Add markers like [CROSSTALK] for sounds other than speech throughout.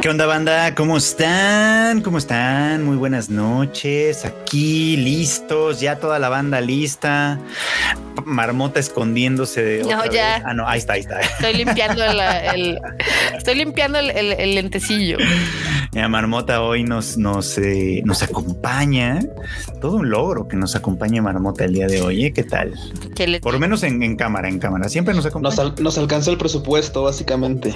¿Qué onda, banda? ¿Cómo están? ¿Cómo están? Muy buenas noches. Aquí listos, ya toda la banda lista. Marmota escondiéndose de. No, ya. Ah, no, ahí está, ahí está. Estoy limpiando el, estoy limpiando el, lentecillo. Ya, Marmota hoy nos, nos, eh, nos acompaña. Todo un logro que nos acompañe Marmota el día de hoy. ¿eh? ¿Qué tal? Por lo menos en, cámara, en cámara. Siempre nos acompaña. Nos, nos alcanzó el presupuesto, básicamente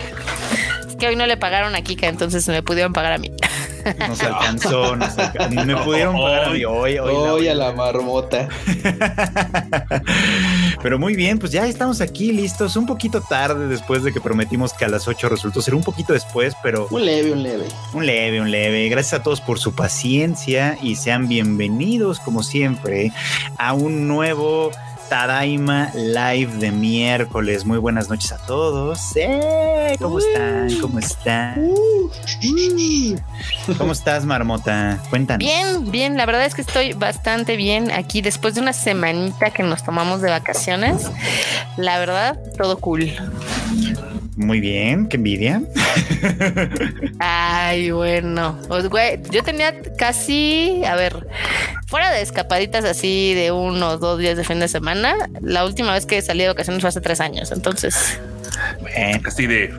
que hoy no le pagaron a Kika, entonces me pudieron pagar a mí. [LAUGHS] No se alcanzó, [LAUGHS] no se alcanzó. Me pudieron pagar a mí hoy. Hoy, a la marmota. [LAUGHS] Pero muy bien, pues ya estamos aquí listos. Un poquito tarde después de que prometimos que a las 8 resultó ser un poquito después, pero. Un leve, un leve. Un leve, un leve. Gracias a todos por su paciencia y sean bienvenidos, como siempre, a un nuevo Tadaima Live de miércoles. Muy buenas noches a todos. ¡Eh! ¿Cómo están? ¿Cómo están? ¿Cómo estás, Marmota? Cuéntanos. Bien, bien. La verdad es que estoy bastante bien aquí después de una semanita que nos tomamos de vacaciones. La verdad, todo cool. Muy bien, qué envidia. Ay, bueno. Pues, güey, yo tenía casi, a ver, fuera de escapaditas así de uno o dos días de fin de semana, la última vez que salí de vacaciones fue hace tres años. Entonces, bueno, así de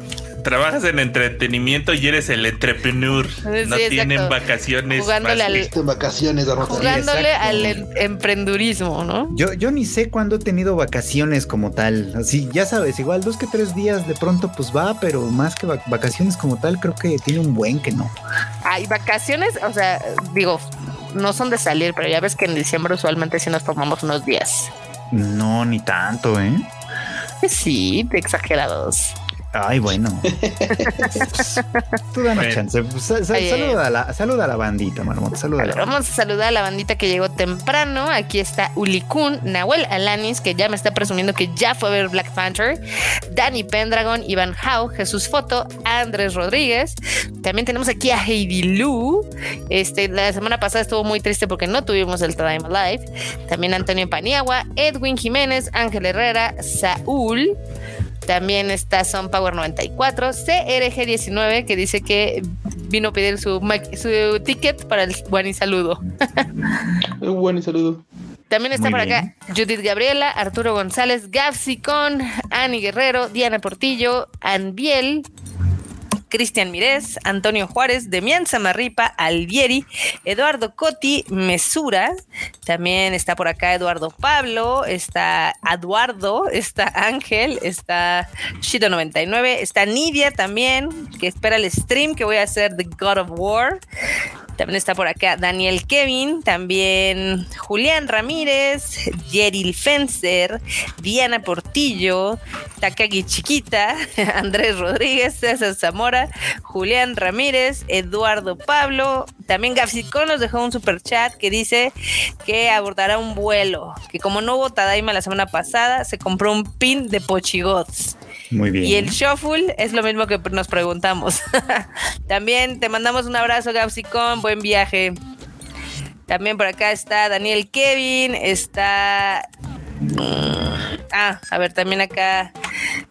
trabajas en entretenimiento y eres el entrepreneur. no tienen vacaciones. Jugándole al, vacaciones, jugándole al em, emprendurismo, ¿no? Yo, yo ni sé cuándo he tenido vacaciones como tal. Así, ya sabes, igual dos que tres días de pronto pues va, pero más que vacaciones como tal, creo que tiene un buen que no. Hay vacaciones, o sea, digo, no son de salir, pero ya ves que en diciembre usualmente sí nos tomamos unos días. No, ni tanto, ¿eh? Sí, exagerados. Ay, bueno. Tú danos chance. Pues, saluda, a la, saluda a la bandita, Marmota. Saluda a la Vamos a saludar a la bandita que llegó temprano. Aquí está Ulikun, Nahuel Alanis, que ya me está presumiendo que ya fue a ver Black Panther. Dani Pendragon, Iván Hau, Jesús Foto, Andrés Rodríguez. También tenemos aquí a Heidi Lu. Este, la semana pasada estuvo muy triste porque no tuvimos el Time Live. También Antonio Paniagua, Edwin Jiménez, Ángel Herrera, Saúl. También está Son Power 94, CRG19, que dice que vino a pedir su, su ticket para el buen y saludo. [LAUGHS] buen y saludo. También está por acá Judith Gabriela, Arturo González, Gafsicón, Ani Guerrero, Diana Portillo, Anbiel, Cristian Mirés, Antonio Juárez, Demian Zamarripa, Alvieri, Eduardo Coti, Mesura, también está por acá Eduardo Pablo, está Eduardo, está Ángel, está Shito99, está Nidia también, que espera el stream que voy a hacer de God of War. También está por acá Daniel Kevin, también Julián Ramírez, Jeril Fencer, Diana Portillo, Takagi Chiquita, [LAUGHS] Andrés Rodríguez, César Zamora, Julián Ramírez, Eduardo Pablo. También Gafsicón nos dejó un super chat que dice que abordará un vuelo, que como no hubo Tadaima la semana pasada, se compró un pin de Pochigots. Muy bien. Y el shuffle es lo mismo que nos preguntamos. [LAUGHS] También te mandamos un abrazo, Gapsicón. Buen viaje. También por acá está Daniel Kevin. Está. Ah, a ver, también acá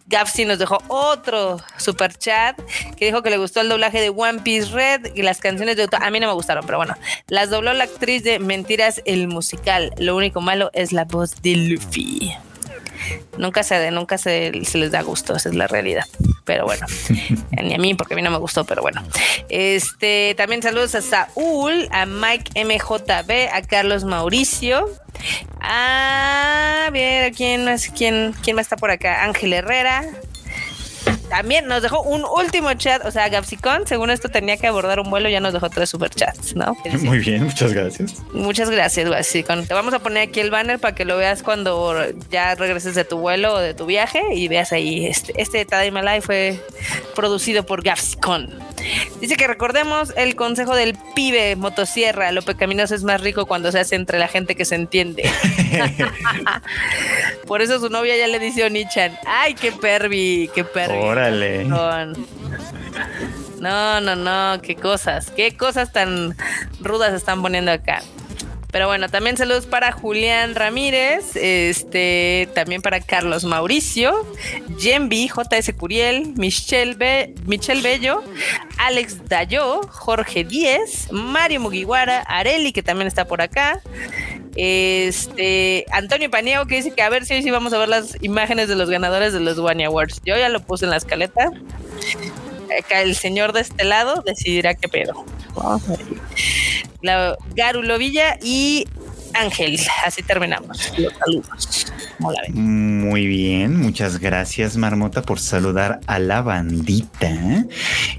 Gapsi nos dejó otro super chat que dijo que le gustó el doblaje de One Piece Red y las canciones de A mí no me gustaron, pero bueno, las dobló la actriz de Mentiras el musical. Lo único malo es la voz de Luffy nunca se, nunca se, les da gusto, esa es la realidad. Pero bueno, [LAUGHS] ni a mí, porque a mí no me gustó, pero bueno. Este, también saludos a Saúl, a Mike MJB, a Carlos Mauricio. A ver, ¿quién más? ¿Quién, quién más está por acá? Ángel Herrera, también nos dejó un último chat, o sea, Gapsicón, según esto tenía que abordar un vuelo, ya nos dejó tres superchats, ¿no? [LAUGHS] Muy bien, muchas gracias. Muchas gracias, Gapsicón. Te vamos a poner aquí el banner para que lo veas cuando ya regreses de tu vuelo o de tu viaje y veas ahí, este, este Tadaima Live fue producido por Gapsicón. Dice que recordemos el consejo del pibe motosierra, lo pecaminoso es más rico cuando se hace entre la gente que se entiende. [LAUGHS] [LAUGHS] Por eso su novia ya le dice Onichan, ay, qué pervi, qué pervi. No, no, no, qué cosas, qué cosas tan rudas están poniendo acá. Pero bueno, también saludos para Julián Ramírez, este, también para Carlos Mauricio, Jenby, JS Curiel, Michelle, Be Michelle Bello, Alex Dayo, Jorge Díez, Mario Mugiwara, Areli, que también está por acá. Este Antonio Paniego que dice que a ver si hoy sí vamos a ver las imágenes de los ganadores de los One Awards. Yo ya lo puse en la escaleta. Acá el señor de este lado decidirá qué pedo. La Garulo Villa y Ángel. Así terminamos. Los saludos. Muy bien, muchas gracias Marmota por saludar a la bandita.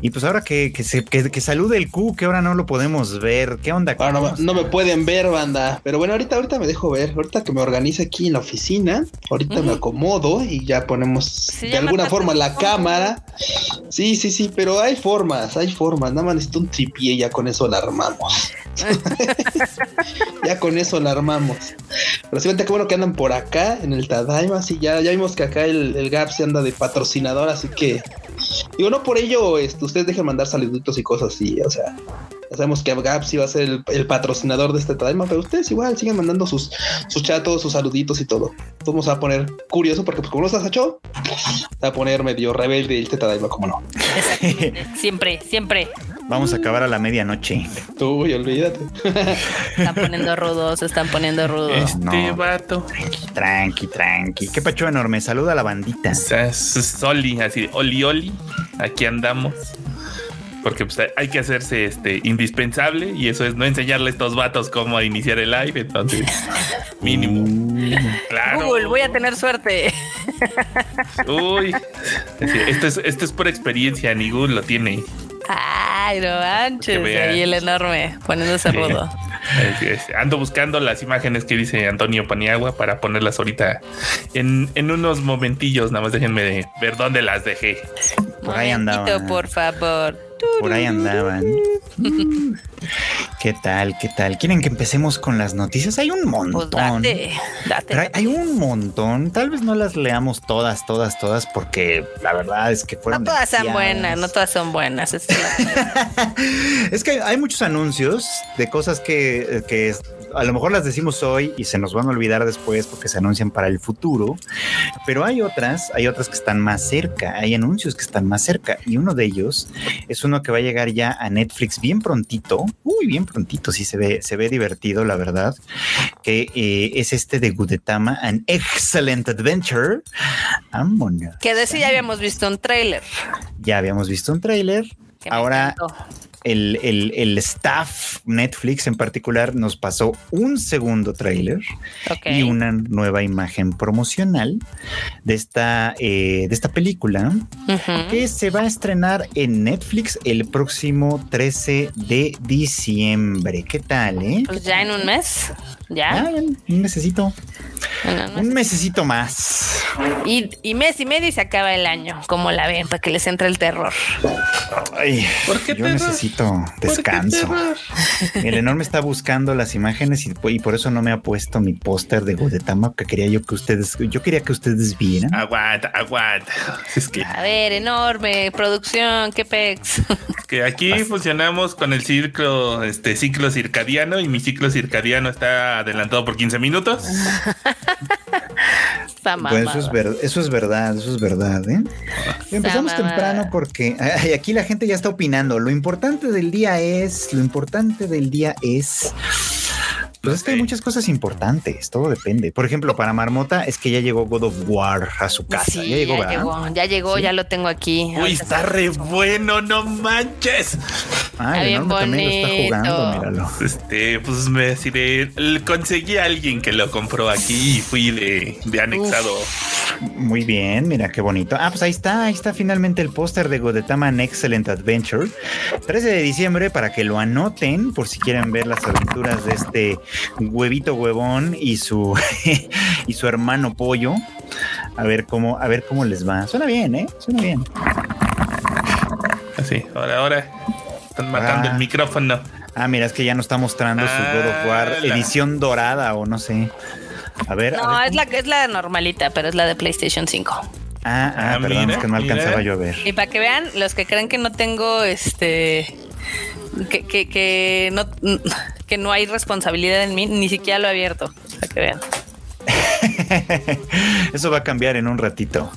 Y pues ahora que, que, se, que, salude el Q, que ahora no lo podemos ver. ¿Qué onda? no, no, me pueden ver, banda. Pero bueno, ahorita, ahorita me dejo ver. Ahorita que me organice aquí en la oficina, ahorita me acomodo y ya ponemos de alguna forma la cámara. Sí, sí, sí, pero hay formas, hay formas. Nada más necesito un tripié ya con eso la armamos. [LAUGHS] [LAUGHS] ya con eso la armamos. Pero sí, qué bueno que andan por acá en el Tadaima. Sí, ya, ya vimos que acá el, el Gap se anda de patrocinador, así que. Digo, no por ello, este, ustedes dejen mandar saluditos y cosas así, o sea. Ya sabemos que Gap sí va a ser el, patrocinador de este Tadaima, pero ustedes igual siguen mandando sus, sus chatos, sus saluditos y todo. Vamos a poner curioso, porque pues como no estás hecho, va a poner medio rebelde el Tadaima, como no. [LAUGHS] siempre, siempre. Vamos a acabar a la medianoche. Uy, olvídate. Están poniendo rudos, están poniendo rudos. Este vato. Tranqui, tranqui, Qué pacho enorme. Saluda a la bandita. Soli, así oli, oli. Aquí andamos. Porque pues, hay que hacerse este indispensable y eso es no enseñarle a estos vatos cómo iniciar el live. Entonces, [LAUGHS] mínimo. Uh. claro. Google, voy a tener suerte. Uy, esto es, esto es por experiencia, ni Google lo tiene. Ay, no manches. Ahí el enorme, poniéndose rudo. Ando buscando las imágenes que dice Antonio Paniagua para ponerlas ahorita en, en unos momentillos. Nada más déjenme ver dónde las dejé. Por ahí andaban. por favor. Por ahí andaban. ¿Qué tal? ¿Qué tal? ¿Quieren que empecemos con las noticias? Hay un pues montón. Hay un montón. Tal vez no las leamos todas, todas, todas, porque la verdad es que fueron. No todas son buenas, no todas son buenas. [LAUGHS] Es, que hay muchos anuncios de cosas que, que a lo mejor las decimos hoy y se nos van a olvidar después porque se anuncian para el futuro, pero hay otras, hay otras que están más cerca, hay anuncios que están más cerca y uno de ellos es uno que va a llegar ya a Netflix bien prontito, uy, bien prontito, sí se ve, se ve divertido, la verdad, que eh, es este de Gudetama, An Excellent Adventure. Que de ese ya habíamos visto un tráiler. Ya habíamos visto un tráiler. Ahora el, staff Netflix en particular nos pasó un segundo tráiler y una nueva imagen promocional de esta, eh, de esta película que se va a estrenar en Netflix el próximo 13 de diciembre. ¿Qué tal? Eh? Pues ya en un mes. Ya. un mesecito. un mesecito más. Y, y, mes y medio y se acaba el año. Como la ven, para que les entre el terror. Ay, yo descanso. [LAUGHS] El enorme está buscando las imágenes y, por eso no me ha puesto mi póster de Godetama que quería yo que ustedes, yo quería que ustedes vieran. Aguanta, aguanta. [LAUGHS] Es que... A ver, enorme, producción, qué pex. Que aquí funcionamos con el ciclo, este ciclo circadiano y mi ciclo circadiano está adelantado por 15 minutos. [LAUGHS] Pues eso, es eso es verdad, eso es verdad. ¿eh? Empezamos temprano porque aquí la gente ya está opinando. Lo importante del día es, lo importante del día es pues es que hay muchas cosas importantes, todo depende. Por ejemplo, para Marmota es que ya llegó God of War a su casa. Sí, ya llegó, ya llegó, ya, llegó ya lo tengo aquí. Uy, está re bueno, no manches. Ah, el enorme también lo está jugando, míralo. Este, pues me deciré, conseguí a alguien que lo compró aquí y fui de, de anexado. Muy bien, mira qué bonito. Ah, pues ahí está, ahí está finalmente el póster de Godetama An Excellent Adventure. 13 de diciembre para que lo anoten por si quieren ver las aventuras de este huevito huevón y su [LAUGHS] y su hermano pollo. A ver cómo, a ver cómo les va. Suena bien, ¿eh? Suena bien. Así, ahora, ahora están matando el ah. micrófono. Ah, mira, es que ya no está mostrando su God of War ah, edición dorada o no sé. A ver. No, es la es la normalita, pero es la de PlayStation 5. Ah, ah, ah perdón, es que no alcanzaba yo a ver. Y para que vean, los que creen que no tengo este que, que, que no que no hay responsabilidad en mí, ni siquiera lo he abierto. Para que vean. [LAUGHS] [LAUGHS] Eso va a cambiar en un ratito.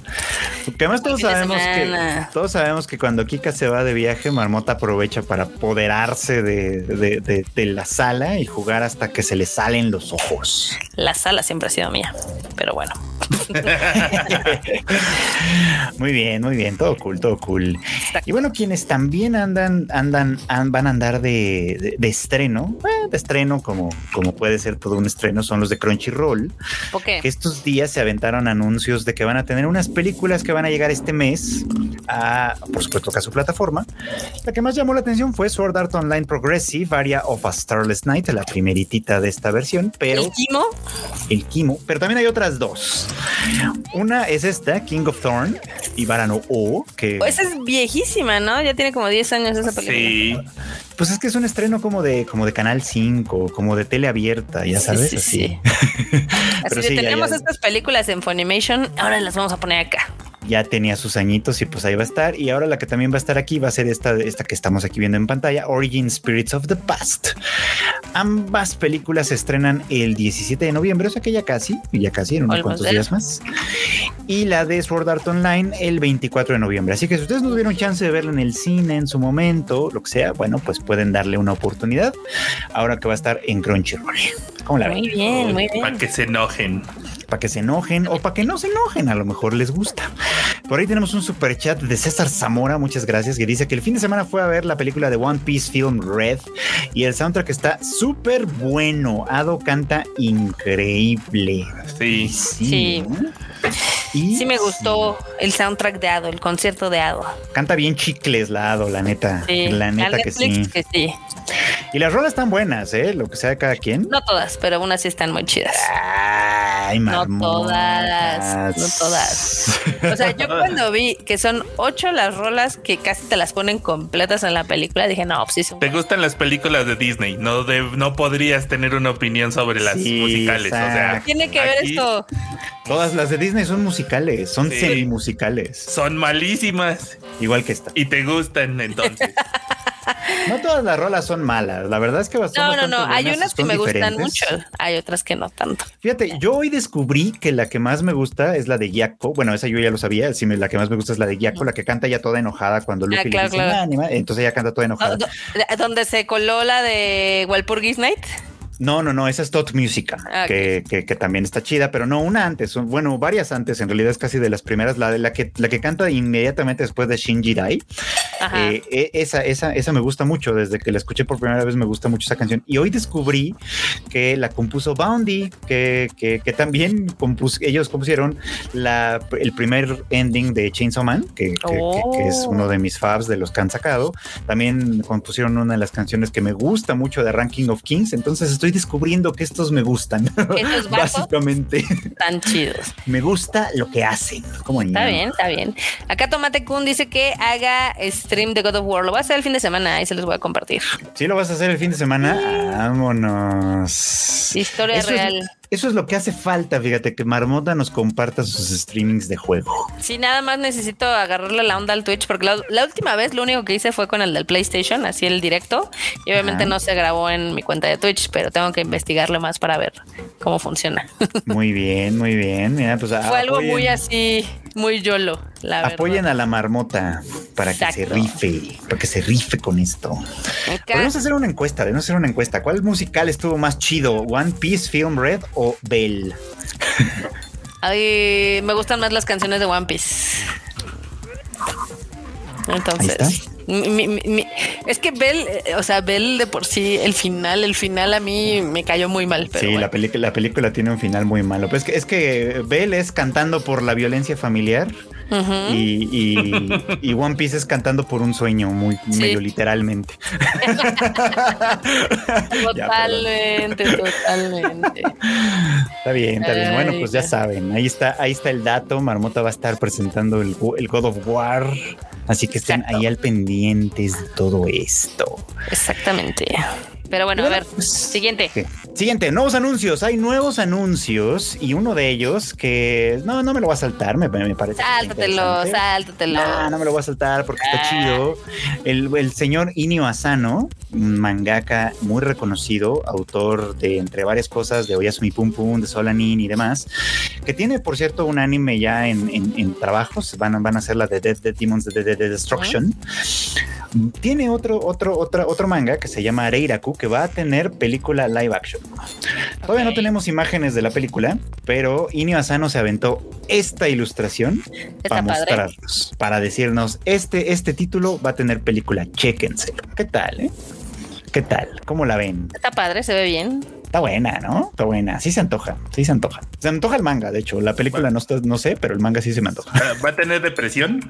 Porque además todos sabemos que todos sabemos que cuando Kika se va de viaje, Marmota aprovecha para apoderarse de, de, la sala y jugar hasta que se le salen los ojos. La sala siempre ha sido mía, pero bueno. [LAUGHS] muy bien, muy bien, todo cool, todo cool. Y bueno, quienes también andan, andan, van a andar de, estreno, eh, de estreno como, como puede ser todo un estreno, son los de Crunchyroll. Que estos días se aventaron anuncios de que van a tener unas películas que van a llegar este mes a, por supuesto, a su plataforma. La que más llamó la atención fue Sword Art Online Progressive, Aria of a Starless Night, la primeritita de esta versión, pero... ¿El Kimo? El Kimo, pero también hay otras dos. Una es esta, King of Thorn y Varano O, que... Esa es viejísima, ¿no? Ya tiene como 10 años esa película. Sí. Pues es que es un estreno como de, como de Canal 5, como de tele abierta, ya sabes. Sí, sí, [LAUGHS] así. así tenemos estas películas en Funimation, ahora las vamos a poner acá ya tenía sus añitos y pues ahí va a estar. Y ahora la que también va a estar aquí va a ser esta, esta que estamos aquí viendo en pantalla, Origin Spirits of the Past. Ambas películas se estrenan el 17 de noviembre, o sea que ya casi, ya casi en unos cuantos días más. Y la de Sword Art Online el 24 de noviembre. Así que si ustedes no tuvieron chance de verla en el cine en su momento, lo que sea, bueno, pues pueden darle una oportunidad ahora que va a estar en Crunchyroll. ¿Cómo la ven? Muy bien, muy bien. Para que se enojen para que se enojen o para que no se enojen, a lo mejor les gusta. Por ahí tenemos un super chat de César Zamora, muchas gracias, que dice que el fin de semana fue a ver la película de One Piece Film Red y el soundtrack está súper bueno. Ado canta increíble. Sí. Sí. ¿sí? Sí me gustó el soundtrack de Ado, el concierto de Ado. Canta bien chicles la Ado, la neta. La neta que sí. que sí. Y las rolas están buenas, ¿eh? Lo que sea de cada quien. No todas, pero unas sí están muy chidas. Ay, no todas, no todas. O sea, yo cuando vi que son ocho las rolas que casi te las ponen completas en la película, dije, no, pues sí son Te gustan las películas de Disney, no no podrías tener una opinión sobre las musicales. O sea, tiene que ver esto. Todas las de Disney son musicales, son semi musicales. Son malísimas. Igual que esta. Y te gustan entonces. No todas las rolas son malas. La verdad es que No, no, no. Hay unas que me gustan mucho. Hay otras que no tanto. Fíjate, yo hoy descubrí que la que más me gusta es la de Gyako. Bueno, esa yo ya lo sabía. Sí, la que más me gusta es la de Gyako, la que canta ya toda enojada cuando Luffy ah, le dice claro. entonces ella canta toda enojada. Donde se coló la de Walpurgis Night. No, no, no, esa es Tot Musica, ah, que, que, también está chida, pero no una antes, bueno, varias antes, en realidad es casi de las primeras, la de la que la que canta inmediatamente después de Shinji Dai. Eh, e, esa, esa, esa me gusta mucho, desde que la escuché por primera vez me gusta mucho esa canción. Y hoy descubrí que la compuso Boundy, que, que, también ellos compusieron la, el primer ending de Chainsaw Man, que, es uno de mis faves de los que han sacado. También compusieron una de las canciones que me gusta mucho de Ranking of Kings, entonces estoy descubriendo que estos me gustan. [LAUGHS] Básicamente. Tan chidos. Me gusta lo que hacen. Como está bien, está bien. Acá Tomate Kun dice que haga stream de God of War. Lo voy a hacer el fin de semana y se los voy a compartir. Sí, lo vas a hacer el fin de semana. Vámonos. Historia real. Eso es lo que hace falta, fíjate, que Marmota nos comparta sus streamings de juego. Sí, nada más necesito agarrarle la onda al Twitch, porque la, última vez lo único que hice fue con el del PlayStation, así el directo, y obviamente no se grabó en mi cuenta de Twitch, pero tengo que investigarle más para ver cómo funciona. [LAUGHS] Muy bien, muy bien. Mira, pues, fue algo muy así, muy yolo, la Apoyen a la marmota para que se rife, para que se rife con esto. Podemos hacer una encuesta, debemos hacer una encuesta. ¿Cuál musical estuvo más chido? ¿One Piece Film Red o Bell? me gustan más las canciones de One Piece. Entonces, es que Bell, eh, o sea, Bell de por sí, el final, el final a mí me cayó muy mal. sí, la, película, la película tiene un final muy malo. Pues es que, es que Bell es cantando por la violencia familiar y, One Piece es cantando por un sueño, muy medio literalmente. [LAUGHS] totalmente, totalmente. Está bien, está bien. Bueno, pues ya saben, ahí está, ahí está el dato. Marmota va a estar presentando el, God of War. Así que estén ahí al pendientes de todo esto. Exactamente. Pero bueno, a ver, pues, siguiente. Sí. Siguiente, nuevos anuncios. Hay nuevos anuncios y uno de ellos que no, no me lo voy a saltar, me, me parece. Sáltatelo, sáltatelo. No, no me lo voy a saltar porque está Ah. chido. El, el señor Inio Asano, un mangaka muy reconocido, autor de entre varias cosas de Oyasumi Pum Pum, de Solanin y demás, que tiene, por cierto, un anime ya en, en- en trabajos. Van, a- van a hacer la de Dead, Dead Demons de, de- de Destruction. Tiene otro, otro, otra, otro manga que se llama Reiraku que va a tener película live action. Todavía no tenemos imágenes de la película, pero Inio Asano se aventó esta ilustración Está para padre. mostrarnos, para decirnos, este, este título va a tener película, chéquenselo. ¿Qué tal, eh? ¿Qué tal? ¿Cómo la ven? Está padre, se ve bien. Está buena, ¿no? Está buena. Sí se antoja, sí se antoja. Se antoja el manga, de hecho. La película no, está- no sé, pero el manga sí se me antoja. Ah, ¿Va a tener depresión?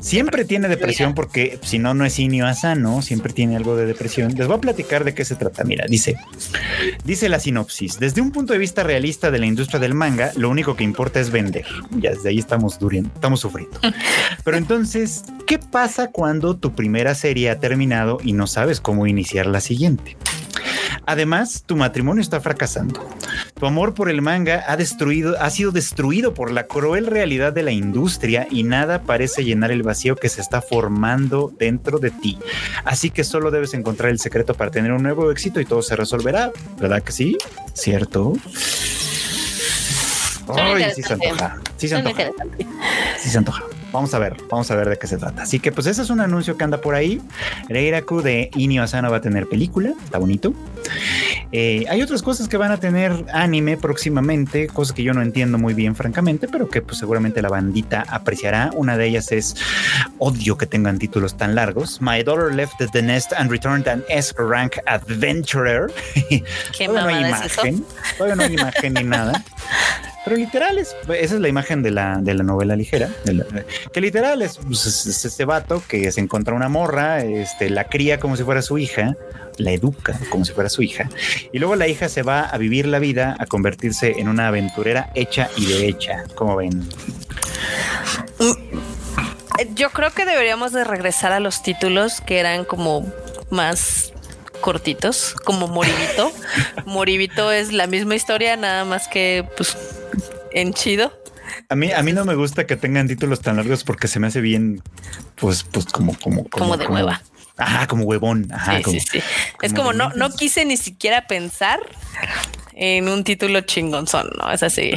Siempre tiene depresión porque si no, no es Inio Asano, siempre tiene algo de depresión. Les voy a platicar de qué se trata. Mira, dice, dice la sinopsis. Desde un punto de vista realista de la industria del manga, lo único que importa es vender. Ya desde ahí estamos duriendo, estamos sufriendo. Pero entonces, ¿qué pasa cuando tu primera serie ha terminado y no sabes cómo iniciar la siguiente? Además, tu matrimonio está fracasando. Tu amor por el manga ha destruido, ha sido destruido por la cruel realidad de la industria y nada parece llenar el vacío que se está formando dentro de ti. Así que solo debes encontrar el secreto para tener un nuevo éxito y todo se resolverá. ¿Verdad que sí? ¿Cierto? Ay, sí se antoja. Sí se antoja. Sí se antoja. Vamos a ver, vamos a ver de qué se trata. Así que pues ese es un anuncio que anda por ahí. Reiraku de Inio Asano va a tener película, está bonito. Eh, hay otras cosas que van a tener anime próximamente, cosas que yo no entiendo muy bien francamente, pero que pues seguramente la bandita apreciará. Una de ellas es odio que tengan títulos tan largos. My daughter left the nest and returned an S rank adventurer. [LAUGHS] Qué Todavía no hay mamada es imagen, todavía no hay imagen ni nada. [LAUGHS] Pero literal es, esa es la imagen de la, de la novela ligera, la- que literal es, pues, es- es este vato que se encuentra una morra, este, la cría como si fuera su hija, la educa como si fuera su hija, y luego la hija se va a vivir la vida, a convertirse en una aventurera hecha y derecha, como ven. Eh, Yo creo que deberíamos de regresar a los títulos que eran como más cortitos, como Moribito. [LAUGHS] Moribito es la misma historia, nada más que pues en chido. A mí, a mí no me gusta que tengan títulos tan largos porque se me hace bien, pues, pues como, como, Como de hueva. Ajá, como huevón. Ajá, Sí, como- sí, sí. Es como como no, no quise ni siquiera pensar en un título chingonzón, ¿no? Es así.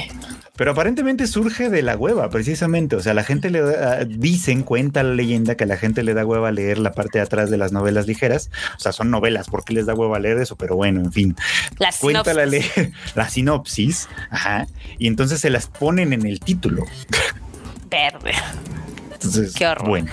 Pero aparentemente surge de la hueva, precisamente. O sea, la gente le da, dicen, cuenta la leyenda que a la gente le da hueva leer la parte de atrás de las novelas ligeras. O sea, son novelas, ¿por qué les da hueva leer eso? Pero bueno, en fin. La Cuenta la, sinopsis. le- [LAUGHS] la sinopsis, ajá, y entonces se las ponen en el título. Verde. Entonces, Qué horror. bueno.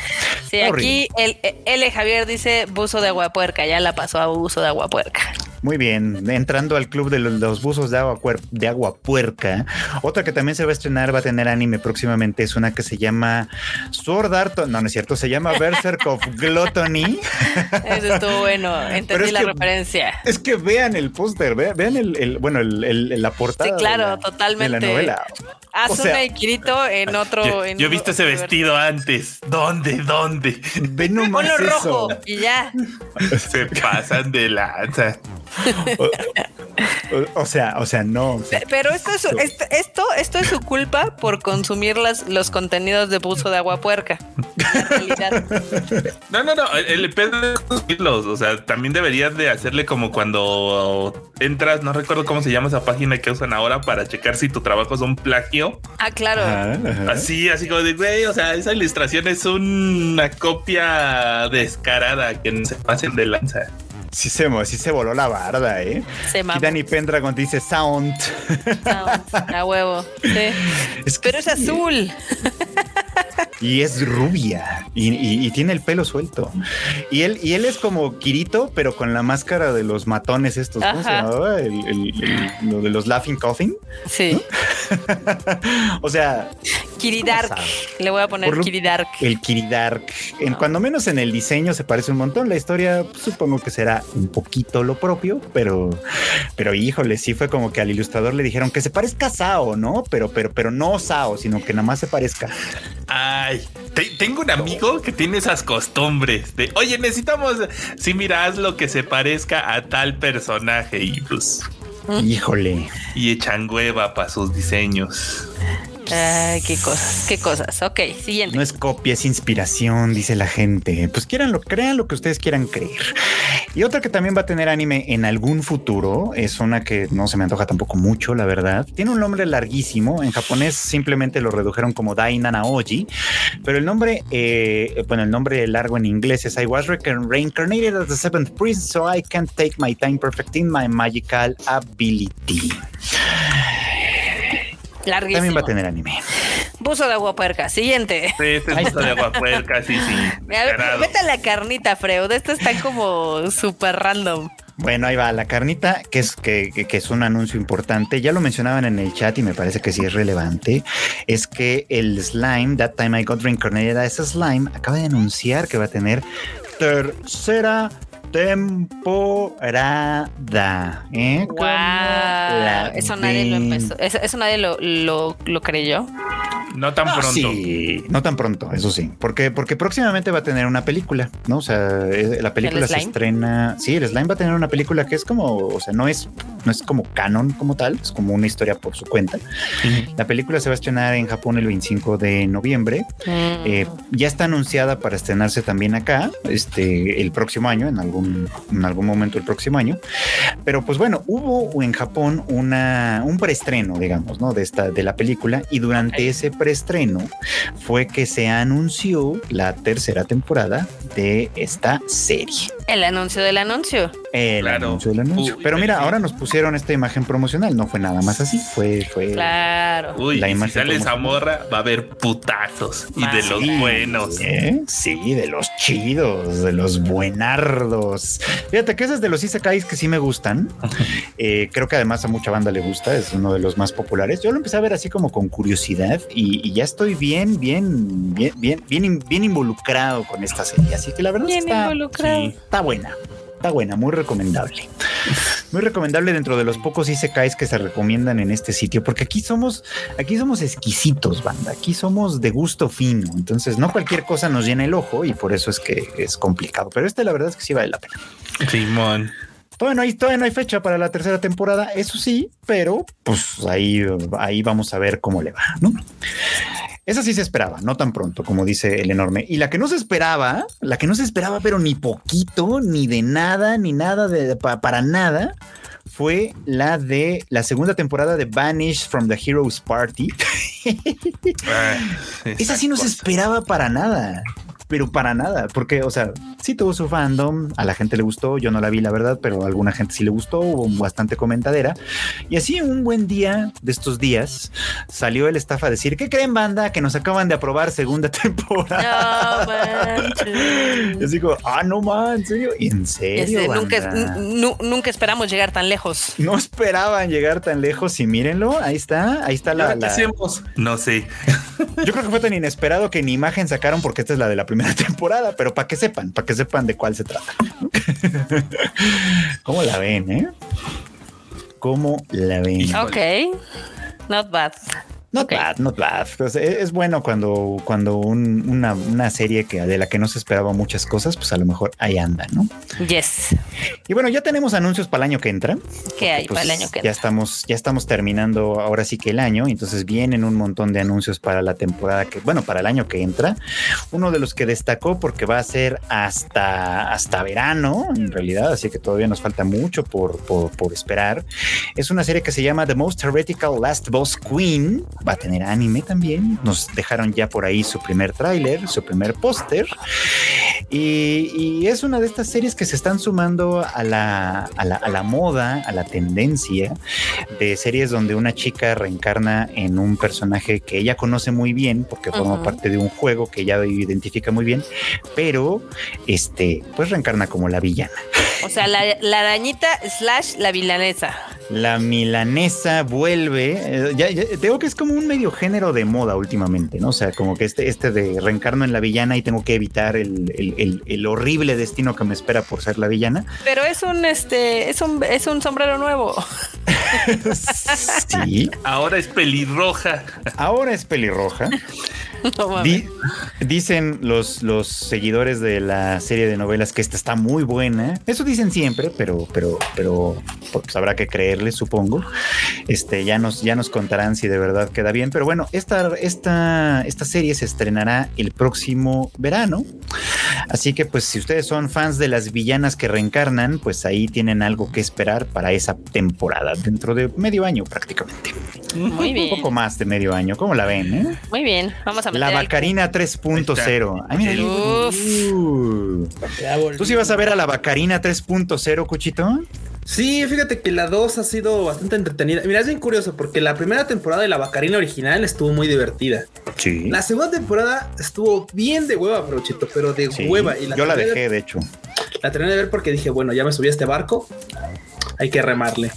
Sí, aquí el L. Javier dice buzo de agua puerca, ya la pasó a buzo de agua puerca. Muy bien, entrando al club de los, los buzos de agua, cuer- de agua puerca. Otra que también se va a estrenar, va a tener anime próximamente, es una que se llama Sword Art, no, no es cierto, se llama Berserk of Gluttony. [LAUGHS] Eso estuvo bueno, entendí es la que- referencia. Es que vean el póster, ve- vean el, el- bueno, el, el- la portada. Sí, claro, de la- totalmente. De la novela. Asuna o sea- y Kirito en otro. Yo, en yo he visto ese vestido antes. ¿Dónde? ¿Dónde? Ve nomás eso. rojo y ya. Se pasan de lanza. O, o sea, o sea, no. o sea, Pero esto es, su- esto, esto, esto es su culpa por consumir las, los contenidos de buzo de agua puerca. No, no, no. El, pedo es conseguirlos. O sea, también deberías de hacerle como cuando entras, no recuerdo cómo se llama esa página que usan ahora para checar si tu trabajo es un plagio. Ah, claro. ajá, ajá. Así, así como de, güey, o sea, esa ilustración es una copia descarada que no se pasen de lanza. Sí se, sí se voló la barda, ¿eh? Se Y mamó. Danny Pendragon dice sound. A huevo. Sí. Es que Pero es sí, azul. [LAUGHS] Y es rubia y, y- y tiene el pelo suelto. Y él, y él es como Kirito, pero con la máscara de los matones estos. ¿Cómo se llamaba? El, el- el- lo de los Laughing Coffin. Sí. [LAUGHS] o sea, Kiridark. Le voy a poner Kiridark. el Kiridark. En, cuando menos en el diseño se parece un montón. La historia pues, supongo que será un poquito lo propio, pero, pero híjole, sí fue como que al ilustrador le dijeron que se parezca a Sao, ¿no? Pero, pero, pero no Sao, sino que nada más se parezca. Ay, tengo un amigo que tiene esas costumbres de, oye, necesitamos, sí, mira, haz lo que se parezca a tal personaje y pues... Híjole. Y echan hueva para sus diseños. Qué cosas, qué cosas. Ok, siguiente. No es copia, es inspiración, dice la gente. Pues quieran lo, crean lo que ustedes quieran creer. Y otra que también va a tener anime en algún futuro es una que no se me antoja tampoco mucho, la verdad. Tiene un nombre larguísimo. En japonés simplemente lo redujeron como Dai Nanaoji, pero el nombre, eh, bueno, el nombre largo en inglés es I was reincarnated as the seventh prince, so I can take my time perfecting my magical ability. Larguísimo. También va a tener anime. Buzo de agua puerca. Siguiente. Sí, este es buzo de agua puerca, sí, sí. [LAUGHS] vete a la carnita, Freud. Esto está como súper random. Bueno, ahí va la carnita, que es, que, que, es un anuncio importante. Ya lo mencionaban en el chat y me parece que sí es relevante. Es que el slime, That Time I Got Reincarnated ese slime, acaba de anunciar que va a tener tercera temporada. ¿eh? Eso nadie lo empezó. Eso, nadie lo, lo, creyó. No tan pronto. Sí, no tan pronto, eso sí. Porque, porque próximamente va a tener una película, ¿no? O sea, la película se estrena. Sí, el slime va a tener una película que es como, o sea, no es, no es como canon como tal, es como una historia por su cuenta. La película se va a estrenar en Japón el 25 de noviembre. Mm. Eh, ya está anunciada para estrenarse también acá, este, el próximo año, en algún en algún momento el próximo año. Pero pues bueno, hubo en Japón una, un preestreno, digamos, ¿no? De, esta, de la película y durante ese preestreno fue que se anunció la tercera temporada de esta serie. El anuncio del anuncio. El anuncio del anuncio. Pero mira, ahora nos pusieron esta imagen promocional, no fue nada más así, fue, fue claro. Uy, la imagen si sale esa morra, va a haber putazos y de los buenos. ¿eh? Sí, de los chidos, de los buenardos. Fíjate que esas de los isekais que sí me gustan. [LAUGHS] Eh, creo que además a mucha banda le gusta, es uno de los más populares. Yo lo empecé a ver así como con curiosidad y, ya estoy bien, bien, bien, bien, bien, bien involucrado con esta serie. Así que la verdad está, está buena está buena, muy recomendable. Muy recomendable dentro de los pocos isekais que se recomiendan en este sitio, porque aquí somos, aquí somos exquisitos, banda. Aquí somos de gusto fino. Entonces, no cualquier cosa nos llena el ojo y por eso es que es complicado. Pero este, la verdad es que sí vale la pena. Simón. Todavía no hay, todavía no hay fecha para la tercera temporada, eso sí, pero pues ahí, ahí vamos a ver cómo le va, ¿no? Esa sí se esperaba, no tan pronto, como dice el enorme. Y la que no se esperaba, la que no se esperaba, pero ni poquito, ni de nada, ni nada de, para nada, fue la de la segunda temporada de Vanish from the Heroes Party. [LAUGHS] Ah, esa sí no se esperaba para nada pero para nada, porque, o sea, sí tuvo su fandom, a la gente le gustó, yo no la vi, la verdad, pero a alguna gente sí le gustó, hubo bastante comentadera. Y así, un buen día de estos días, salió el staff a decir: ¿Qué creen, banda? Que nos acaban de aprobar segunda [LAUGHS] temporada. No Yo digo, ah, no man, en serio, en serio. nunca, nunca esperamos llegar tan lejos. No esperaban llegar tan lejos y mírenlo, ahí está, ahí está la. ¿Qué hacemos? No sé. Yo creo que fue tan inesperado que ni imagen sacaron porque esta es la de la primera [LAUGHS] temporada, pero para que sepan, para que sepan de cuál se trata. [LAUGHS] ¿Cómo la ven, eh? ¿Cómo la ven? Ok, not bad. Not bad, not bad. Pues, es, bueno cuando, cuando una, serie que, de la que no se esperaba muchas cosas, pues a lo mejor ahí anda, ¿no? Yes. Y bueno, ya tenemos anuncios para el año que entra. ¿Qué hay para el año que entra? Ya estamos, ya estamos terminando ahora sí que el año, entonces vienen un montón de anuncios para la temporada que, bueno, para el año que entra. Uno de los que destacó porque va a ser hasta, hasta verano, en realidad, así que todavía nos falta mucho por, por, por esperar. Es una serie que se llama The Most Heretical Last Boss Queen va a tener anime también. Nos dejaron ya por ahí su primer tráiler, su primer póster. Y, es una de estas series que se están sumando a la, a la, a la moda, a la tendencia de series donde una chica reencarna en un personaje que ella conoce muy bien porque forma parte de un juego que ella identifica muy bien, pero este, pues reencarna como la villana. O sea, la, la arañita slash la vilanesa. La milanesa vuelve. Eh, ya, tengo que es como un medio género de moda últimamente, ¿no? O sea, como que este, este de reencarno en la villana y tengo que evitar el, horrible destino que me espera por ser la villana. Pero es un este, es un, es un sombrero nuevo. sí. Ahora es pelirroja. Ahora es pelirroja. [LAUGHS] No mames. Di- dicen los, los seguidores de la serie de novelas que esta está muy buena. Eso dicen siempre, pero, pero, pero pues habrá que creerles, supongo. Este, ya nos, ya nos contarán si de verdad queda bien. Pero bueno, esta, esta, esta serie se estrenará el próximo verano. Así que, pues, si ustedes son fans de las villanas que reencarnan, pues ahí tienen algo que esperar para esa temporada, dentro de medio año prácticamente. Muy Un bien. poco más de medio año. ¿Cómo la ven? eh? Muy bien. Vamos a meter La Bacarina 3.0. Ay, mira, Uf. Uh. ¿Tú sí vas a ver a la Bacarina 3.0, Cuchito? Sí, fíjate que la 2 ha sido bastante entretenida. Mira, es bien curioso porque la primera temporada de la Bacarina original estuvo muy divertida. Sí. La segunda temporada estuvo bien de hueva, Brochito, pero de Sí. hueva. Y la Yo la de- dejé, de hecho. La terminé de ver porque dije, bueno, ya me subí a este barco, hay que remarle.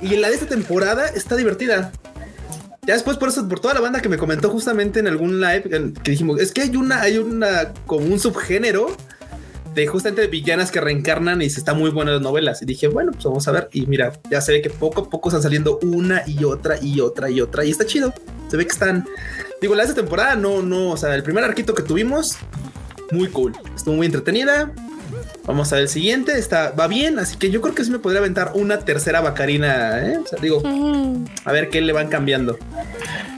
Y la de esta temporada está divertida. Ya después, por eso, por toda la banda que me comentó justamente en algún live, que dijimos, es que hay una, hay una, como un subgénero de justamente villanas que reencarnan y se está muy buena las novelas. Y dije, bueno, pues vamos a ver. Y mira, ya se ve que poco a poco están saliendo una y otra y otra y otra. Y está chido. Se ve que están, digo, la de esta temporada no, no, o sea, el primer arquito que tuvimos, muy cool. Estuvo muy entretenida. Vamos a ver el siguiente. Está, va bien, así que yo creo que sí me podría aventar una tercera bacarina. ¿eh? O sea, digo, a ver qué le van cambiando.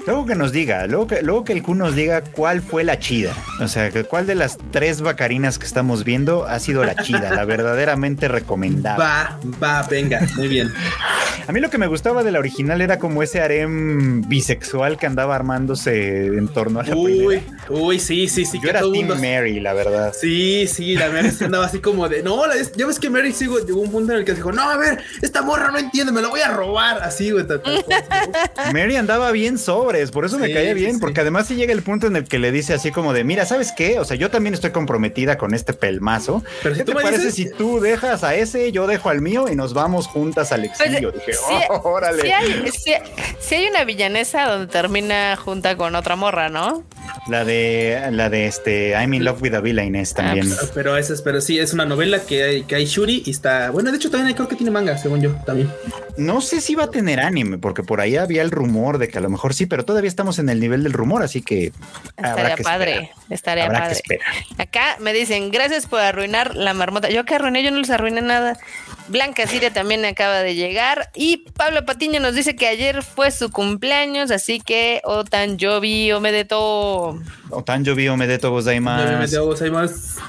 Luego que nos diga, luego que, luego que el Q nos diga cuál fue la chida. O sea, cuál de las tres bacarinas que estamos viendo ha sido la chida, la verdaderamente recomendable. Va, va, venga, muy bien. A mí lo que me gustaba de la original era como ese harem bisexual que andaba armándose en torno a la Uy, primera. uy, sí, sí, sí. Yo que era todo Team mundo- Mary, la verdad. Sí, sí, la Mary andaba así como de no, la- ya ves que Mary sí, güey, llegó un punto en el que dijo, no, a ver, esta morra no entiende, me la voy a robar. Así, güey. tal- tal cual. Mary andaba bien sobres, por eso me caía bien, sí. porque además sí llega el punto en el que le dice así como de, mira, ¿sabes qué? O sea, yo también estoy comprometida con este pelmazo. Pero si ¿Qué tú te me parece dices- si tú dejas a ese, yo dejo al mío y nos vamos juntas al exilio? Pues, Dije, sí, "Oh, órale. Sí hay, una villanesa donde termina junta con otra morra, ¿no? La de, la de este, I'm in love with a villainess también. pues, Pero esa es, pero sí, es una novela que hay, que hay Shuri y está. Bueno, de hecho, también hay, creo que tiene manga, según yo, también. No sé si va a tener anime, porque por ahí había el rumor de que a lo mejor sí, pero todavía estamos en el nivel del rumor, así que habrá Estaría que padre. esperar. Estaría Habrá que padre. esperar. Acá me dicen, gracias por arruinar la marmota. Yo que arruiné, yo no les arruiné nada. Blanca Siria también acaba de llegar. Y Pablo Patiño nos dice que ayer fue su cumpleaños, así que Otan Jovi Omedeto. Otanjobi omedeto gozaimasu.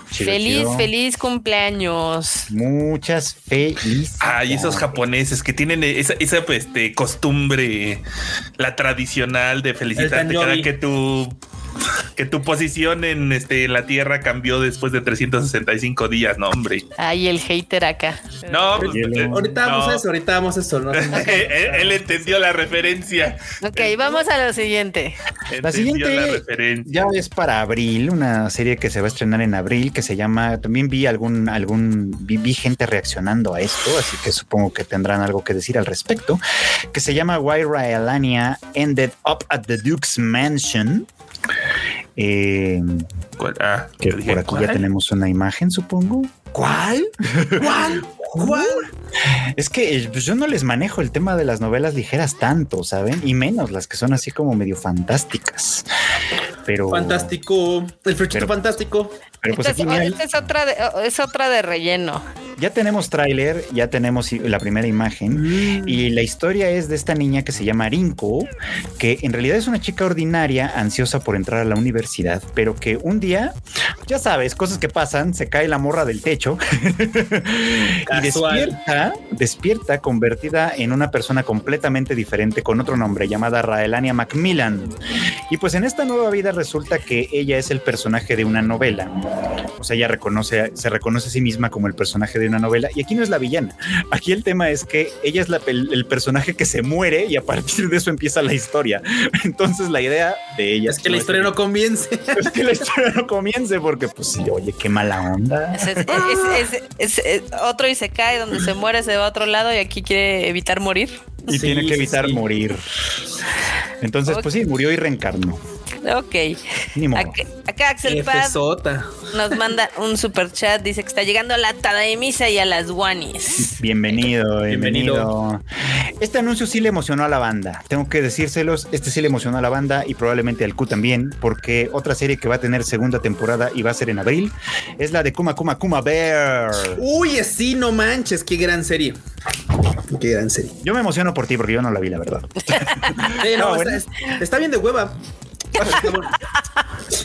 Feliz, feliz cumpleaños. Muchas felicidades. Ay, esos japoneses que tienen esa, esa pues, este, costumbre, la tradicional de felicitarte El cada que tu que tu posición en este la tierra cambió después de 365 días, no hombre. Ay, el hater acá. No, pues, eh, Ahorita vamos no. a eso, ahorita vamos a eso. ¿no? [LAUGHS] él, él entendió la referencia. Ok, vamos a lo siguiente. La siguiente la referencia. ya es para abril, una serie que se va a estrenar en abril que se llama, también vi algún, algún, vi, vi gente reaccionando a esto, así que supongo que tendrán algo que decir al respecto, que se llama Why Rylania Ended Up at the Duke's Mansion. Eh, ¿Cuál? Ah, que por aquí ya tenemos una imagen, supongo. ¿Cuál? ¿Cuál? ¿Cuál? Es que eh, pues, yo no les manejo el tema de las novelas ligeras tanto, ¿saben? Y menos las que son así como medio fantásticas. Pero. Fantástico. El frechito Pero- fantástico. Pero pues aquí es, mira, esta es otra de, es otra de relleno. ya tenemos tráiler, ya tenemos la primera imagen. Mm. Y la historia es de esta niña que se llama Rinko, que en realidad es una chica ordinaria, ansiosa por entrar a la universidad, pero que un día, ya sabes, cosas que pasan, se cae la morra del techo [LAUGHS] y despierta, despierta convertida en una persona completamente diferente con otro nombre llamada Raelania Macmillan. Y pues en esta nueva vida resulta que ella es el personaje de una novela. O sea, ella reconoce, se reconoce a sí misma como el personaje de una novela. Y aquí no es la villana. Aquí el tema es que ella es la- el, el personaje que se muere y a partir de eso empieza la historia. [LAUGHS] Entonces la idea de ella Es que la historia no convence. [LAUGHS] es que la historia no comience porque pues sí, oye, qué mala onda. Es, es- es- es- es- es otro y se cae, donde se muere se va a otro lado y aquí quiere evitar morir. Y Sí, tiene que evitar sí. morir. Entonces, pues sí, murió y reencarnó. Ok. Ni modo. Acá, acá Axel Paz nos manda [LAUGHS] un super chat. Dice que está llegando a la Tadaemisa y a las Guanis. Bienvenido, [LAUGHS] Bienvenido. bienvenido. Este anuncio sí le emocionó a la banda. Tengo que decírselos, este sí le emocionó a la banda y probablemente al Q también, porque otra serie que va a tener segunda temporada y va a ser en abril es la de Kuma Kuma Kuma Bear. Uy, sí, no manches, qué gran serie. Qué gran serie. Yo me emociono por ti porque yo no la vi, la verdad. [LAUGHS] No, No, está, bueno. es- está bien de hueva.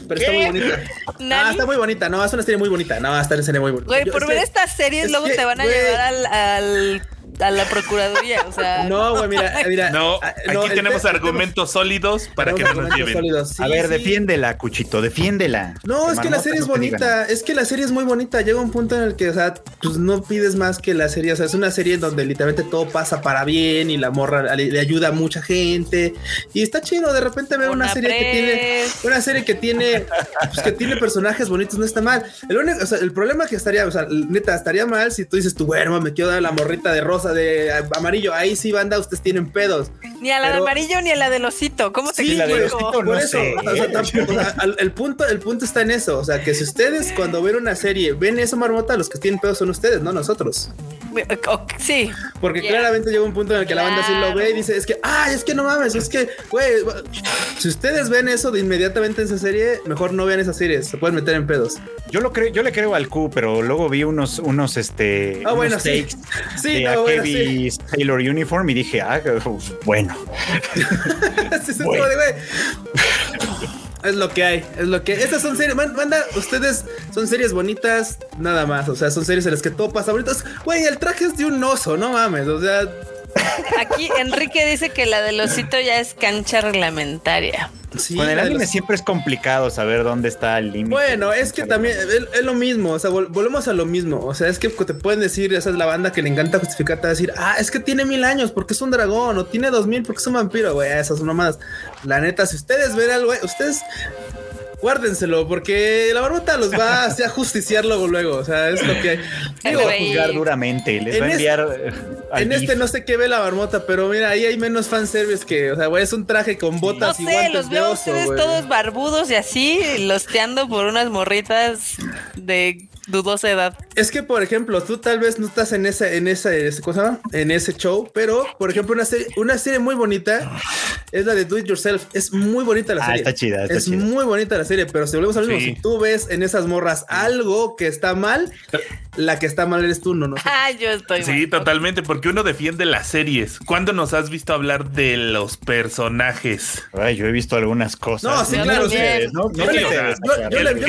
Pero está, muy bonita. Nani. Ah, está muy bonita. No, es una serie muy bonita. No, está una serie muy bonita. Güey, por ver estas series, es luego te van a llevar al, al- a la procuraduría. O sea, No, güey, mira, mira. No, ah, aquí tenemos te- argumentos sólidos para que no nos argumentos lleven. sólidos. Sí, a ver, sí. defiéndela, Cuchito, defiéndela. No, es que la serie es bonita, es que la serie es muy bonita. Llega un punto en el que, o sea, pues no pides más que la serie. O sea, es una serie en donde literalmente todo pasa para bien y la morra le, le ayuda a mucha gente. Y está chido de repente ver una, Una serie que tiene, una serie que tiene, pues, que tiene personajes bonitos, no está mal. El único, o sea, el problema que estaría, o sea, neta, estaría mal si tú dices, tú, bueno, me quiero dar la morrita de rosa, de amarillo. Ahí sí, banda, ustedes tienen pedos. ni a la de amarillo ni a la del osito. ¿Cómo te Sí, la del explico? osito, por no eso, sé. o sea, tampoco- o sea, al- el punto, el punto está en eso, o sea, que si ustedes cuando ven una serie ven eso marmota, los que tienen pedos son ustedes, no nosotros, Sí, porque claramente llega un punto en el que la banda sí lo ve y dice, es que, ay, es que no mames, es que, güey, si ustedes ven eso de inmediatamente en esa serie, mejor no vean esa serie, se pueden meter en pedos. Yo lo creo, yo le creo al Q, pero luego vi unos, unos, este, Ah, bueno, unos sí. takes Sí, no, Akebi Taylor Uniform y dije, ah, bueno. [LAUGHS] Sí, sí. Es lo que hay, es lo que Estas son series, man- banda, ustedes son series bonitas, nada más. O sea, son series en las que todo pasa bonito. Güey, el traje es de un oso, no mames. O sea, aquí Enrique dice que la del osito ya es cancha reglamentaria. sí. Con el anime los- siempre es complicado saber dónde está el límite. Bueno, es que también es, es lo mismo, o sea, vol- volvemos a lo mismo, o sea, es que te pueden decir, esa es la banda que le encanta justificar, te va a decir, ah, es que tiene mil años porque es un dragón, o tiene dos mil porque es un vampiro, güey, esas son nomás. La neta, si ustedes ven algo, güey, ustedes guárdenselo, porque la barbota los va a hacer justiciar luego, luego, o sea, es lo que... Digo, Les va a juzgar duramente, les En va a enviar al en este no sé qué ve la marmota, pero mira, ahí hay menos fanservice que, o sea, güey, es un traje con No botas y sé, guantes los de veo a oso, ustedes todos barbudos y así, losteando por unas morritas de dudosa edad. Es que, por ejemplo, tú tal vez no estás en esa, en esa, ese- ¿cómo se llama? En ese show, pero, por ejemplo, una serie, una serie muy bonita es la de Do It Yourself. Es muy bonita la Ah, serie. está chida, está es chida. muy bonita la serie, pero si volvemos al mismo, Sí. si tú ves en esas morras algo que está mal, la que está mal eres tú, no, no. Ah, yo estoy. Sí, mal. totalmente, porque uno defiende las series. ¿Cuándo nos has visto hablar de los personajes? Ay, yo he visto algunas cosas. No, sí, claro, sí. Que,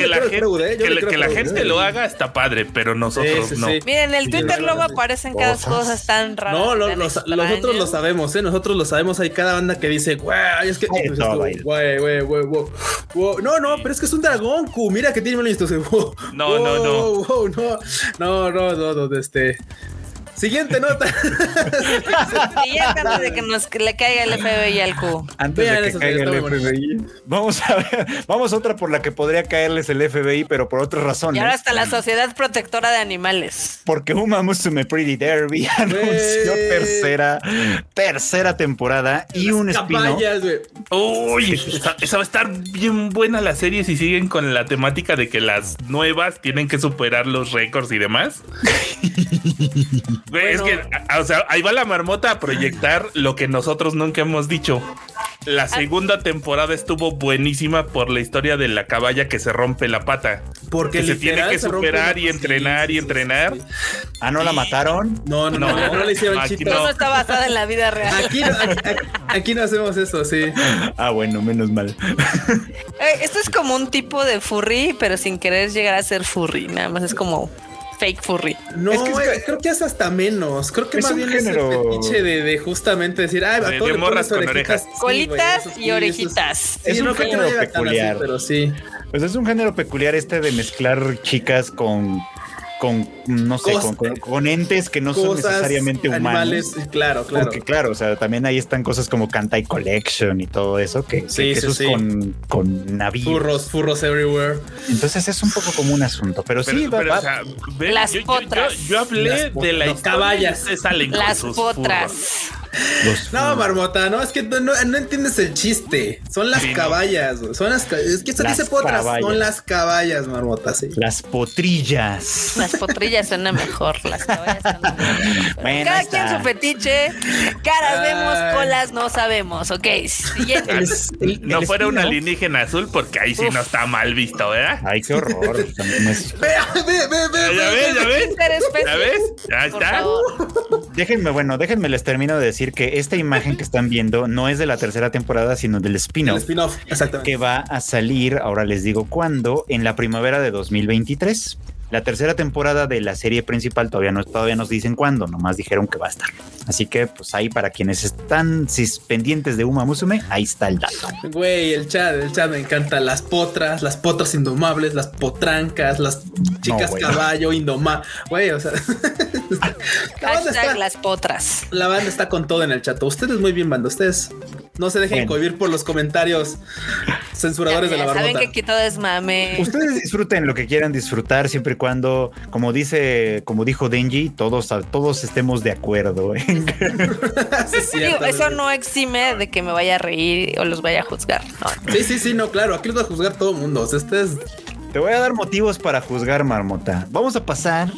la gente, ¿eh? Gente lo haga está padre, pero nosotros Sí, sí, no. sí. Miren, en el Sí, Twitter luego aparecen cada Cosas. cosas tan raras. No, lo- los- nosotros lo sabemos, ¿eh? Nosotros lo sabemos. Hay cada banda que dice, güey, es que. Ay, pues, güey, güey, güey, güey. No, no, pero es que es un dragón, Q. Mira que tiene. Entonces, [LAUGHS] wow, No, no, no. no, no, no, no, no, este. Siguiente nota. [LAUGHS] Y ya antes de que nos que le caiga el FBI al Q. Antes Vean de que eso, caiga el. FBI. Vamos a ver, vamos a otra por la que podría caerles el FBI, pero por otras Y razones. ahora hasta la Sociedad Protectora de Animales. Porque Uma Musume Pretty Derby [LAUGHS] anunció tercera, tercera temporada y un espino. Caballas, güey. Uy, esa, esa va a estar bien buena la serie si siguen con la temática de que las nuevas tienen que superar los récords y demás. [LAUGHS] Güey, Es que, a- o sea, ahí va la marmota a proyectar [LAUGHS] lo que nosotros nunca hemos dicho. La segunda temporada estuvo buenísima por la historia de la caballa que se rompe la pata. Porque que se tiene que se superar y entrenar Sí, y entrenar. sí, sí. Ah, no la mataron. No, no, no, No, no, le hicieron. No, está basada en la vida real. Aquí, no, aquí, aquí- aquí no hacemos eso, sí. Ah, bueno, menos mal. Eh, Esto es como un tipo de furry, pero sin querer llegar a ser furry. Nada más es como fake furry. No, Es que es eh, creo que es hasta menos. Creo que Es más un bien género- es el fetiche de, de justamente decir, ay, a De- todo de morras con orejitas. orejas. Sí, Colitas y orejitas. Sí, Es un no género así, peculiar. pero sí. Pues es un género peculiar este de mezclar chicas con, con no sé, con, con- con entes que no son necesariamente humanos. animales, claro, claro. Porque claro, o sea, también ahí están cosas como Kantai Collection y todo eso, que, Sí, que sí, eso es con, con navíos. Furros, furros everywhere. Entonces es un poco como un asunto, pero, Pero, sí, va, pero, va- o sea, ven, Las yo, yo- potras. yo- yo hablé Las de potras. la Los historia y caballas. salen con Las potras. furros. Los No, Marmota, no, es que no, no- no entiendes el chiste. Son las Sí, no. caballas, güey. Son las Es que esto Las dice potras, caballas. son las caballas, Marmota, sí. Las potrillas. Las potrillas suenan mejor, las caballas suenan mejor. [LAUGHS] Bueno, Cada ahí quien está. su fetiche. Caras Ay. vemos, colas no sabemos. Ok, siguiente. El- el- No el fuera un alienígena azul, porque ahí sí no está mal visto, ¿verdad? Ay, qué horror. [LAUGHS] Ve, ve, ve, ve, Ya ve, ves, ya ves. ¿Ya ves? Ya Por está. favor. Déjenme, bueno, déjenme les termino de decir que esta imagen que están viendo no es de la tercera temporada, sino del El spin-off. exactamente. que va a salir, ahora les digo cuándo, en la primavera de 2023. La tercera temporada de la serie principal todavía no todavía nos dicen cuándo, nomás dijeron que va a estar. Así que pues ahí para quienes están pendientes de Uma Musume, ahí está el dato. Güey, el chat, el chat me encanta. Las potras, las potras indomables, las potrancas, las chicas güey. caballo indomables. Güey, o sea. [LAUGHS] la, banda está, las potras. la banda está con todo en el chat. Ustedes muy bien, banda. Ustedes no se dejen Bueno. cohibir por los comentarios censuradores Ya, de la ya saben barbota. que aquí todo es mame. Ustedes disfruten lo que quieran disfrutar siempre y cuando, como dice, como dijo Denji, todos todos estemos de acuerdo. ¿eh? [LAUGHS] Sí, es Digo, eso no exime de que me vaya a reír o los vaya a juzgar. No, Sí, sí, sí, no, claro. Aquí los va a juzgar todo el mundo. O sea, ustedes. Te voy a dar motivos para juzgar, Marmota. Vamos a pasar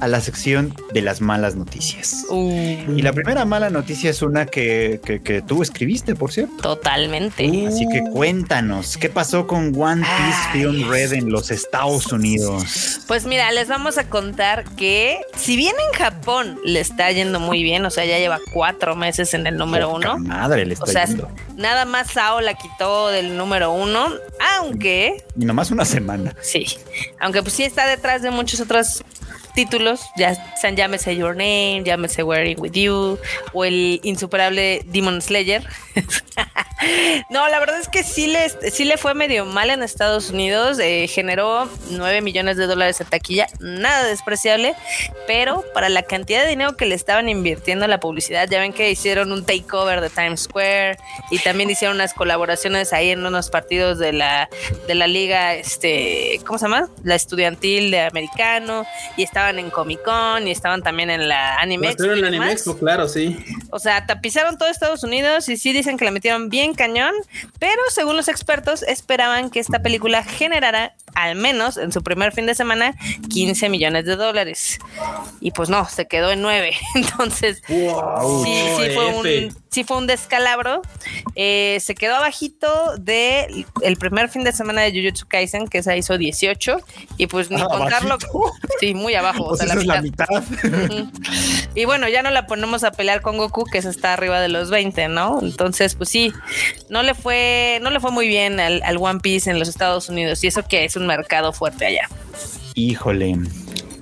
a la sección de las malas noticias. Uh, Y la primera mala noticia es una que, que- que tú escribiste, por cierto. totalmente. Así que cuéntanos, ¿qué pasó con One Piece Ay. Film Red en los Estados Unidos? Pues mira, les vamos a contar que si bien en Japón le está yendo muy bien, o sea, ya lleva cuatro meses en el número Poca uno. Madre, le está O sea, yendo. nada más Sao la quitó del número uno, aunque Y nomás una semana. Sí, aunque pues sí está detrás de muchos otros títulos, ya sean llámese Your Name, llámese Wearing With You o el insuperable Demon Slayer. [LAUGHS] no, la verdad es que sí le, sí le fue medio mal en Estados Unidos, eh, generó 9 millones de dólares en taquilla, nada despreciable, pero para la cantidad de dinero que le estaban invirtiendo en la publicidad, ya ven que hicieron un takeover de Times Square y también hicieron unas colaboraciones ahí en unos partidos de la, de la liga, este, ¿cómo se llama? La estudiantil de americano y estaban en Comic Con y estaban también en la Anime Expo Estuvieron en la Anime. Expo, claro, sí. O sea, tapizaron todo Estados Unidos y sí dicen que la metieron bien cañón, pero según los expertos esperaban que esta película generara al menos en su primer fin de semana 15 millones de dólares. Y pues no, se quedó en 9. [LAUGHS] Entonces, Wow. sí, sí fue F. un, sí fue un descalabro. Eh, se quedó abajito de el primer fin de semana de Jujutsu Kaisen, que esa hizo 18. Y pues ni Ah, contarlo. ¿abajito? Sí, muy abajo. o Pues sea, esa es la mitad. Y bueno, ya no la ponemos a pelear con Goku, que esa está arriba de los 20, ¿no? Entonces, pues sí, no le fue, no le fue muy bien al, al One Piece en los Estados Unidos, y eso que es un mercado fuerte allá. Híjole.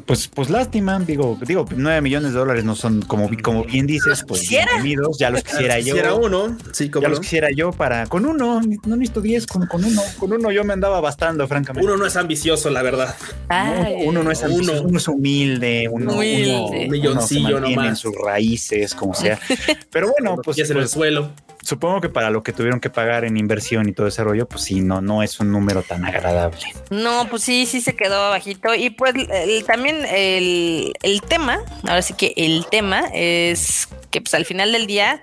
Pues, pues lástima, digo, digo, 9 millones de dólares no son, como, como bien dices, pues bienvenidos, ya los quisiera yo. Quisiera uno, sí, como Ya no. los quisiera yo para, con uno, no necesito 10, con, con uno, con uno yo me andaba bastando, francamente. Uno no es ambicioso, la verdad. Ay, uno, uno no es ambicioso, uno es humilde, uno, Humilde. uno- uno se Milloncillo en nomás. sus raíces, como sea. [LAUGHS] Pero bueno, pues, y es en el pues, suelo. Supongo que para lo que tuvieron que pagar en inversión y todo ese rollo, pues sí, no, no es un número tan agradable. No, pues sí, sí se quedó bajito. Y pues también el, el tema, ahora sí que el tema es que pues al final del día,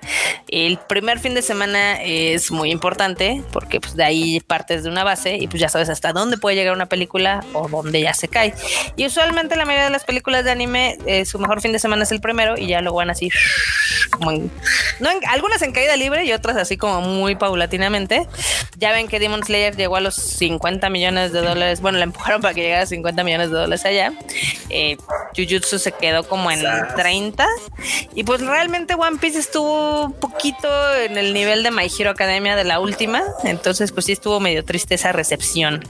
el primer fin de semana es muy importante porque pues de ahí partes de una base y pues ya sabes hasta dónde puede llegar una película o dónde ya se cae. Y usualmente la mayoría de las películas de anime, eh, su mejor fin de semana es el primero y ya luego van así como en- no en- algunas en caída libre y otras así como muy paulatinamente. Ya ven que Demon Slayer llegó a los 50 millones de dólares. Bueno, la empujaron para que llegara a 50 millones de dólares allá. Eh, Jujutsu se quedó como en Sas. 30. Y pues realmente One Piece estuvo un poquito en el nivel de My Hero Academia de la última. Entonces, pues sí estuvo medio triste esa recepción.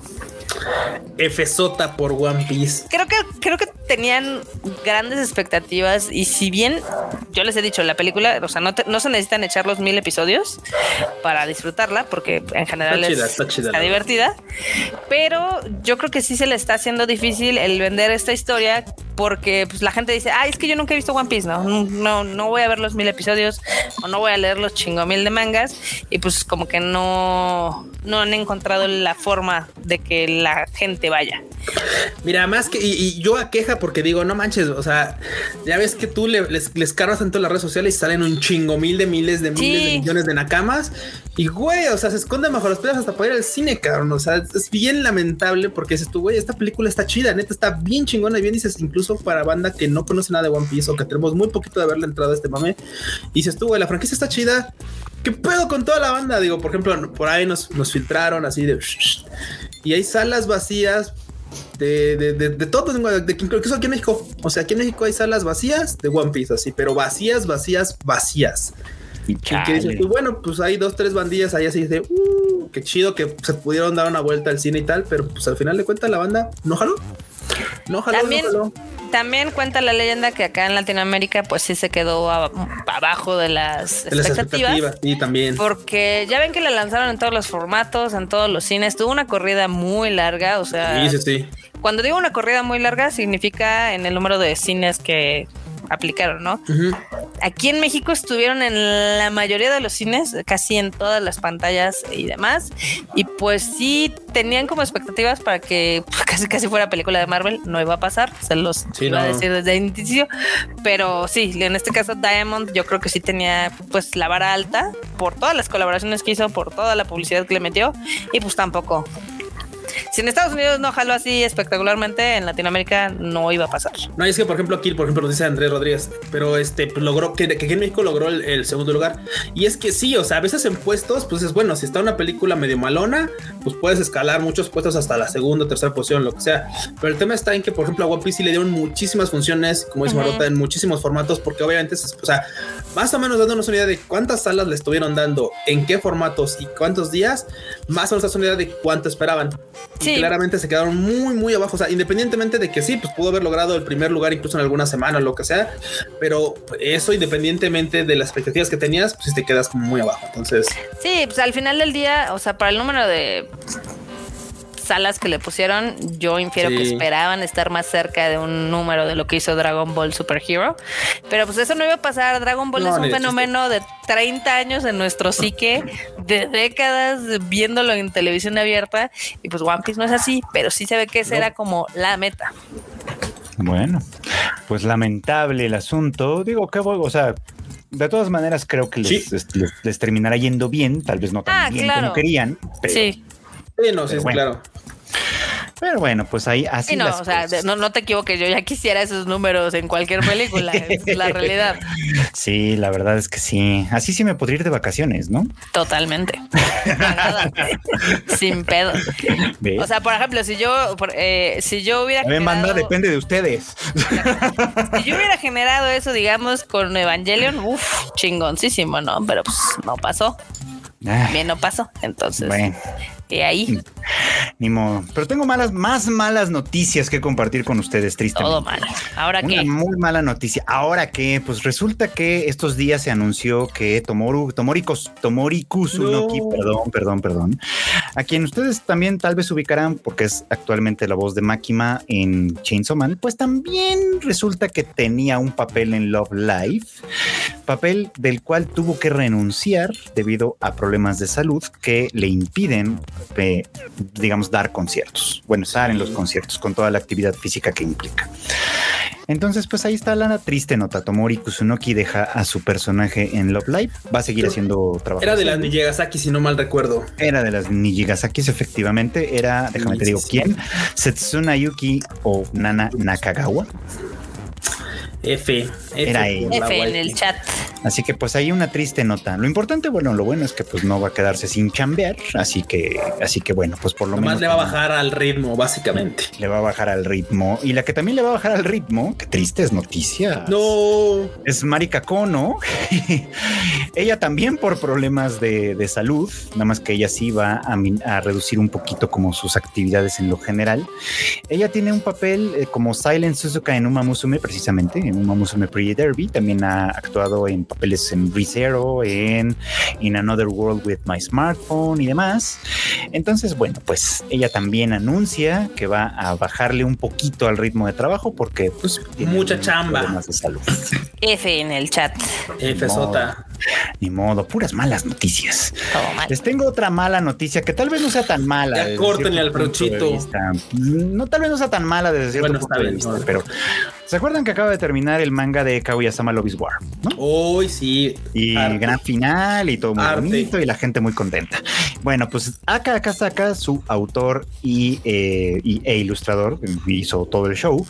F-Sota por One Piece. Creo que, creo que tenían grandes expectativas y si bien yo les he dicho, la película, o sea, no, te- no se necesitan echar los mil episodios para disfrutarla, porque en general Está es- chida, está chida, está la divertida, pero yo creo que sí se le está haciendo difícil el vender esta historia porque pues, la gente dice, ay, es que yo nunca he visto One Piece, no, no, no voy a ver los mil episodios o no voy a leer los chingomil de mangas y pues como que no, no han encontrado la forma de que la gente vaya. Mira, más que, y, y yo a queja risa porque digo, no manches, o sea, ya ves que tú le, les, les cargas en todas las redes sociales y salen un chingo mil de miles de miles de millones de nakamas y güey, o sea, se esconden bajo las piedras hasta para ir al cine, cabrón. O sea, es, es bien lamentable porque dices tú, güey, esta película está chida, neta, está bien chingona y bien dices, incluso para banda que no conoce nada de One Piece o que tenemos muy poquito de haberle entrado a este mame, y dices tú, güey, la franquicia está chida. ¿Qué pedo con toda la banda? Digo, por ejemplo, por ahí nos, nos filtraron así de y hay salas vacías de, de, de, de todo, de, incluso aquí en México. O sea, aquí en México hay salas vacías de One Piece, así, pero vacías, vacías, vacías. Y que dices tú, bueno, pues hay dos, tres bandillas ahí así de, uh, qué chido que se pudieron dar una vuelta al cine y tal, pero pues al final de cuentas la banda no jaló. No jaló, También- no jaló. También cuenta la leyenda que acá en Latinoamérica pues sí se quedó a- abajo de las De las expectativas. expectativas. Y también. Porque ya ven que la lanzaron en todos los formatos, en todos los cines. Tuvo una corrida muy larga, o sea, Sí, sí, sí. cuando digo una corrida muy larga significa en el número de cines que aplicaron, ¿no? Aquí en México estuvieron en la mayoría de los cines, casi en todas las pantallas y demás. Y pues sí tenían como expectativas para que pues, casi casi fuera película de Marvel. No iba a pasar, se los Sí, iba a decir desde el inicio. Pero sí, en este caso Diamond yo creo que sí tenía pues la vara alta por todas las colaboraciones que hizo, por toda la publicidad que le metió. Y pues tampoco. Si en Estados Unidos no jaló así espectacularmente, en Latinoamérica no iba a pasar. No, es que por ejemplo aquí, por ejemplo, nos dice Andrés Rodríguez, pero este pues, logró que, que en México logró el, el segundo lugar. Y es que sí, o sea, a veces en puestos, pues es bueno, si está una película medio malona, pues puedes escalar muchos puestos hasta la segunda tercera posición, lo que sea. Pero el tema está en que, por ejemplo, a One Piece sí le dieron muchísimas funciones, como dice Ujú. Marota, en muchísimos formatos, porque obviamente, o sea, más o menos dándonos una idea de cuántas salas le estuvieron dando, en qué formatos y cuántos días, más o menos una idea de cuánto esperaban. Y Sí. claramente se quedaron muy, muy abajo. O sea, independientemente de que sí, pues pudo haber logrado el primer lugar incluso en alguna semana o lo que sea, pero eso independientemente de las expectativas que tenías, pues sí te quedas como muy abajo. Entonces, Sí, pues al final del día, o sea, para el número de salas que le pusieron, yo infiero que esperaban estar más cerca de un número de lo que hizo Dragon Ball Super Hero. Pero pues eso no iba a pasar. Dragon Ball No, es un fenómeno de 30 años en nuestro psique, de décadas viéndolo en televisión abierta. Y pues One Piece no es así, pero sí se ve que esa era como la meta. Bueno, pues lamentable el asunto. Digo, que voy, o sea, de todas maneras creo que les, Sí. les- les- les terminará yendo bien, tal vez no tan Ah, bien claro. como querían, pero, Sí, sí, no, sí, bueno. claro. pero bueno, pues ahí así sí, no, las o sea, cosas. de- no, no te equivoques, yo ya quisiera esos números en cualquier película, es la realidad. [LAUGHS] Sí, la verdad es que sí. Así sí me podría ir de vacaciones, ¿no? Totalmente. Sin pedo. ¿Ves? O sea, por ejemplo, si yo, eh, si yo hubiera A ver, generado, manda, depende de ustedes. si yo hubiera generado eso, digamos, con Evangelion, uff, chingoncísimo, ¿no? Pero pues no pasó. Ah, Bien, no pasó. Entonces, bueno, y ahí ni modo. Pero tengo malas, más malas noticias que compartir con ustedes, tristemente. todo mal. Ahora Una qué? muy mala noticia. Ahora que, pues resulta que estos días se anunció que Tomoru, Tomori, Kos- Tomori Kusunoki, No. perdón, perdón, perdón, a quien ustedes también tal vez ubicarán porque es actualmente la voz de Makima en Chainsaw Man, pues también resulta que tenía un papel en Love Live, papel del cual tuvo que renunciar debido a problemas de salud que le impiden, eh, digamos, dar conciertos, bueno, estar en los conciertos con toda la actividad física que implica. Entonces, pues ahí está la triste nota. Tomori Kusunoki deja a su personaje en Love Live. Va a seguir haciendo trabajo. Era de las Nijegasaki, si no mal recuerdo. Era de las Nijigasakis, efectivamente. Era, déjame te digo quién, Setsuna Yuki o Nana Nakagawa. F. F Era F en el chat. Así que pues hay una triste nota. Lo importante, bueno, lo bueno es que pues no va a quedarse sin chambear. Así que, así que bueno, pues por lo Nomás menos le va a bajar al ritmo, básicamente. le va a bajar al ritmo. Y la que también le va a bajar al ritmo, qué triste es noticia. No. es Marika Kono. [LAUGHS] ella también por problemas de, de salud, nada más que ella sí va a, min- a reducir un poquito como sus actividades en lo general. Ella tiene un papel eh, como Silent Suzuka en Uma Musume, precisamente, en Uma Musume Pretty Derby. También ha actuado en papeles en ReZero, en In Another World with My Smartphone y demás. Entonces, bueno, pues ella también anuncia que va a bajarle un poquito al ritmo de trabajo porque pues tiene Mucha chamba. problemas de salud. F en el chat. FSota. Ni modo, puras malas noticias. Todo mal. Les tengo otra mala noticia que tal vez no sea tan mala. Ya córtenle al vista. No, tal vez no sea tan mala desde cierto Bueno, punto está de bien, vista, no. pero ¿se acuerdan que acaba de terminar el manga de Kaguya-sama Love is War? ¿no? Hoy sí. Y Arte. gran final y todo muy Arte. bonito y la gente muy contenta. Bueno, pues Aka Akasaka, su autor y, eh, y- e ilustrador, hizo todo el show,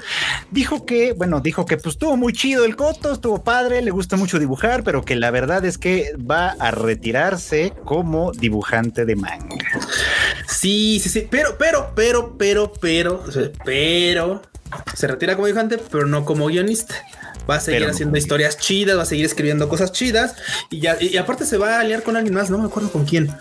dijo que, bueno, dijo que pues estuvo muy chido el coto, estuvo padre, le gusta mucho dibujar, pero que la verdad es que va a retirarse como dibujante de manga. Sí, sí, sí. Pero, pero, pero, pero, pero, pero se retira como dibujante, pero no como guionista. Va a seguir Pero haciendo historias chidas, va a seguir escribiendo cosas chidas y ya, y, aparte se va a aliar con alguien más, no me acuerdo con quién.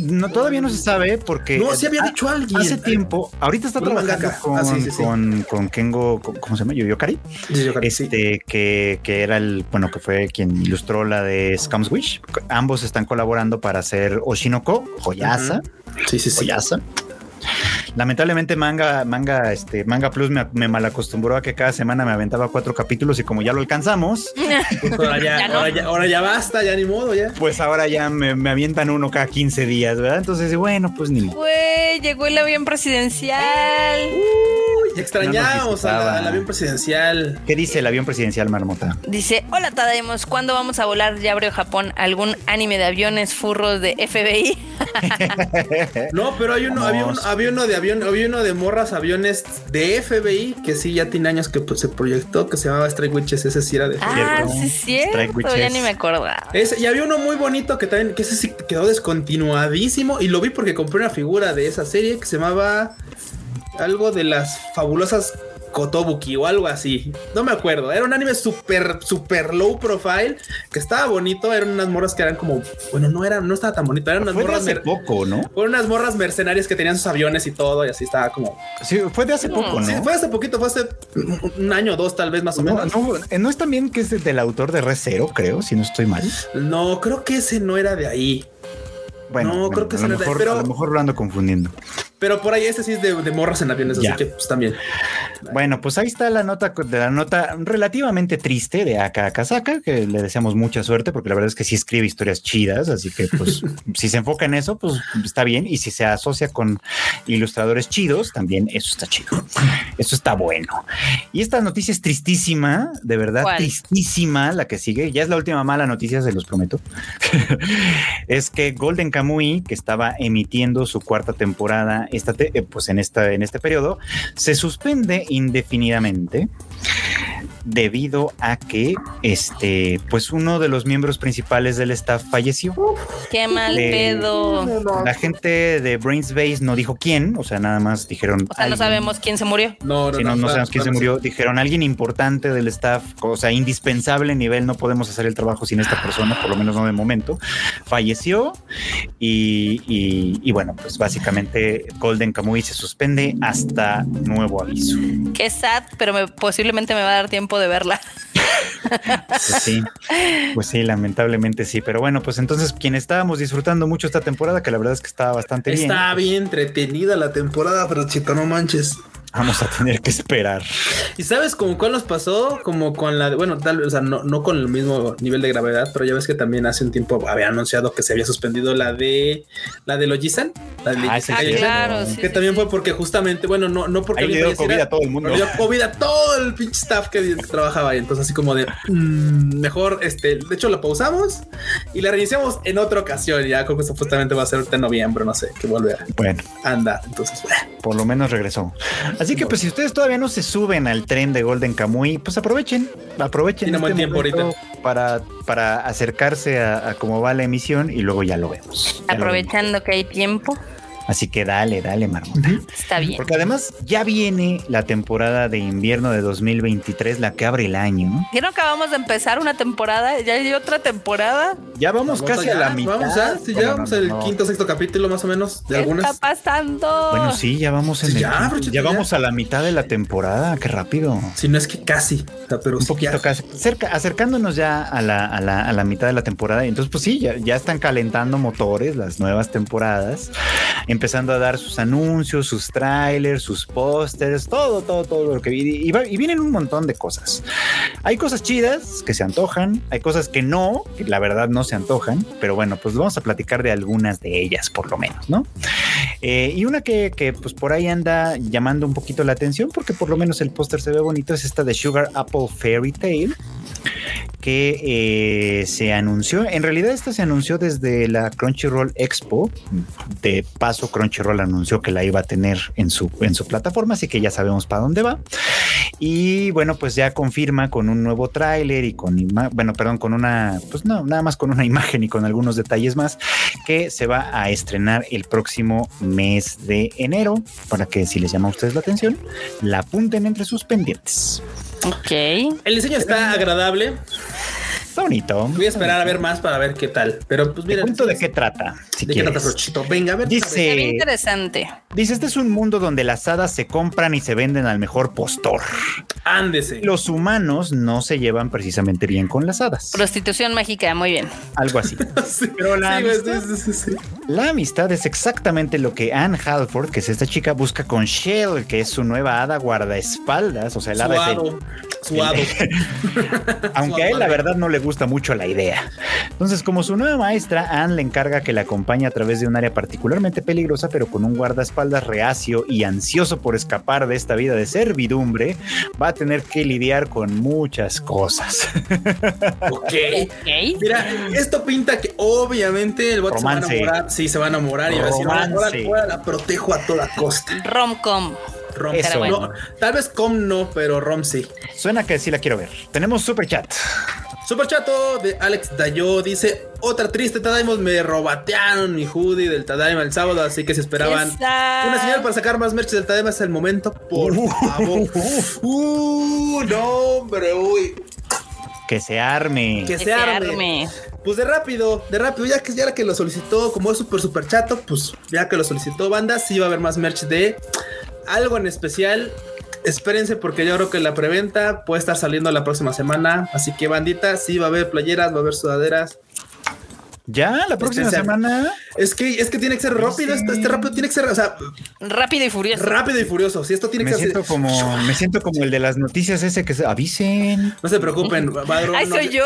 No, todavía no se sabe porque... No, sí había dicho alguien. Hace tiempo, ahorita está trabajando con, Ah, sí, sí, sí. con, con Kengo, con- ¿cómo se llama? Yoyokari. Sí, yo creo que sí. este que, que era el bueno que fue quien ilustró la de Scum's Wish ambos están colaborando para hacer Oshinoko joyaza Sí, sí, sí. joyaza lamentablemente manga manga este manga plus me, me malacostumbró a que cada semana me aventaba cuatro capítulos y como ya lo alcanzamos [LAUGHS] Pues ahora, ya, Ya no. ahora, ya, ahora ya basta, ya ni modo, ya. pues ahora ya me, me avientan uno cada 15 días verdad entonces bueno pues ni modo. Güey, llegó el avión presidencial. [LAUGHS] Uy, extrañamos a al avión presidencial. ¿qué dice el avión presidencial marmota? Dice, hola Tadaemos, ¿cuándo vamos a volar? Ya abrió Japón algún anime de aviones furros de FBI. [LAUGHS] No, pero hay uno, había, un- Vamos. había uno de avión, había uno de morras aviones de FBI que sí ya tiene años que pues, se proyectó que se llamaba Strike Witches, ese sí era de Ah, Cierto. sí cierto, ya Witches. ni me acordaba. Ese, y había uno muy bonito que también, que ese sí quedó descontinuadísimo y lo vi porque compré una figura de esa serie que se llamaba algo de las fabulosas Kotobuki o algo así. No me acuerdo. Era un anime súper, súper low profile que estaba bonito. Eran unas morras que eran como, bueno, no eran, no estaba tan bonito. Eran unas fue de morras, hace mer- poco no fueron unas morras mercenarias que tenían sus aviones y todo y así estaba como. sí fue de hace poco no Sí, fue hace poquito, fue hace un año o dos tal vez más o no, menos. no, eh, no es también que es del autor de Re Zero, creo, si no estoy mal. No, creo que ese no era de ahí. Bueno, No, bueno, creo que a, sí lo mejor, pero- a lo mejor lo ando confundiendo. Pero por ahí este sí es de, de morras en aviones, Ya. así que pues también. Bueno, pues ahí está la nota de la nota relativamente triste de Aka Akasaka, que le deseamos mucha suerte, porque la verdad es que sí escribe historias chidas, así que pues [LAUGHS] si se enfoca en eso, pues está bien, y si se asocia con ilustradores chidos, también eso está chido. Eso está bueno. Y esta noticia es tristísima, de verdad, ¿Cuál? tristísima la que sigue. Ya es la última mala noticia, se los prometo. [LAUGHS] es que Golden Kamuy, que estaba emitiendo su cuarta temporada esta te- eh, pues en, esta, en este periodo, se suspende indefinidamente debido a que este pues uno de los miembros principales del staff falleció. Qué mal Le- pedo. La gente de Brains Base no dijo quién, o sea, nada más dijeron O sea, no sabemos quién se murió. No, no, Sí, no, no sabemos quién se murió. Dijeron alguien importante del staff, o sea, indispensable nivel. No podemos hacer el trabajo sin esta persona, por lo menos no de momento. Falleció y, y- y bueno, pues básicamente Golden Kamuy se suspende hasta nuevo aviso. Qué sad, pero me- posiblemente me va a dar tiempo de verla. Pues sí, pues sí, lamentablemente sí. Pero bueno, pues entonces quienes estábamos disfrutando mucho esta temporada, que la verdad es que estaba bastante bien, Está bien entretenida la temporada, pero chico, no manches. Vamos a tener que esperar. ¿Y sabes con cuál nos pasó? Como con la de, bueno, tal vez, o sea, no, no con el mismo nivel de gravedad, pero ya ves que también hace un tiempo había anunciado que se había suspendido la de la de Logisan, la de Ah, sí, Ah, cierto. claro, sí, que sí, también sí. fue porque justamente, bueno, no, no porque Ahí le dio COVID a todo el mundo. pero dio COVID a todo el pinche staff que, que trabajaba ahí. Entonces, así como de mm, mejor, este, de hecho, la pausamos y la reiniciamos en otra ocasión. Ya creo que supuestamente va a ser ahorita en noviembre, no sé, que volver. Bueno, Anda, entonces, bueno. por lo menos regresó. Así que pues si ustedes todavía no se suben al tren de Golden Kamuy, pues aprovechen, aprovechen este tiempo ahorita. para, para acercarse a, a cómo va la emisión y luego ya lo vemos. Ya lo vemos. Aprovechando que hay tiempo, Así que dale, dale, Marmota. está bien. Porque además ya viene la temporada de invierno de 2023, la que abre el año. ¿Ya no acabamos de empezar una temporada? ¿Ya hay otra temporada? Ya vamos casi a la mitad. Vamos ya, sí, ya No, no, vamos no, al no. quinto, sexto capítulo más o menos de ¿Qué algunas. está pasando? Bueno, sí, ya vamos en Sí, el ya, vamos a la mitad de la temporada, qué rápido. Si no es que casi, o sea, pero un sí poquito ya. casi, cerca, acercándonos ya a la, a, la, a la mitad de la temporada. Entonces, pues sí, ya, ya están calentando motores las nuevas temporadas. Empezando a dar sus anuncios, sus trailers, sus pósters, todo, todo, todo lo que. Y, y vienen un montón de cosas. Hay cosas chidas que se antojan, hay cosas que no, que la verdad no se antojan, pero bueno, pues vamos a platicar de algunas de ellas, por lo menos, ¿no? Eh, y una que, que, pues por ahí anda llamando un poquito la atención, porque por lo menos el póster se ve bonito, es esta de Sugar Apple Fairy Tale que eh, se anunció. En realidad, esta se anunció desde la Crunchyroll Expo. De paso, Crunchyroll anunció que la iba a tener en su, en su plataforma, así que ya sabemos para dónde va. Y bueno, pues ya confirma con un nuevo tráiler y con, bueno, perdón, con una, pues no, nada más con una [LAUGHS] imagen y con algunos detalles más, que se va a estrenar el próximo mes de enero, para que si les llama a ustedes la atención, la apunten entre sus pendientes. Ok. El diseño está agradable. Está bonito. Voy a esperar a ver más para ver qué tal. Pero pues Te mira, cuento de qué trata. Venga, a ver. Dice- interesante. Dice, este es un mundo donde las hadas se compran y se venden al mejor postor. Ándese. Los humanos no se llevan precisamente bien con las hadas. Prostitución mágica, muy bien. Algo así. [LAUGHS] Sí, Pero la sí, amistad- sí, sí, sí, sí. La amistad es exactamente lo que Anne Halford, que es esta chica, busca con Shell, que es su nueva hada guardaespaldas. O sea, el hada es el- Suado. Suado. [LAUGHS] aunque a él la verdad no le gusta mucho la idea. Entonces, como su nueva maestra, Anne le encarga que la acompañe a través de un área particularmente peligrosa, pero con un guardaespaldas reacio y ansioso por escapar de esta vida de servidumbre, va a tener que lidiar con muchas cosas. [LAUGHS] Ok. Mira, esto pinta que obviamente el vato se va a Romance. enamorar. Sí, se va a enamorar y va a decir, ahora, la protejo a toda costa. Romcom. Rom, Eso. pero no, tal vez com no, pero Rom sí. Suena que sí la quiero ver. Tenemos super chat. Super chato de Alex Dayo dice: Otra triste Tadaimos, me robatearon mi hoodie del Tadaima el sábado, así que se esperaban una señal para sacar más merch del Tadaima. Es el momento, por Uh. favor. Uh, no, hombre, uy. Que se arme. Que Que se se arme. arme. Pues de rápido, de rápido, ya que ya que lo solicitó, como es súper super chato, pues ya que lo solicitó banda, sí va a haber más merch de algo en especial. Espérense porque yo creo que la preventa puede estar saliendo la próxima semana. Así que bandita, sí va a haber playeras, va a haber sudaderas. Ya, la próxima Este, semana. Es que, es que tiene que ser rápido, este, este rápido tiene que ser, o sea, Rápido y furioso. rápido y furioso. Si esto tiene Me que ser siento como, me siento como el de las noticias ese que se avisen. No se preocupen, va a durar Ay, unos- soy yo.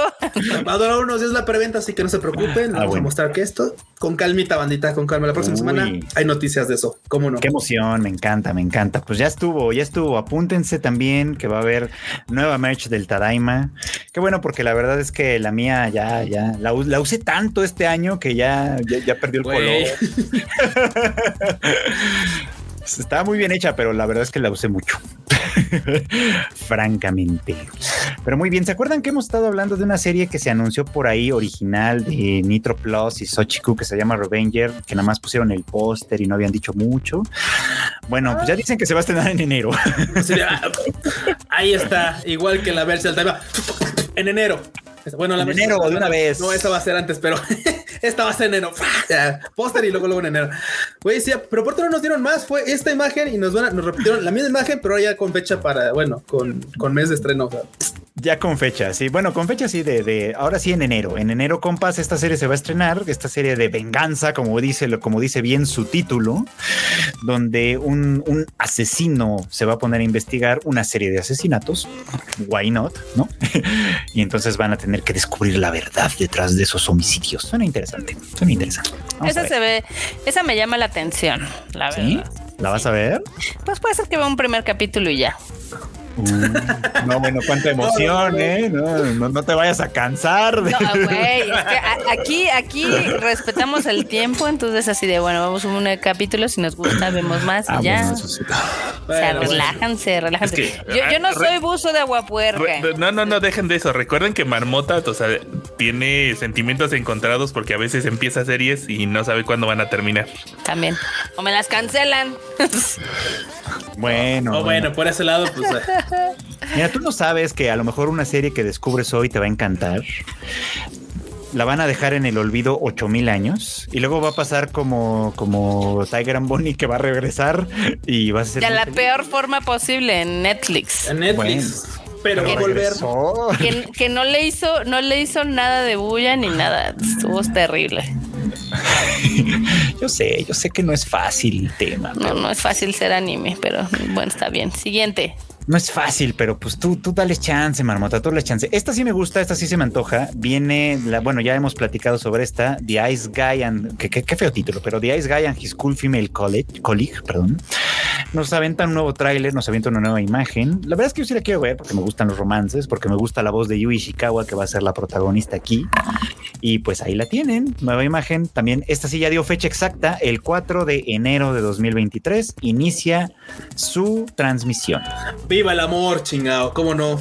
Va a durar unos días la preventa, así que no se preocupen. Ah, Vamos bueno. a mostrar que esto, con calmita, bandita, con calma. La próxima Uy. semana hay noticias de eso. ¿Cómo no? Qué emoción, me encanta, me encanta. Pues ya estuvo, ya estuvo. Apúntense también que va a haber nueva merch del Tadaima. Qué bueno, porque la verdad es que la mía ya, ya, la usé tanto este año que ya, ya, ya perdió el color. [LAUGHS] Estaba muy bien hecha, pero la verdad es que la usé mucho. [LAUGHS] Francamente. Pero muy bien, ¿se acuerdan que hemos estado hablando de una serie que se anunció por ahí original de Nitro Plus y Sochiku que se llama Revenger, que nada más pusieron el póster y no habían dicho mucho? Bueno, pues ya dicen que se va a estrenar en enero. De, ah, ahí está, igual que la versión. En enero. Bueno, la En de una vez. No, esta va a ser antes, pero esta va a ser en enero. Póster y luego luego en enero. Güey, sí, pero por otro nos dieron más. Fue esta imagen y nos, van a- nos repitieron la misma imagen, pero ahora ya con fecha para, bueno, con, con mes de estreno. Ya con fecha, sí. Bueno, con fecha sí de, de ahora sí en enero. En enero, compas, esta serie se va a estrenar, esta serie de venganza, como dice, lo- como dice bien su título, donde un, un asesino se va a poner a investigar una serie de asesinatos. Why not? ¿No? [LAUGHS] y entonces van a tener que descubrir la verdad detrás de esos homicidios. Suena interesante. Suena interesante. Vamos a Esa se ve, esa me llama la atención, la ¿Sí? verdad. ¿La vas a ver? Pues puede ser que vea un primer capítulo y ya. Uh, no, bueno, cuánta [LAUGHS] emoción, ¿eh? No, no, no te vayas a cansar. de- No, [LAUGHS] güey, es que aquí, aquí respetamos el tiempo, entonces así de bueno, vamos a un capítulo, si nos gusta, vemos más y Ah, ya. bueno, eso sí. o sea, Bueno, bueno. Es que, yo, yo no ah, re- soy buzo de agua puerca. Re- No, no, no, dejen de eso. Recuerden que Marmota, o sea, tiene sentimientos encontrados porque a veces empieza series y no sabe cuándo van a terminar. También. O me las cancelan. Bueno, Oh, bueno, por ese lado, pues. [LAUGHS] Mira, tú no sabes que a lo mejor una serie que descubres hoy te va a encantar. La van a dejar en el olvido 8000 años y luego va a pasar como, como Tiger and Bonnie que va a regresar y vas a ser. De la feliz. peor forma posible en Netflix. en Netflix. Pero va a volver. Que, que no le hizo, no le hizo nada de bulla ni nada. Estuvo terrible. yo sé, yo sé que no es fácil el tema. No, no es fácil ser anime, pero bueno, está bien. Siguiente. No es fácil, pero pues tú, tú dale chance, marmota, tú dale chance. Esta sí me gusta, esta sí se me antoja. Viene, la, bueno, ya hemos platicado sobre esta, The Ice Guy and, qué, qué, qué feo título, pero The Ice Guy and His Cool Female College, Colleague, perdón. Nos aventan un nuevo tráiler, nos avienta una nueva imagen. La verdad es que yo sí la quiero ver porque me gustan los romances, porque me gusta la voz de Yui Ishikawa, que va a ser la protagonista aquí. Y pues ahí la tienen, nueva imagen. También esta sí ya dio fecha exacta, el 4 de enero de 2023, inicia su transmisión. Viva el amor, chingado, ¿cómo no?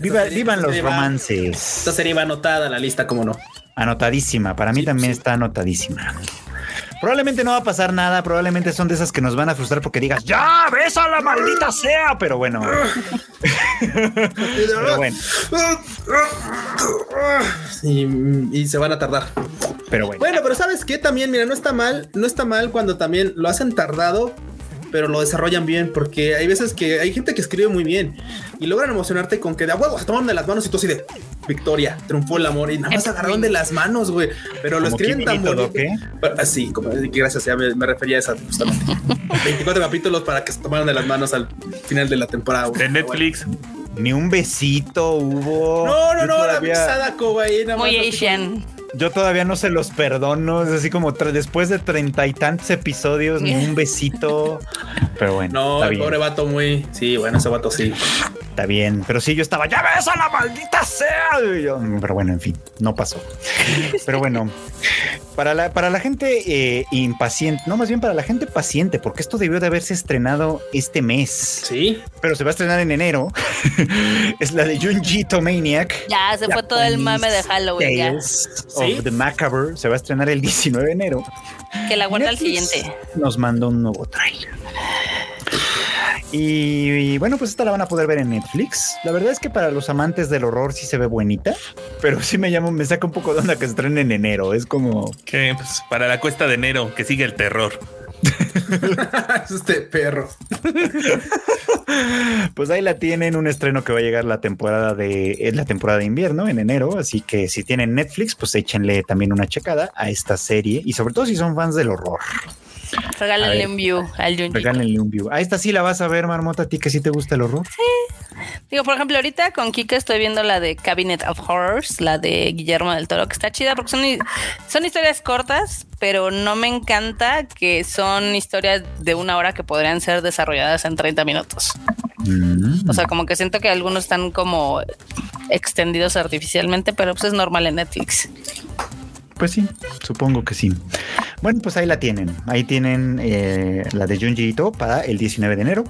Viva, serie- vivan los romances. Esta serie va anotada la lista, ¿cómo no? Anotadísima, para mí Sí, también sí. está anotadísima. Probablemente no va a pasar nada, probablemente son de esas que nos van a frustrar porque digas, ya, ves a la maldita sea, pero bueno. [LAUGHS] pero bueno, Y, y se van a tardar. pero bueno. Bueno, pero ¿sabes qué? También, mira, no está mal, no está mal cuando también lo hacen tardado, pero lo desarrollan bien, porque hay veces que hay gente que escribe muy bien y logran emocionarte con que de huevo se toman de las manos y tú así de victoria, triunfó el amor y nada más agarraron de las manos, güey, pero lo Como escriben tan bonito. Así, como que gracias, ya me, me refería a esa justamente. [LAUGHS] 24 capítulos para que se tomaran de las manos al final de la temporada. De Netflix. Ni un besito hubo. No, no, no, la todavía- ahí nada más Muy así Asian. Yo todavía no se los perdono. Es así como después de treinta y tantos episodios, ni un besito. Pero bueno, No, el pobre vato muy. Sí, bueno, ese vato sí. Está bien. Pero sí, yo estaba, ya ves a la maldita sea. Yo, pero bueno, en fin, no pasó. Pero bueno, para la, para la gente eh, impaciente, no más bien para la gente paciente, porque esto debió de haberse estrenado este mes, Sí. pero se va a estrenar en enero. [LAUGHS] es la de Junji Maniac. Ya, se fue todo el mame de Halloween, ya. Of the Macabre se va a estrenar el 19 de enero. Que la guarda al siguiente. Nos mandó un nuevo trailer. Y, y bueno, pues esta la van a poder ver en Netflix. La verdad es que para los amantes del horror sí se ve bonita, pero sí me llamo, me saca un poco de onda que se estrene en enero. Es como, Que pues, para la cuesta de enero, que sigue el terror. [LAUGHS] es este perro. [LAUGHS] pues ahí la tienen, un estreno que va a llegar la temporada de, es la temporada de invierno en enero. Así que si tienen Netflix, pues échenle también una checada a esta serie y sobre todo si son fans del horror. Regálenle ver. un view al Junji. Regálenle un view. A esta sí la vas a ver, Marmota, a ti que sí te gusta el horror. Digo, por ejemplo, ahorita con Kika estoy viendo la de Cabinet of Horrors, la de Guillermo del Toro, que está chida porque son, son historias cortas, pero no me encanta que son historias de una hora que podrían ser desarrolladas en 30 minutos. Mm. O sea, como que siento que algunos están como extendidos artificialmente, pero pues es normal en Netflix. Pues sí, supongo que sí. Bueno, pues ahí la tienen. Ahí tienen eh, la de Junji Ito para el 19 de enero.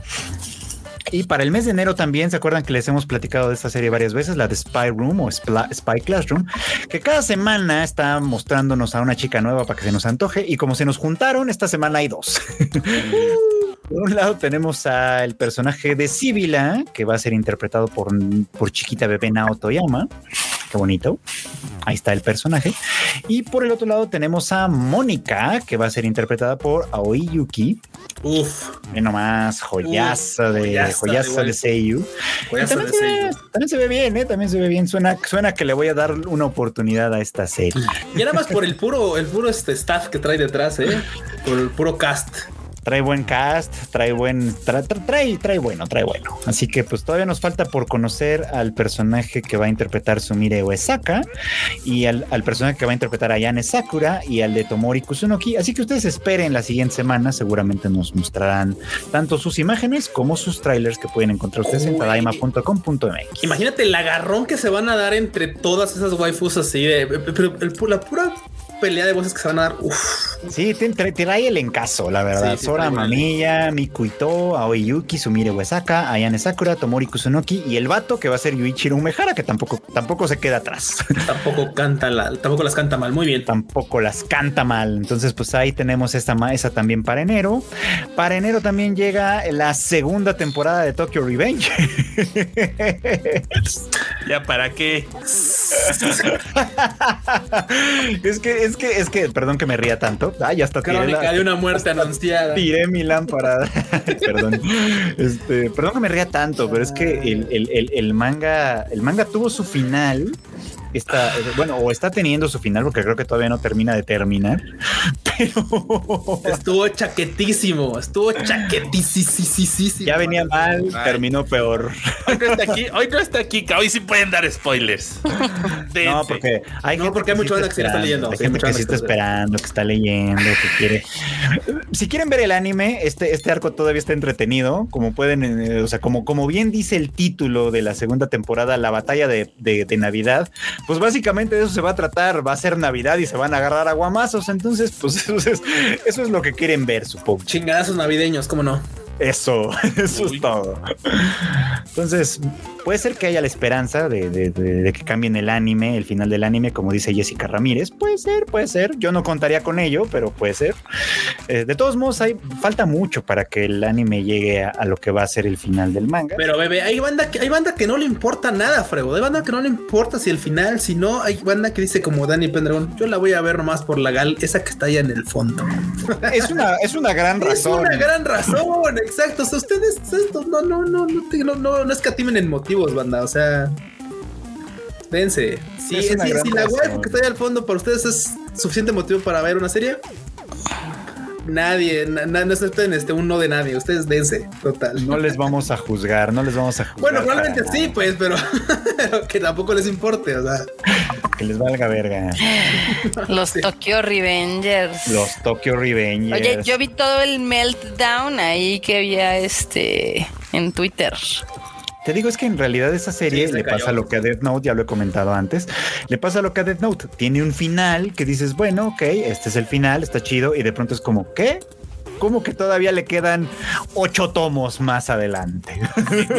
Y para el mes de enero también, ¿se acuerdan que les hemos platicado de esta serie varias veces? La de Spy Room o Spla- Spy Classroom, que cada semana está mostrándonos a una chica nueva para que se nos antoje. Y como se nos juntaron, esta semana hay dos. [LAUGHS] Por un lado tenemos al personaje de Sibila, que va a ser interpretado por, por chiquita bebé Nao Toyama. Qué bonito. Ahí está el personaje. Y por el otro lado tenemos a Mónica, que va a ser interpretada por Aoi Yuki. Uf, Ve nomás, joyaza Uf, de joyaza joyaza de. Seiyu. Y se, ve, también se ve bien, ¿eh? También se ve bien. Suena, suena que le voy a dar una oportunidad a esta serie. Y nada más por el puro, el puro este staff que trae detrás, eh. Por el puro cast. Trae buen cast, trae buen, tra- tra- trae, trae bueno, trae bueno. Así que pues todavía nos falta por conocer al personaje que va a interpretar Sumire Uesaka y al, al personaje que va a interpretar a Yane Sakura y al de Tomori Kusunoki. Así que ustedes esperen la siguiente semana, seguramente nos mostrarán tanto sus imágenes como sus trailers que pueden encontrar ustedes en tadaima.com.mx. Imagínate el agarrón que se van a dar entre todas esas waifus así de. Pero el la pura pelea de voces que se van a dar. Uf. Sí, te, te- trae el encaso, la verdad. Sí, sí, Sora Mamiya, Miku Ito, Aoi Yuki, Sumire Uesaka, Ayane Sakura, Tomori Kusunoki y el vato que va a ser Yuichiro Umehara, que tampoco, tampoco se queda atrás. [LAUGHS] Tampoco canta la, tampoco las canta mal. Muy bien. tampoco las canta mal. Entonces, pues ahí tenemos esta esa también para enero. Para enero también llega la segunda temporada de Tokyo Revenge. [LAUGHS] ¿Ya para qué? [LAUGHS] es que, es que, es que, perdón que me ría tanto. Ay, ya tiré, Crónica la- de una muerte anunciada. tiré mi lámpara. [LAUGHS] perdón. Este, perdón que me ría tanto, pero es que el, el- el- el manga, el manga tuvo su final está, bueno, o está teniendo su final, porque creo que todavía no termina de terminar, [LAUGHS] pero Estuvo chaquetísimo, estuvo chaquetísimo. ya venía mal, Ay. terminó peor. Hoy no está aquí, hoy no está aquí, hoy sí pueden dar spoilers. No, porque hay No, gente porque hay que sí lo está esperando, leyendo, Hay sí, gente que sí está está esperando, que está leyendo, que quiere. Si quieren ver el anime, este, este arco todavía está entretenido. Como pueden, eh, o sea, como, como bien dice el título de la segunda temporada, la batalla de, de- de Navidad, pues básicamente de eso se va a tratar. Va a ser Navidad y se van a agarrar a guamazos. Entonces, pues [LAUGHS] eso es, eso es lo que quieren ver, supongo. Chingadazos navideños, ¿cómo no? Eso, [LAUGHS] eso Uy. es todo. Entonces, puede ser que haya la esperanza de, de- de- de que cambien el anime, el final del anime, como dice Jessica Ramírez. Puede ser, puede ser. Yo no contaría con ello, pero puede ser. Eh, de todos modos, hay, falta mucho para que el anime llegue a, a lo que va a ser el final del manga. Pero bebé, hay banda que hay banda que no le importa nada, Frego. Hay banda que no le importa si el final, si no, hay banda que dice como Dani Pendragón, yo la voy a ver nomás por la gal, esa que está allá en el fondo. Es una, es una gran [LAUGHS] Es razón. una gran razón, exacto. O sea, ustedes esto, no, no, no, no, te- no, no, no escatimen en motivos, banda. O sea, dense. Si, si- si la waifu que está allá al fondo para ustedes es suficiente motivo para ver una serie, nadie, na- na- no acepten este un no de nadie. Ustedes dense, total. No les vamos a juzgar, no les vamos a juzgar. Bueno, probablemente nada, sí, pues, [LAUGHS] pero que tampoco les importe, o sea. Que les valga verga. Los Tokyo Revengers. Los Tokyo Revengers. Oye, yo vi todo el meltdown ahí que había este en Twitter. Te digo, es que en realidad esa serie Sí, le cayó. pasa lo que a Death Note, ya lo he comentado antes, le pasa lo que a Death Note, tiene un final que dices, bueno, ok, este es el final, está chido, y de pronto es como, ¿qué? Como que todavía le quedan ocho tomos más adelante.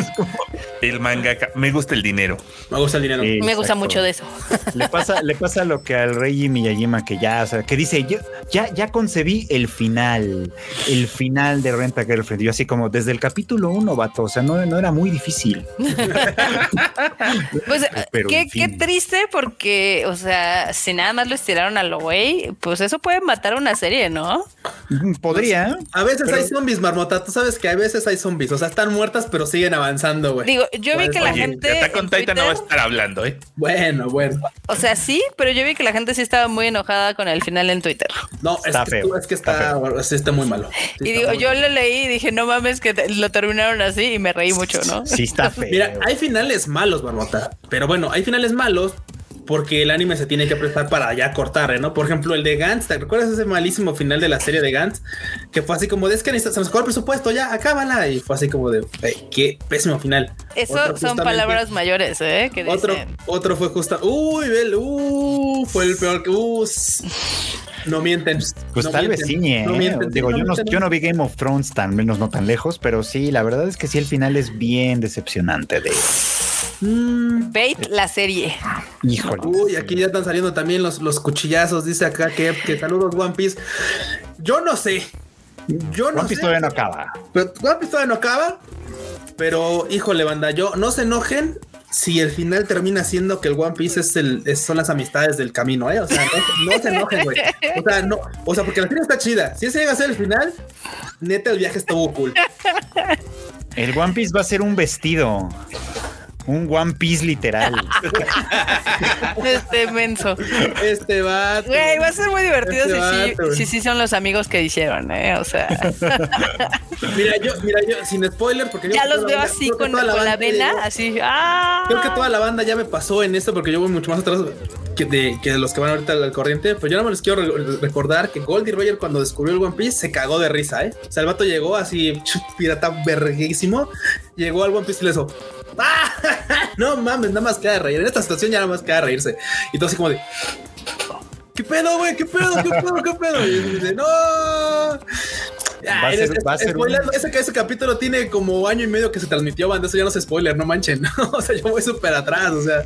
[LAUGHS] El mangaka, me gusta el dinero. Me gusta el dinero. Sí, Me gusta mucho de eso. [LAUGHS] Le pasa, le pasa lo que al Rey Miyajima, que ya, o sea, que dice, yo ya, ya concebí el final, el final de Renta Girlfriend. Yo así como desde el capítulo uno, vato, o sea, no, no era muy difícil. [LAUGHS] Pues Pero, qué, en fin. qué triste porque, o sea, si nada más lo estiraron a lo güey, pues eso puede matar una serie, ¿no? Podría, A veces Pero- hay zombies, marmota. Tú sabes que a veces hay zombies. O sea, están muertas, pero siguen avanzando, güey. Digo, yo vi que la oye, gente. Attack on en Titan no va a estar hablando, ¿eh? Bueno, bueno. O sea, sí, pero yo vi que la gente sí estaba muy enojada con el final en Twitter. No, es Está que, feo, es que está está, sí está muy malo. Sí y está digo, yo lo leí y dije, no mames, que te- lo terminaron así y me reí mucho, ¿no? sí está [LAUGHS] feo. Mira, hay finales malos, marmota. Pero bueno, hay finales malos porque el anime se tiene que prestar para ya cortar, ¿eh? ¿no? Por ejemplo, el de Gantz, ¿te recuerdas ese malísimo final de la serie de Gantz? Que fue así como de, es que se nos acabó el presupuesto, ya, acábala. Y fue así como de, "Ey, qué pésimo final. Eso Otro son palabras mayores, ¿eh? Que dicen. Otro, otro fue justo, uy, vel, uh, fue el peor que, uh, no mienten. Pues no tal vez mienten, sí, ¿eh? no mienten, Digo, yo, no, mienten, yo no vi Game of Thrones tan menos no tan lejos, pero sí, la verdad es que sí, el final es bien decepcionante de Mm, Bait la serie. híjole. Uy, aquí ya están saliendo también los, los cuchillazos. Dice acá que, que saludos One Piece. Yo no sé. Yo no One Piece sé. todavía no acaba. Pero One Piece todavía no acaba. Pero híjole, banda, yo no se enojen si el final termina siendo que el One Piece es el, es- son las amistades del camino, ¿eh? O sea, no, no se enojen, güey. O sea, no, o sea, porque la serie está chida. Si ese llega a ser el final, neta, el viaje estuvo cool. El One Piece va a ser un vestido. Un One Piece literal. [LAUGHS] Este menso. Este va. Güey, va a ser muy divertido Este si sí, vato, si sí son los amigos que hicieron, ¿eh? O sea, [LAUGHS] Mira, yo, mira, yo, sin spoiler, porque yo ya los veo la- así con, toda con la llegó- así. ¡Ah! Creo que toda la banda ya me pasó en esto porque yo voy mucho más atrás que de, que de los que van ahorita al corriente. Pero yo no me les quiero re- recordar que Goldie Roger cuando descubrió el One Piece se cagó de risa, ¿eh? O sea, el vato llegó así, [LAUGHS] pirata verguísimo, llegó al One Piece y le hizo. ¡Ah! [LAUGHS] No mames, nada más queda de reír. En esta situación ya nada más queda de reírse. Y todo así como de. ¿Qué pedo, güey? ¿Qué pedo? ¿Qué pedo? ¿Qué pedo? Y dice, no. Va a Ay, ser- es- va a ser un- ese, ese capítulo tiene como año y medio que se transmitió, banda. Eso ya no es spoiler, no manchen. [LAUGHS] o sea, yo voy súper atrás. O sea,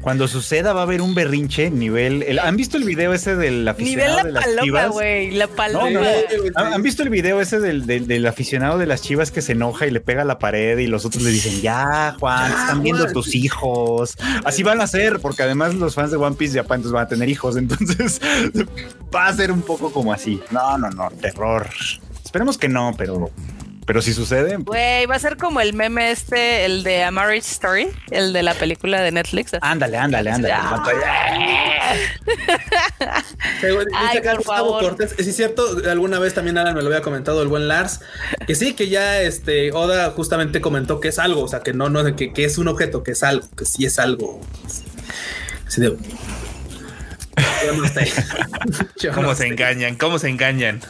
Cuando suceda va a haber un berrinche nivel. el- ¿Han visto el video ese del Nivel aficionado la de las paloma, chivas? güey. La paloma. No, no, Sí, ¿Han han visto el video ese del, del- del aficionado de las chivas que se enoja y le pega a la pared y los otros le dicen, ya, Juan, Ya, están viendo Juan". tus hijos? Así van a ser, porque además los fans de One Piece ya entonces van a tener hijos, [LAUGHS] entonces va a ser un poco como así. No, no, no, terror. Esperemos que no, pero Pero si sucede, Güey, va a ser como el meme este, el de A Marriage Story, el de la película de Netflix. ándale, ándale, ándale. Ah. Sí, güey, dice Ay, acá por Gustavo favor. Cortés. Sí, es cierto, alguna vez también Alan me lo había comentado, el buen Lars, que sí, que ya este Oda justamente comentó que es algo, o sea, que no, no, que, que es un objeto, que es algo, que sí es algo. Así de. Ya no [LAUGHS] no ¿Cómo se engañan? ¿Cómo se engañan?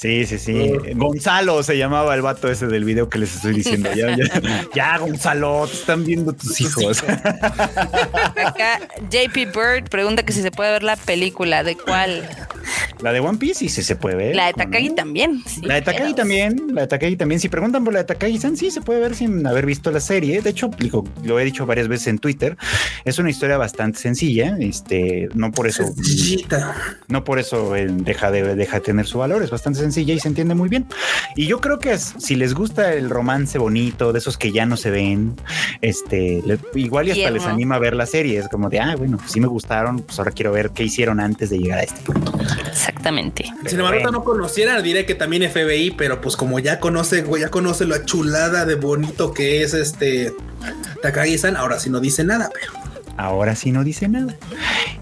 Sí, sí, sí. Gonzalo se llamaba el vato ese del video que les estoy diciendo. Ya, ya, [LAUGHS] ya, Gonzalo, te están viendo tus hijos. Acá JP Bird pregunta que si se puede ver la película, ¿de cuál? La de One Piece sí, sí se puede ver. La de ¿cómo Takagi no? también. sí, La de Takagi también, la de Takagi también. Si preguntan por la de Takagi-san, sí se puede ver sin haber visto la serie. De hecho, digo, lo he dicho varias veces en Twitter. Es una historia bastante sencilla. Este, no por eso, Sencillita. no por eso eh, deja de, deja de tener su valor. Es bastante sencilla y se entiende muy bien. Y yo creo que es- si les gusta el romance bonito, de esos que ya no se ven, este, le- igual y hasta Tierno. les anima a ver la serie. Es como de, ah, bueno, pues sí me gustaron, pues ahora quiero ver qué hicieron antes de llegar a este punto. Exactamente. Si la Marota no conociera, diré que también FBI, pero pues como ya conoce, güey, ya conoce la chulada de bonito que es este Takagi-san, ahora sí no dice nada, pero Ahora sí no dice nada.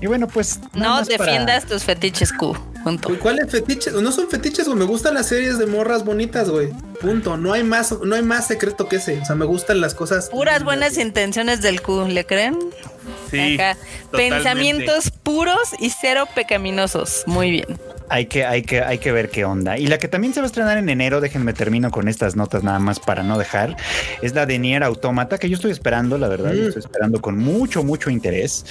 Y bueno, pues. No para- defiendas tus fetiches Q. Punto. ¿cuáles fetiches? No son fetiches, güey. Me gustan las series de morras bonitas, güey. Punto. No hay más, no hay más secreto que ese. O sea, me gustan las cosas. Puras buenas intenciones del Q, ¿le creen? Sí. Pensamientos puros y cero pecaminosos. Muy bien. Hay que, hay que, hay que ver qué onda. Y la que también se va a estrenar en enero, déjenme termino con estas notas nada más para no dejar, es la de Nier Automata, que yo estoy esperando, la verdad, Mm. yo estoy esperando con mucho, mucho interés.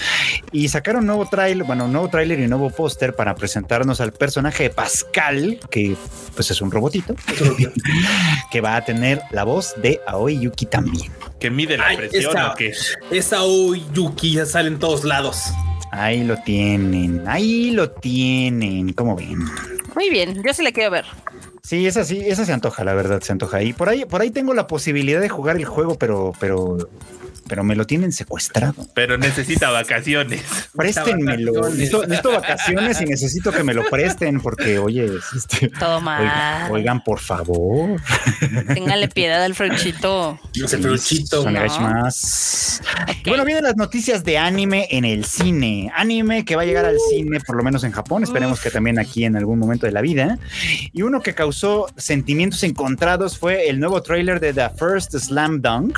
Y sacaron nuevo trailer, bueno, nuevo tráiler y nuevo póster para presentarnos al personaje de Pascal, que pues es un robotito, [LAUGHS] que va a tener la voz de Aoi Yuki también. Que mide la Ay, presión esa- o qué. Esa Oyuki ya sale en todos lados. Ahí lo tienen, ahí lo tienen, ¿cómo ven? Muy bien. Yo sí le quiero ver. Sí, esa sí, esa se antoja, la verdad, se antoja. Y por ahí, por ahí tengo la posibilidad de jugar el juego, pero, pero, pero me lo tienen secuestrado. Pero necesita vacaciones. [LAUGHS] Préstenmelo. Necesito, necesito vacaciones y necesito que me lo presten, porque oye, este, Todo mal. oigan, oigan, por favor. Téngale piedad al Frochito. No sé, pero chito. Son No. más. Bueno, vienen las noticias de anime en el cine. Anime que va a llegar al cine, por lo menos en Japón. Esperemos que también aquí en algún momento de la vida. Y uno que causó sentimientos encontrados fue el nuevo tráiler de The First Slam Dunk.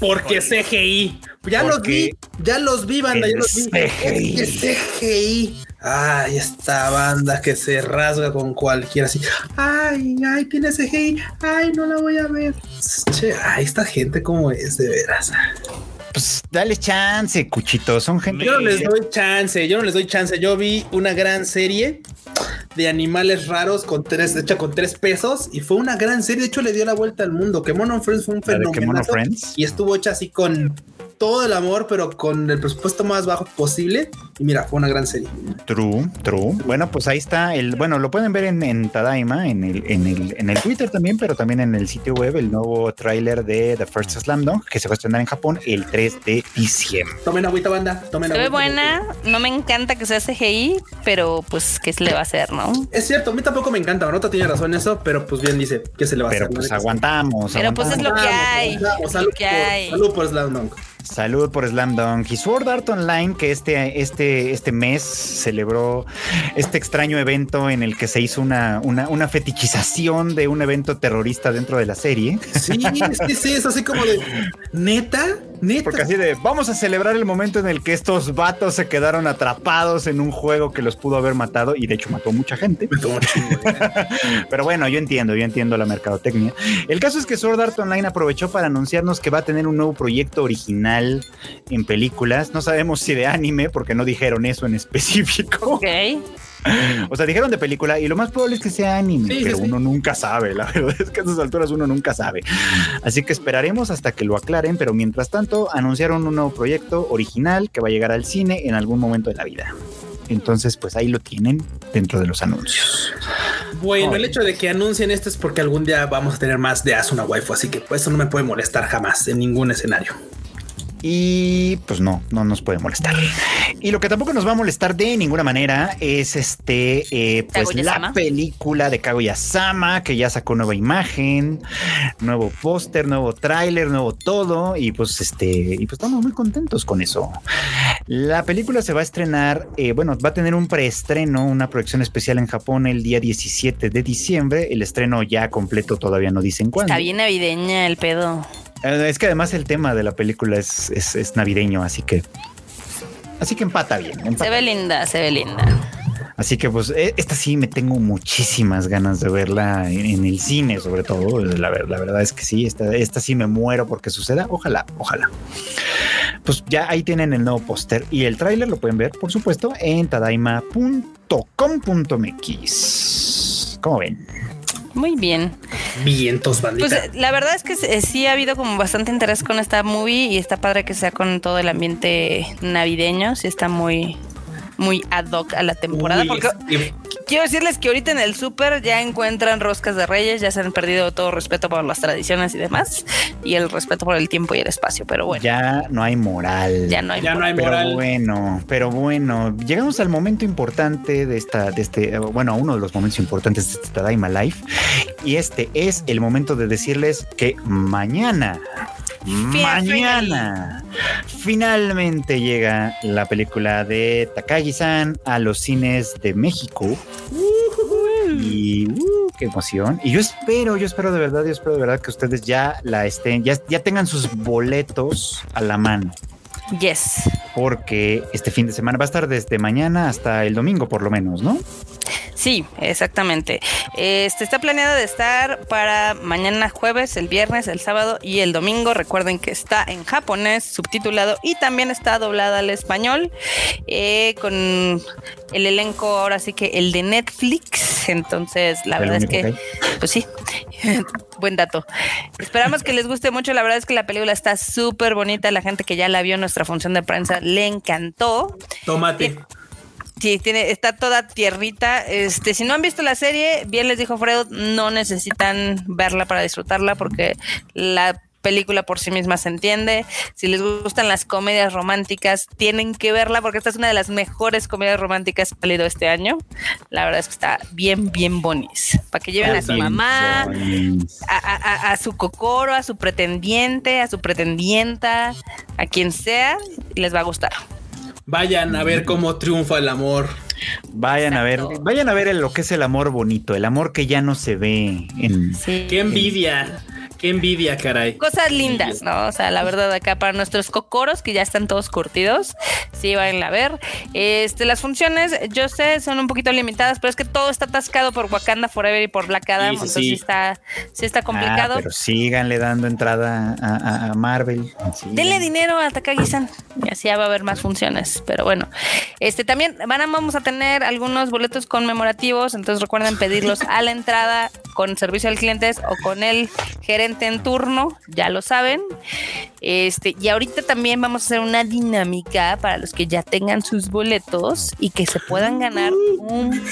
Porque CGI. Ya los vi, ya los vi, banda, ya los vi. CGI. Es que CGI. Ay, esta banda que se rasga con cualquiera así. Ay, ay, tiene CGI. Ay, no la voy a ver. Che, ay, esta gente como es, de veras. Pues dale chance, cuchito. Son gente. Yo no les doy chance, yo no les doy chance. Yo vi una gran serie de animales raros con tres, hecha con tres pesos y fue una gran serie. De hecho, le dio la vuelta al mundo. Que Mono Friends fue un fenómeno. Y estuvo hecha así con todo el amor, pero con el presupuesto más bajo posible. Y mira, fue una gran serie. True, true. Bueno, pues ahí está el, bueno, lo pueden ver en, en Tadaima, en el, en el, en el Twitter también, pero también en el sitio web, el nuevo tráiler de The First Slam Dunk, que se va a estrenar en Japón el 3 de diciembre. Tomen agüita, banda. Tomen Se ve agüita. buena. No me encanta que sea CGI, pero pues, ¿qué se le va a hacer, no? Es cierto, a mí tampoco me encanta. Marota tiene razón en eso, pero pues bien dice que se le va a Pero hacer. pues ¿no? aguantamos. Pero, pues, es lo que hay, Salud, lo que por- hay. salud por Slam Dunk. Salud por Slam Dunk y Sword Art Online, que este, este, este mes celebró este extraño evento en el que se hizo una, una, una fetichización de un evento terrorista dentro de la serie. Sí, sí, sí, es así como de neta, neta. Porque así de, vamos a celebrar el momento en el que estos vatos se quedaron atrapados en un juego que los pudo haber matado y de hecho [LAUGHS] mató mucha gente. Pero bueno, yo entiendo, yo entiendo la mercadotecnia. El caso es que Sword Art Online aprovechó para anunciarnos que va a tener un nuevo proyecto original en películas. No sabemos si de anime, porque no dijeron eso en específico. Ok. [LAUGHS] O sea, dijeron de película y lo más probable es que sea anime, Sí, pero sí. uno nunca sabe. La [LAUGHS] verdad es que a esas alturas uno nunca sabe. Así que esperaremos hasta que lo aclaren, pero mientras tanto anunciaron un nuevo proyecto original que va a llegar al cine en algún momento de la vida. Entonces, pues ahí lo tienen dentro de los anuncios. Bueno, el hecho de que anuncien esto es porque algún día vamos a tener más de Asuna Waifu, así que pues, eso no me puede molestar jamás en ningún escenario. Y pues no, no nos puede molestar. Y lo que tampoco nos va a molestar de ninguna manera es este, eh, pues la película de Kaguya-sama, que ya sacó nueva imagen, nuevo póster, nuevo tráiler, nuevo todo. Y pues este, y pues estamos muy contentos con eso. La película se va a estrenar, eh, bueno, va a tener un preestreno, una proyección especial en Japón el día 17 de diciembre. El estreno ya completo todavía no dicen cuándo. Está bien navideña el pedo. Eh, Es que además el tema de la película es, es, es navideño, así que. Así que empata bien. empata Se ve linda, se ve linda. Así que pues eh, esta sí me tengo muchísimas ganas de verla en, en el cine, sobre todo. La, la verdad es que sí, esta, esta sí me muero porque suceda. Ojalá, ojalá. Pues ya ahí tienen el nuevo póster y el tráiler lo pueden ver, por supuesto, en tadaima.com.mx. ¿Cómo ven? Muy bien. Vientos, bandita. Pues eh, la verdad es que eh, sí ha habido como bastante interés con esta movie y está padre que sea con todo el ambiente navideño. Sí está muy, muy ad hoc a la temporada. Uy, porque es- quiero decirles que ahorita en el súper ya encuentran roscas de reyes, ya se han perdido todo respeto por las tradiciones y demás, y el respeto por el tiempo y el espacio. Pero bueno, ya, Ya no hay moral. no hay ya no hay Pero moral. bueno, pero bueno, llegamos al momento importante de esta, de este, eh, bueno, a uno de los momentos importantes de este Tadaima Life. Y este es el momento de decirles que mañana, mañana, finalmente llega la película de Takagi-san a los cines de México. Y uh, qué emoción. Y yo espero, yo espero de verdad, yo espero de verdad que ustedes ya la estén, ya, ya tengan sus boletos a la mano Yes. porque este fin de semana va a estar desde mañana hasta el domingo por lo menos, ¿no? Sí, exactamente. Este está planeado de estar para mañana jueves, el viernes, el sábado y el domingo. Recuerden que está en japonés, subtitulado y también está doblada al español eh, con el elenco ahora sí que el de Netflix. Entonces, la El verdad es único que, pues sí, [LAUGHS] buen dato. Esperamos que les guste mucho. La verdad es que la película está súper bonita. La gente que ya la vio en nuestra función de prensa le encantó. Tómate. Sí, tiene, está toda tierrita. Este, si no han visto la serie, bien les dijo Freud, no necesitan verla para disfrutarla porque la película por sí misma se entiende. Si les gustan las comedias románticas, tienen que verla porque esta es una de las mejores comedias románticas que ha salido este año. La verdad es que está bien, bien bonis. Para que lleven a su mamá, a- a su cocoro, a su pretendiente, a su pretendienta, a quien sea, les va a gustar. Vayan a ver cómo triunfa el amor. Vayan a ver, vayan a ver lo que es el amor bonito, el amor que ya no se ve en Sí. Qué envidia. Qué envidia, caray. cosas lindas, ¿no? O sea, la verdad acá para nuestros cocoros que ya están todos curtidos, sí vayan a ver. Este, las funciones, yo sé, son un poquito limitadas, pero es que todo está atascado por Wakanda Forever y por Black Adam, Sí, sí, entonces sí. sí está, sí está Ah, complicado. pero síganle dando entrada a, a- a Marvel. Denle dinero a Takagi-san y así ya va a haber más funciones. Pero bueno, este también van a, vamos a tener algunos boletos conmemorativos. Entonces recuerden pedirlos [LAUGHS] a la entrada con servicio al cliente o con el gerente en turno, ya lo saben. Este, y ahorita también vamos a hacer una dinámica para los que ya tengan sus boletos y que se puedan ganar un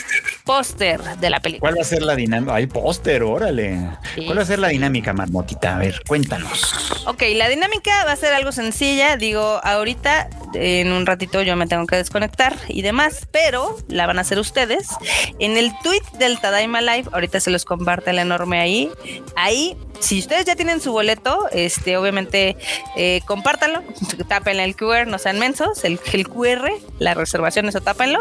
póster de la película. ¿Cuál va a ser la dinámica? Hay póster, órale. Sí. ¿Cuál va a ser la dinámica, Marmotita? A ver, cuéntanos. Ok, la dinámica va a ser algo sencilla. Digo, ahorita en un ratito yo me tengo que desconectar y demás, pero la van a hacer ustedes. En el tweet del Tadaima Live, ahorita se los comparte el enorme ahí. Ahí, si ustedes ya tienen su boleto, este, obviamente eh, compártanlo, [LAUGHS] tapen el QR, no sean mensos, el, QR, la reservación, eso tápenlo.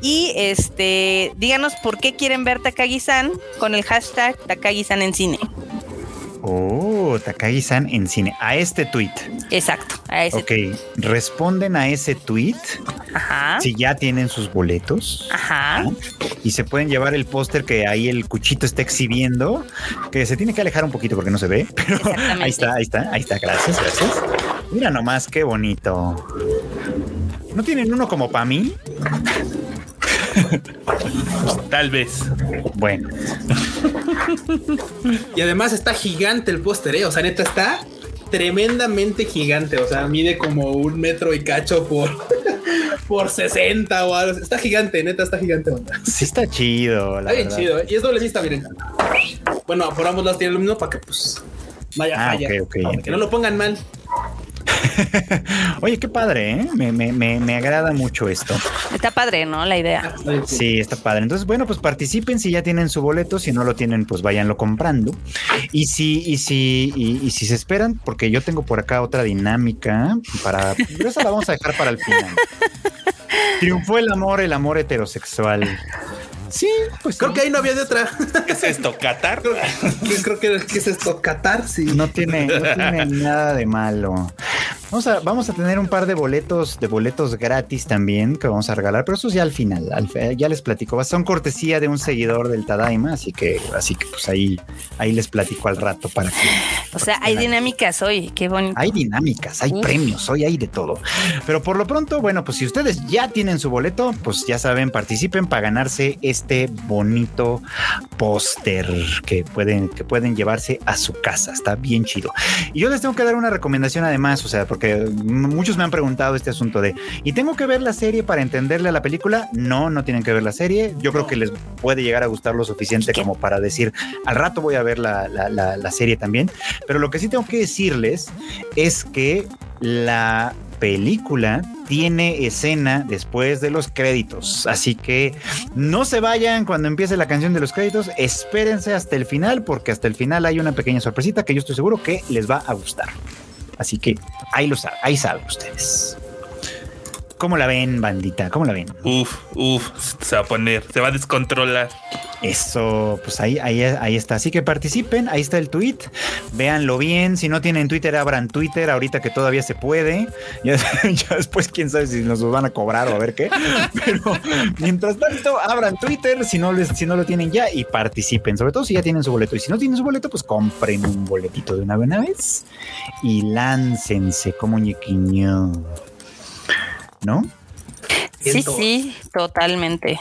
Y este, díganos por qué quieren ver Takagi-san con el hashtag Takagi-san en cine. Oh, Takagi-san en cine. A este tweet. Exacto, a ese. Ok, responden a ese tweet Ajá. si ya tienen sus boletos. Ajá. y se pueden llevar el póster que ahí el cuchito está exhibiendo, que se tiene que alejar un poquito porque no se ve, [LAUGHS] pero ahí está, ahí está, ahí está, gracias, gracias. Mira nomás qué bonito. ¿No tienen uno como para mí? [LAUGHS] Tal vez. Bueno, [LAUGHS] Y además está gigante el póster, ¿eh? O sea, neta está tremendamente gigante. O sea, mide como un metro y cacho por, [LAUGHS] por 60 o algo. Está gigante, neta, está gigante. onda. sí está chido. La Está bien verdad. chido, ¿eh? Y es doble vista, miren. Bueno, por ambos lados tiene lo mismo para que pues no haya Ah, falla. Para que no lo pongan mal. [LAUGHS] Oye, qué padre, ¿eh? Me, me, me, me agrada mucho esto. Está padre, ¿no? La idea. Sí, está padre. Entonces, bueno, pues participen si ya tienen su boleto. Si no lo tienen, pues váyanlo comprando. Y si, y si, y, y si se esperan, porque yo tengo por acá otra dinámica para. Pero esa la vamos a dejar para el final. [LAUGHS] Triunfó el amor, el amor heterosexual. Sí, pues Creo sí. que ahí no había de otra. ¿Qué es esto? ¿Qatar? Que Creo que ¿qué es esto, Qatar, sí. No tiene, no tiene nada de malo. Vamos a, vamos a tener un par de boletos, de boletos gratis también que vamos a regalar, pero eso es ya al final. al ya les platico. Son cortesía de un seguidor del Tadaima, así que, así que pues ahí, ahí les platico al rato para que. O sea, hay dinámicas hoy. Qué bonito. Hay dinámicas, hay Uf. premios, hoy hay de todo. Pero por lo pronto, bueno, pues si ustedes ya tienen su boleto, pues ya saben, participen para ganarse este bonito póster que pueden, que pueden llevarse a su casa. Está bien chido. Y yo les tengo que dar una recomendación además, o sea, porque muchos me han preguntado este asunto de, ¿y tengo que ver la serie para entenderle a la película? No, no tienen que ver la serie. Yo creo que les puede llegar a gustar lo suficiente como para decir, al rato voy a ver la, la- la- la serie también. Pero lo que sí tengo que decirles es que la película tiene escena después de los créditos. Así que no se vayan cuando empiece la canción de los créditos. Espérense hasta el final, porque hasta el final hay una pequeña sorpresita que yo estoy seguro que les va a gustar. Así que ahí lo ahí ustedes. ¿Cómo la ven, bandita? ¿Cómo la ven? Uf, uf, se va a poner, se va a descontrolar. Eso, pues ahí, ahí, ahí está. Así que participen, ahí está el tweet. Véanlo bien. Si no tienen Twitter, abran Twitter ahorita que todavía se puede. [LAUGHS] Ya, ya después, quién sabe si nos van a cobrar o a ver qué. [LAUGHS] Pero mientras tanto, abran Twitter si no, les, si no lo tienen ya y participen. Sobre todo si ya tienen su boleto. Y si no tienen su boleto, pues compren un boletito de una buena vez y láncense como ñequiño. ¿No? Sí, sí, totalmente.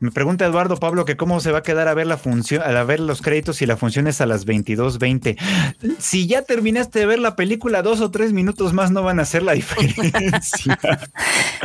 Me pregunta Eduardo Pablo que cómo se va a quedar a ver la función, a ver los créditos y la función es a las 22.20. Si ya terminaste de ver la película, dos o tres minutos más no van a hacer la [LAUGHS] diferencia. [LAUGHS]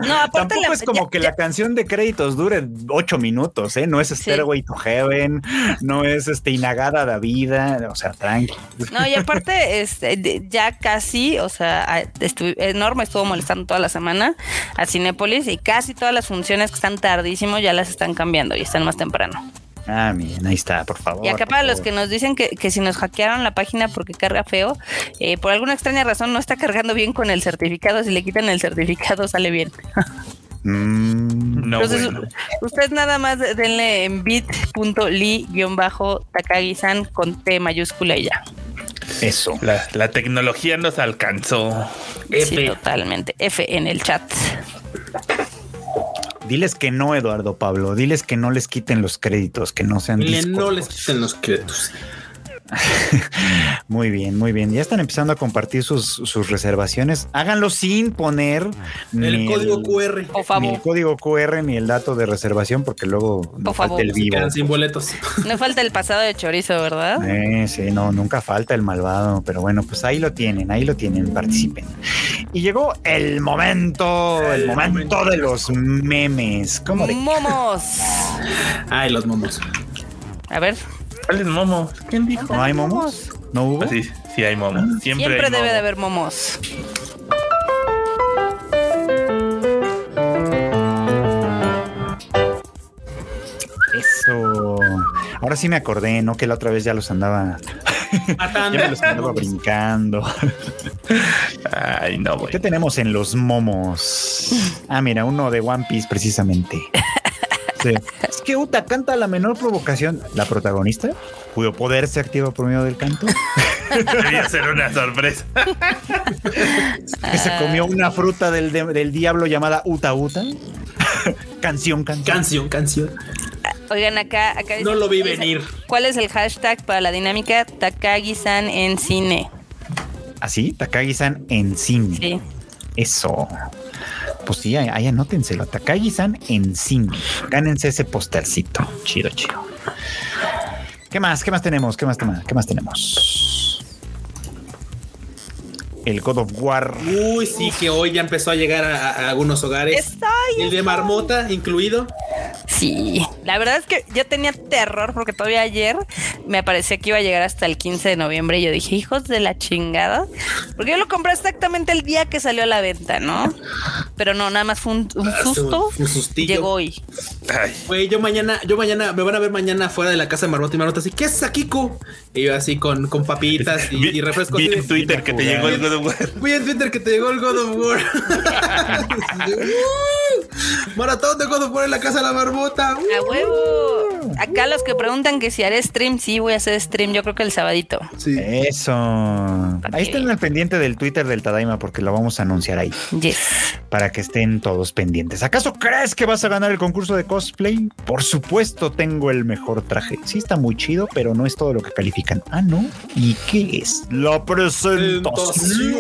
No, aparte Tampoco la- es como ya- que ya- la canción de créditos dure ocho minutos, ¿eh? No es Stairway to Heaven, no es este Inagada da Vida, o sea, tranqui. No, y aparte, este, ya casi, o sea, a- estu- enorme estuvo molestando toda la semana a Cinépolis y casi todas las funciones que están tardísimo ya las están cambiando y están más temprano. Ah, bien, ahí está, por favor. Y acá para los favor. que nos dicen que, que si nos hackearon la página porque carga feo, eh, por alguna extraña razón no está cargando bien con el certificado. Si le quitan el certificado, sale bien. [LAUGHS] Mm, No, Entonces, bueno. usted nada más denle en bit.ly-takagi-san con T mayúscula y ya. eso. La, la tecnología nos alcanzó. Sí, totalmente. F en el chat. Diles que no, Eduardo Pablo. Diles que no les quiten los créditos, que no sean Dile, no les quiten los créditos. [LAUGHS] Muy bien, muy bien. Ya están empezando a compartir sus, sus reservaciones. Háganlo sin poner El ni código QR. Por ni favor. el código QR ni el dato de reservación, porque luego no Por falta favor. el Se vivo. quedan sin boletos. [LAUGHS] No falta el pasado de chorizo, ¿verdad? Eh, sí, no, nunca falta el malvado, pero bueno, pues ahí lo tienen, ahí lo tienen, participen. Y llegó el momento, el, El momento, momento de los memes. ¿Cómo de? Momos. Ay, los momos. A ver. ¿Cuál es Momo? ¿Quién dijo? ¿No hay momos? ¿No hubo? Ah, sí, sí hay Momo. Siempre, Siempre hay debe de haber momos. Eso. Ahora sí me acordé, ¿no? Que la otra vez ya los andaba, [LAUGHS] Matando. ya me los andaba brincando. Ay, no, güey. ¿Qué tenemos en los momos? Ah, mira, uno de One Piece precisamente. [LAUGHS] Sí. [LAUGHS] Es que Uta canta la menor provocación. La protagonista, cuyo poder se activa por medio del canto, [LAUGHS] Debía ser una sorpresa. que se comió una fruta del, de- del diablo llamada Uta Uta. [LAUGHS] canción, canción. Canción, canción. Oigan, acá, acá No lo vi ¿cuál es- venir. ¿Cuál es el hashtag para la dinámica Takagi-san en cine? Así, Takagi-san en cine. Sí. Eso. Pues sí, ahí, anótenselo. Takagi-san en cine. Gánense ese postercito. Chido, chido. ¿Qué más? ¿Qué más tenemos? ¿Qué más, qué más, qué más tenemos? El God of War. Uy, sí, que hoy ya empezó a llegar a, a algunos hogares. Estoy. El de marmota incluido. Sí, la verdad es que yo tenía terror porque todavía ayer me parecía que iba a llegar hasta el 15 de noviembre y yo dije, hijos de la chingada, porque yo lo compré exactamente el día que salió a la venta, ¿no? Pero no, nada más fue un, un susto. Un sustillo. Llegó hoy. Güey, yo mañana, yo mañana, me van a ver mañana fuera de la casa de Marmota y Marmota así, ¿qué es Kiko? Y yo así con, con papitas y, refrescos. [LAUGHS] vi en Twitter que te llegó el God of War. Vi en Twitter que te llegó el God of War. Maratón de God of War en la casa de la Marmota. A huevo. Acá los que preguntan que si haré stream, sí voy a hacer stream, yo creo que el sabadito. Sí. Eso. Ahí estén al pendiente del Twitter del Tadaima porque lo vamos a anunciar ahí Yes. para que estén todos pendientes. ¿Acaso crees que vas a ganar el concurso de cosplay? Por supuesto, tengo el mejor traje. Sí, está muy chido, pero no es todo lo que califican. Ah, no. ¿Y qué es? La presentación.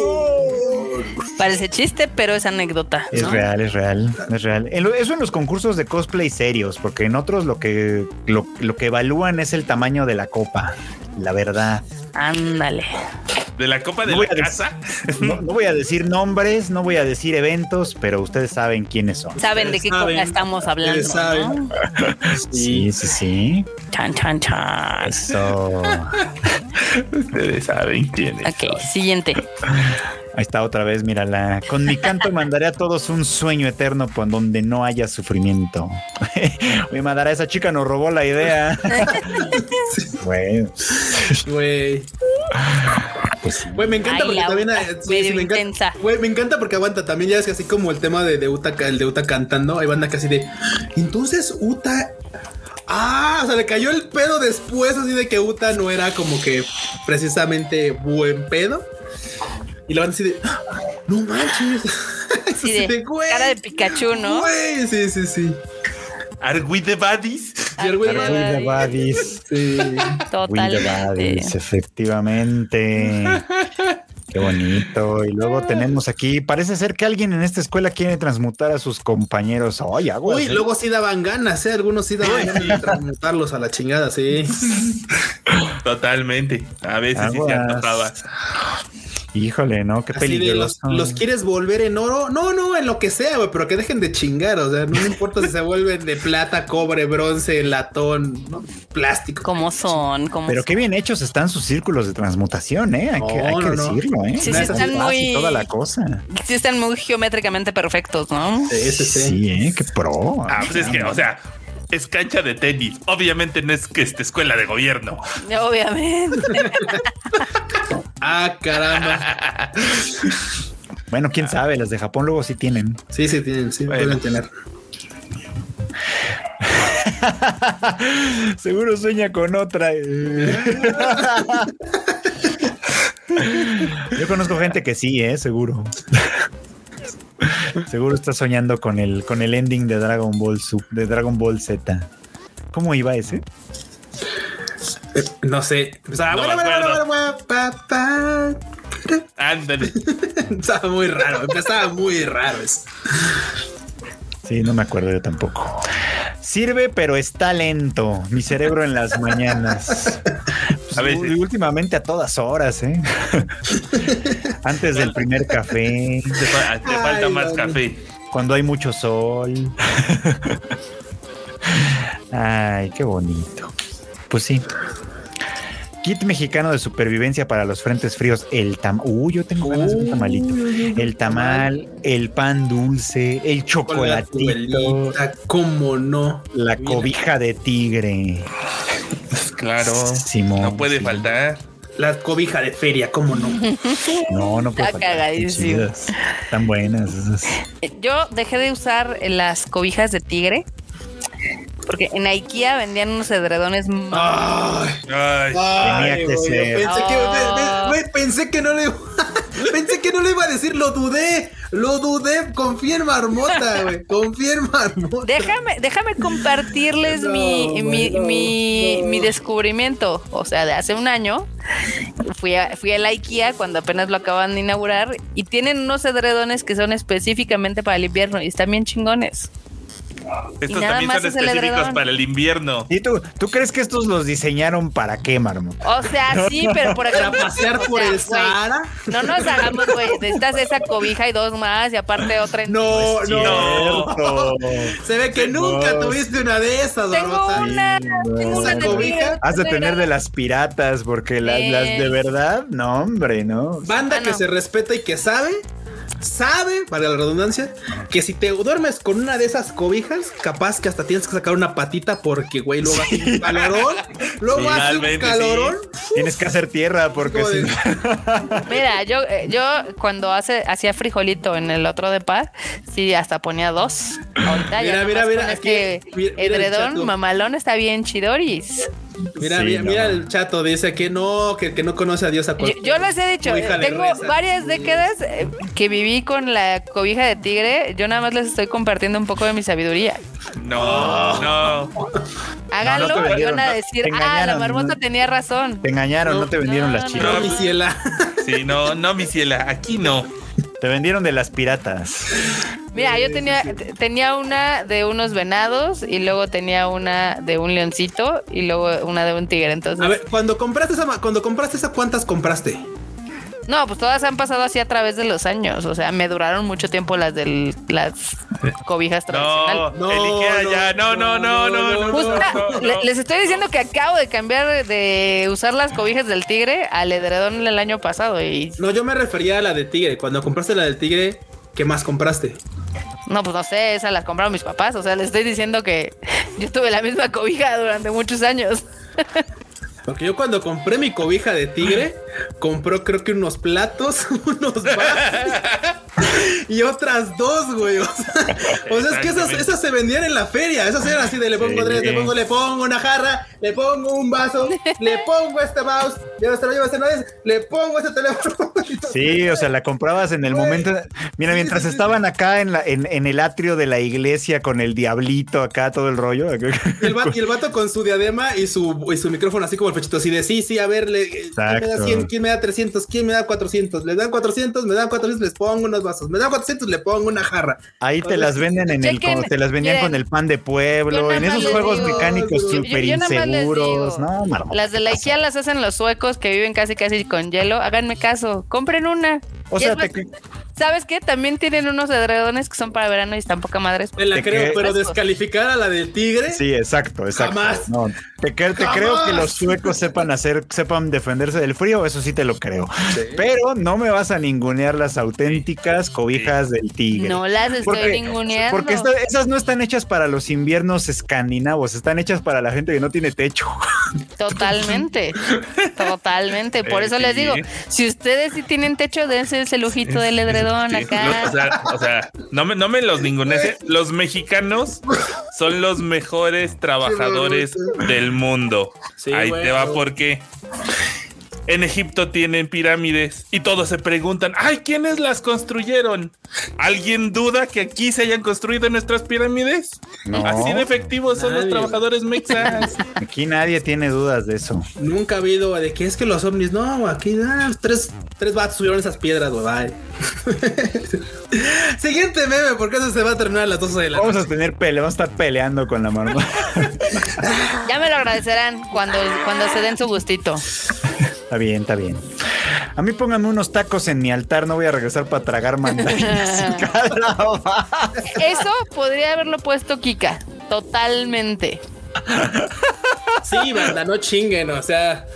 Parece chiste, pero es anécdota. Es ¿no? real, es real, es real. Eso en los concursos de cosplay serios, porque en otros lo que lo, lo que evalúan es el tamaño de la copa, la verdad. Ándale. De la copa de No la decir- casa. [LAUGHS] No, no voy a decir nombres, no voy a decir eventos, pero ustedes saben quiénes son. Saben de qué saben. copa estamos hablando. Ustedes saben. [LAUGHS] ¿no? Sí, sí, sí. Chan, chan, chan. Eso. [LAUGHS] Ustedes saben quién es. Ok, siguiente. Ahí está otra vez, mírala. Con mi canto mandaré a todos un sueño eterno por donde no haya sufrimiento. Oye, Madara, esa chica nos robó la idea. bueno, Güey. Pues. Güey, me encanta Ay, porque también sí, medio sí, me encanta. me encanta porque aguanta. También ya es que así como el tema de, de Uta, el de Uta cantando, hay banda que así de. Entonces Uta. Ah, o sea, le cayó el pedo después, así de que Uta no era como que precisamente buen pedo. Y la banda así de. "Ah, No manches. Sí, [LAUGHS] de güey, cara de Pikachu, ¿no? Güey, sí, sí, sí. Are we the güey, Are we the Buddies. Sí. Totalmente. Buddies, efectivamente. Qué bonito. Y luego tenemos aquí, parece ser que alguien en esta escuela quiere transmutar a sus compañeros. Oye, aguas, Uy, ¿eh? luego sí daban ganas, ¿eh? Algunos sí daban ganas de transmutarlos a la chingada, sí. Totalmente. A veces sí se antojaba. Híjole, ¿no? Qué Así de los, peligroso. los quieres volver en oro. No, no, en lo que sea, güey, pero que dejen de chingar. O sea, no me importa si se vuelven de plata, cobre, bronce, latón, ¿no? plástico. ¿Cómo son? ¿Cómo Pero son? qué bien hechos están sus círculos de transmutación, ¿eh? Hay que, No, hay que no, no. decirlo, ¿eh? Sí, sí, están muy- toda la cosa. Sí, están muy geométricamente perfectos, ¿no? Sí, sí, sí. Sí, ¿eh? Qué pro. Ah, pues es que, o sea, es cancha de tenis. Obviamente no es que esta escuela de gobierno. Obviamente. [LAUGHS] Ah, caramba. Bueno, quién sabe, las de Japón luego sí tienen. Sí, sí, tienen, sí, Bueno. pueden tener. [LAUGHS] Seguro sueña con otra. [LAUGHS] Yo conozco gente que sí, ¿eh? Seguro. [LAUGHS] Seguro está soñando con el, con el ending de Dragon Ball Sub- de Dragon Ball Z. ¿Cómo iba ese? Eh, no sé. Empezaba. Ándale. [LAUGHS] Estaba muy raro, empezaba muy raro eso. Sí, no me acuerdo yo tampoco. Sirve, pero está lento. Mi cerebro en las mañanas. [LAUGHS] A veces. Y últimamente a todas horas, ¿eh? Antes del primer [LAUGHS] café, Te, fa- te falta Ay, más café. cuando hay mucho sol. Ay, qué bonito. Pues sí. Kit mexicano de supervivencia para los frentes fríos. El tam. Uy, yo tengo ganas de un tamalito. El tamal, el pan dulce, el chocolatito, ¿Cómo no? la Mira. cobija de tigre. Claro. Simón, no puede sí. faltar. La cobija de feria, ¿cómo no? [LAUGHS] No, no puede Está cagadísimo. Están buenas. esas. Yo dejé de usar las cobijas de tigre porque en IKEA vendían unos edredones Ay, Ay, Tenía que güey, ser. Pensé que, pensé no le [LAUGHS] pensé que no le iba a decir, lo dudé, lo dudé, confía en Marmota, güey, confía en Marmota. Déjame, déjame compartirles No, mi, mi, no, mi, no. mi descubrimiento. O sea, de hace un año fui a, fui a la IKEA cuando apenas lo acaban de inaugurar y tienen unos edredones que son específicamente para el invierno y están bien chingones. Estos nada también más son específicos para el invierno. ¿Y tú, tú crees que estos los diseñaron para qué, Marmot? O sea, [LAUGHS] sí, pero por Para ejemplo. pasear o por sea, el Sahara. No nos hagamos, güey. Necesitas esa cobija y dos más, y aparte otra en. No, no. Cierto. [LAUGHS] Se ve que nunca tuviste una de esas, Tengo una. Tengo una ¿Esa de cobija? Has de tener de las piratas, porque las, las de verdad, no, hombre, no. Banda Ah, que no. se respeta y que sabe, sabe, para la redundancia, que si te duermes con una de esas cobijas, capaz que hasta tienes que sacar una patita porque, güey, luego hace un calorón, luego hace un Finalmente, calorón. Tienes que hacer tierra, porque si Mira, yo, eh, yo cuando hace, hacía frijolito en el otro de paz, sí, hasta ponía dos. Ahorita Mira, ya mira, mira, aquí, este mira, mira el edredón mamalón está bien chidoris. Mira, Sí, mira, no. mira el chato, dice que no, que, que no conoce a Dios a Yo, yo les he dicho, eh, tengo reza. varias décadas eh, que viví con la cobija de tigre. Yo nada más les estoy compartiendo un poco de mi sabiduría. No, no. Háganlo te y van a decir, ah, la marmota ¿no? tenía razón. te engañaron, no, te vendieron no, las no, chivas. No, mi ciela. Sí, no, no, mi ciela. Aquí no. Te vendieron de las piratas. Mira, yo tenía, tenía una de unos venados y luego tenía una de un leoncito y luego una de un tigre. Entonces, A ver, cuando compraste esa, cuando compraste esa, ¿cuántas compraste? No, pues todas han pasado así a través de los años. O sea, me duraron mucho tiempo las de las cobijas tradicionales. No, No, el Ikea no, ya. No, no, no, no, no. no, Justo, no, le- no. les estoy diciendo que acabo de cambiar de usar las cobijas del tigre al edredón el año pasado y No, yo me refería a la de tigre. Cuando compraste la del tigre, ¿qué más compraste? no, pues no sé, esas las compraron mis papás. O sea, les estoy diciendo que [LAUGHS] yo tuve la misma cobija durante muchos años. [LAUGHS] Porque yo cuando compré mi cobija de tigre, compró creo que unos platos, [LAUGHS] unos vasos y otras dos, güey. O sea, o sea, es que esas, esas se vendían en la feria. Esas eran así de le pongo Sí. tres, le pongo, le pongo una jarra, le pongo un vaso, le pongo este mouse, ya se lo llevo este es, le pongo este teléfono. [LAUGHS] Sí, o sea, la comprabas en el Güey. momento. Mira, mientras estaban acá en, la, en, en el atrio de la iglesia con el diablito acá, todo el rollo. [LAUGHS] Y el, vato, y el vato con su diadema y su, y su micrófono así como el fechito, así de sí, sí, a ver, le, ¿quién me da Exacto. 100? ¿Quién me da 300? ¿Quién me da 400? Les dan 400, me dan 400, les pongo unos vasos. Me dan 400, le pongo una jarra. Ahí te las venden en el, como te las vendían miren, con el pan de pueblo, en esos juegos digo- mecánicos súper inseguros. digo, No, Marmota, Las de la. IKEA las hacen los suecos que viven casi casi con hielo. Háganme caso, compren una. O sea, te- ¿sabes qué? También tienen unos edredones que son para verano y están poca madres. Me la ¿De creo, pero descalificar a la del tigre. Sí, exacto, exacto. Jamás. No, te, te Jamás. creo que los suecos sepan hacer, sepan defenderse del frío, eso sí te lo creo. Pero no me vas a ningunear las auténticas cobijas del tigre. No las estoy Porque, ninguneando. porque esta- esas no están hechas para los inviernos escandinavos, están hechas para la gente que no tiene techo. [LAUGHS] Totalmente, totalmente. Por eso les digo, si ustedes sí tienen techo, dense ese lujito del edredón Sí, acá. lo- o sea, o sea, no me, no me los ningunece. Los mexicanos son los mejores trabajadores del mundo. Sí, Ahí te va porque en Egipto tienen pirámides y todos se preguntan, ay, ¿quiénes las construyeron? ¿Alguien duda que aquí se hayan construido nuestras pirámides? No. Así de efectivos son los trabajadores mexas. [LAUGHS] Aquí nadie tiene dudas de eso. Nunca ha habido de que es que los ovnis, no, aquí ah, tres, tres vatos subieron esas piedras, güey. [LAUGHS] Siguiente meme, porque eso se va a terminar a las 12 de la Vamos noche. a tener pelea, vamos a estar peleando con la mano. Ya me lo agradecerán cuando, cuando se den su gustito. [LAUGHS] Está bien, está bien. A mí pónganme unos tacos en mi altar, no voy a regresar para tragar mandarinas. [LAUGHS] Eso podría haberlo puesto Kika. Totalmente. Sí, banda, no chinguen, o sea.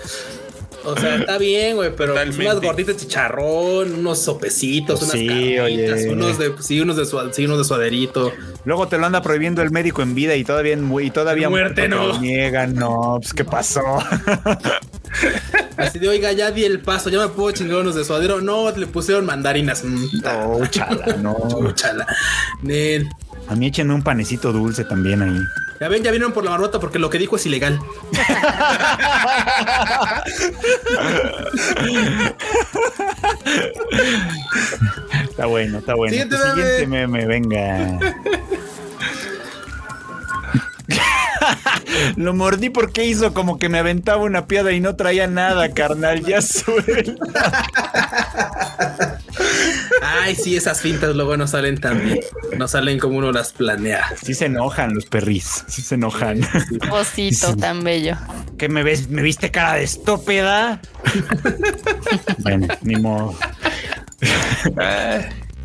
O sea, está bien, güey, pero pues, Totalmente. unas gorditas de chicharrón, unos sopecitos, Pues unas sí, carnitas, oye. unos de, sí, unos de, su, sí, unos de suaderito. Luego te lo anda prohibiendo el médico en vida y todavía en mu- y todavía Muerte, te no. lo niegan, no, pues qué pasó. Así de, oiga, ya di el paso, ya me puedo chingar unos de suadero. No, le pusieron mandarinas. Mm, Oh, chala, no. [LAUGHS] Nen. A mí échenme un panecito dulce también ahí. Ya ven, ya vinieron por la marmota porque lo que dijo es ilegal. Está bueno, está bueno. Siguiente siguiente meme. meme, venga. Lo mordí porque hizo como que me aventaba una piedra y no traía nada, carnal. Ya suelta. Ay, sí, esas fintas luego no salen tan bien. No salen como uno las planea. Sí se enojan los perris, sí se enojan. Osito tan bello. ¿Qué me ves? ¿Me viste cara de estúpida? [LAUGHS] bueno, ni modo.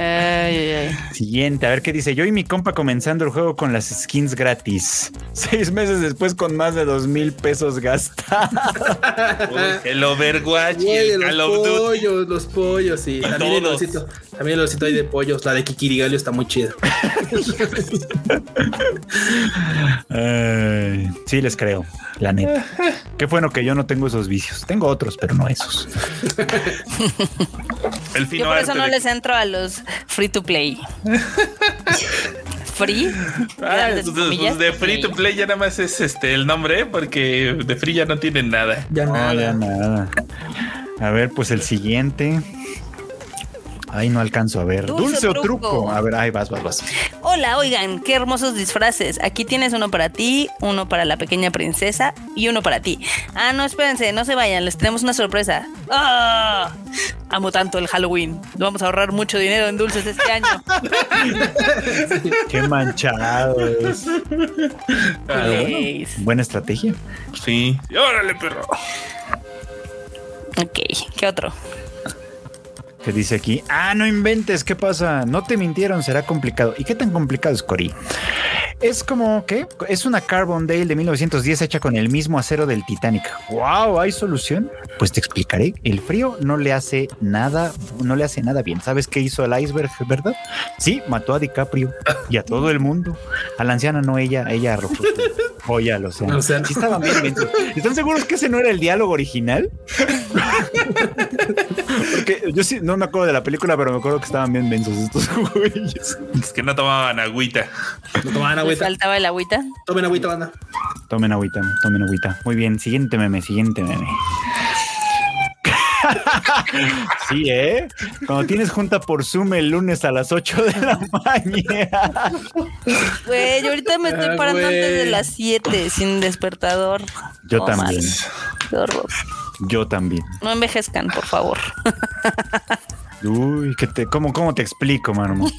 Ay, ay, ay. Siguiente, a ver qué dice. Yo y mi compa comenzando el juego con las skins gratis. [LAUGHS] Seis meses después con más de dos mil pesos gastados. [LAUGHS] El Overwatch y el los Call of Duty. pollos, los pollos, sí. También el todos. osito, también el osito ahí de pollos. La de Kikirigalio está muy chida. [LAUGHS] Ay, sí, les creo, la neta. Qué bueno que yo no tengo esos vicios. Tengo otros, pero no esos. El Yo por eso no de- les entro a los free to play. Free. Ah, pues, de free to play ya nada más es este el nombre, porque de free ya no tienen nada. Ya No, nada. ya nada. A ver, pues el siguiente. Ay, no alcanzo a ver. Dulce Dulce, o truco. truco. A ver, ahí vas, vas, vas. Hola, oigan, qué hermosos disfraces. Aquí tienes uno para ti, uno para la pequeña princesa y uno para ti. Ah, no, espérense, no se vayan, les tenemos una sorpresa. ¡Ah! Amo tanto el Halloween. Vamos a ahorrar mucho dinero en dulces este año. Qué manchados. Culéis. Buena estrategia. Sí. Y órale, perro. Ok, ¿qué otro? Que dice aquí, ah, no inventes, ¿qué pasa? No te mintieron, será complicado. ¿Y qué tan complicado es Cory? Es como, ¿qué? Es una Carbon Dale de 1910 hecha con el mismo acero del Titanic. ¡Wow! ¿Hay solución? Pues te explicaré. El frío no le hace nada, no le hace nada bien. ¿Sabes qué hizo el iceberg, verdad? Sí, mató a DiCaprio y a todo el mundo. A la anciana no ella, ella arrojó joya al océano. O sea, Sí estaban bien. ¿Están seguros que ese no era el diálogo original? [LAUGHS] Porque yo sí, no me acuerdo de la película, pero me acuerdo que estaban bien mensos estos [LAUGHS] güeyes. Es que no tomaban agüita. no toman ¿Les agüita. faltaba el agüita? Tomen agüita, banda. Tomen agüita, tomen agüita. Muy bien, siguiente meme, siguiente meme. [LAUGHS] Sí, ¿eh? Cuando tienes junta por Zoom el lunes a las 8 de la [LAUGHS] mañana. Güey, yo ahorita me estoy Ah, parando antes de las 7 sin despertador. Yo también, más. Qué horror. Yo también. No envejezcan, por favor. [LAUGHS] Uy, ¿qué te, cómo, ¿cómo te explico, mano? [LAUGHS]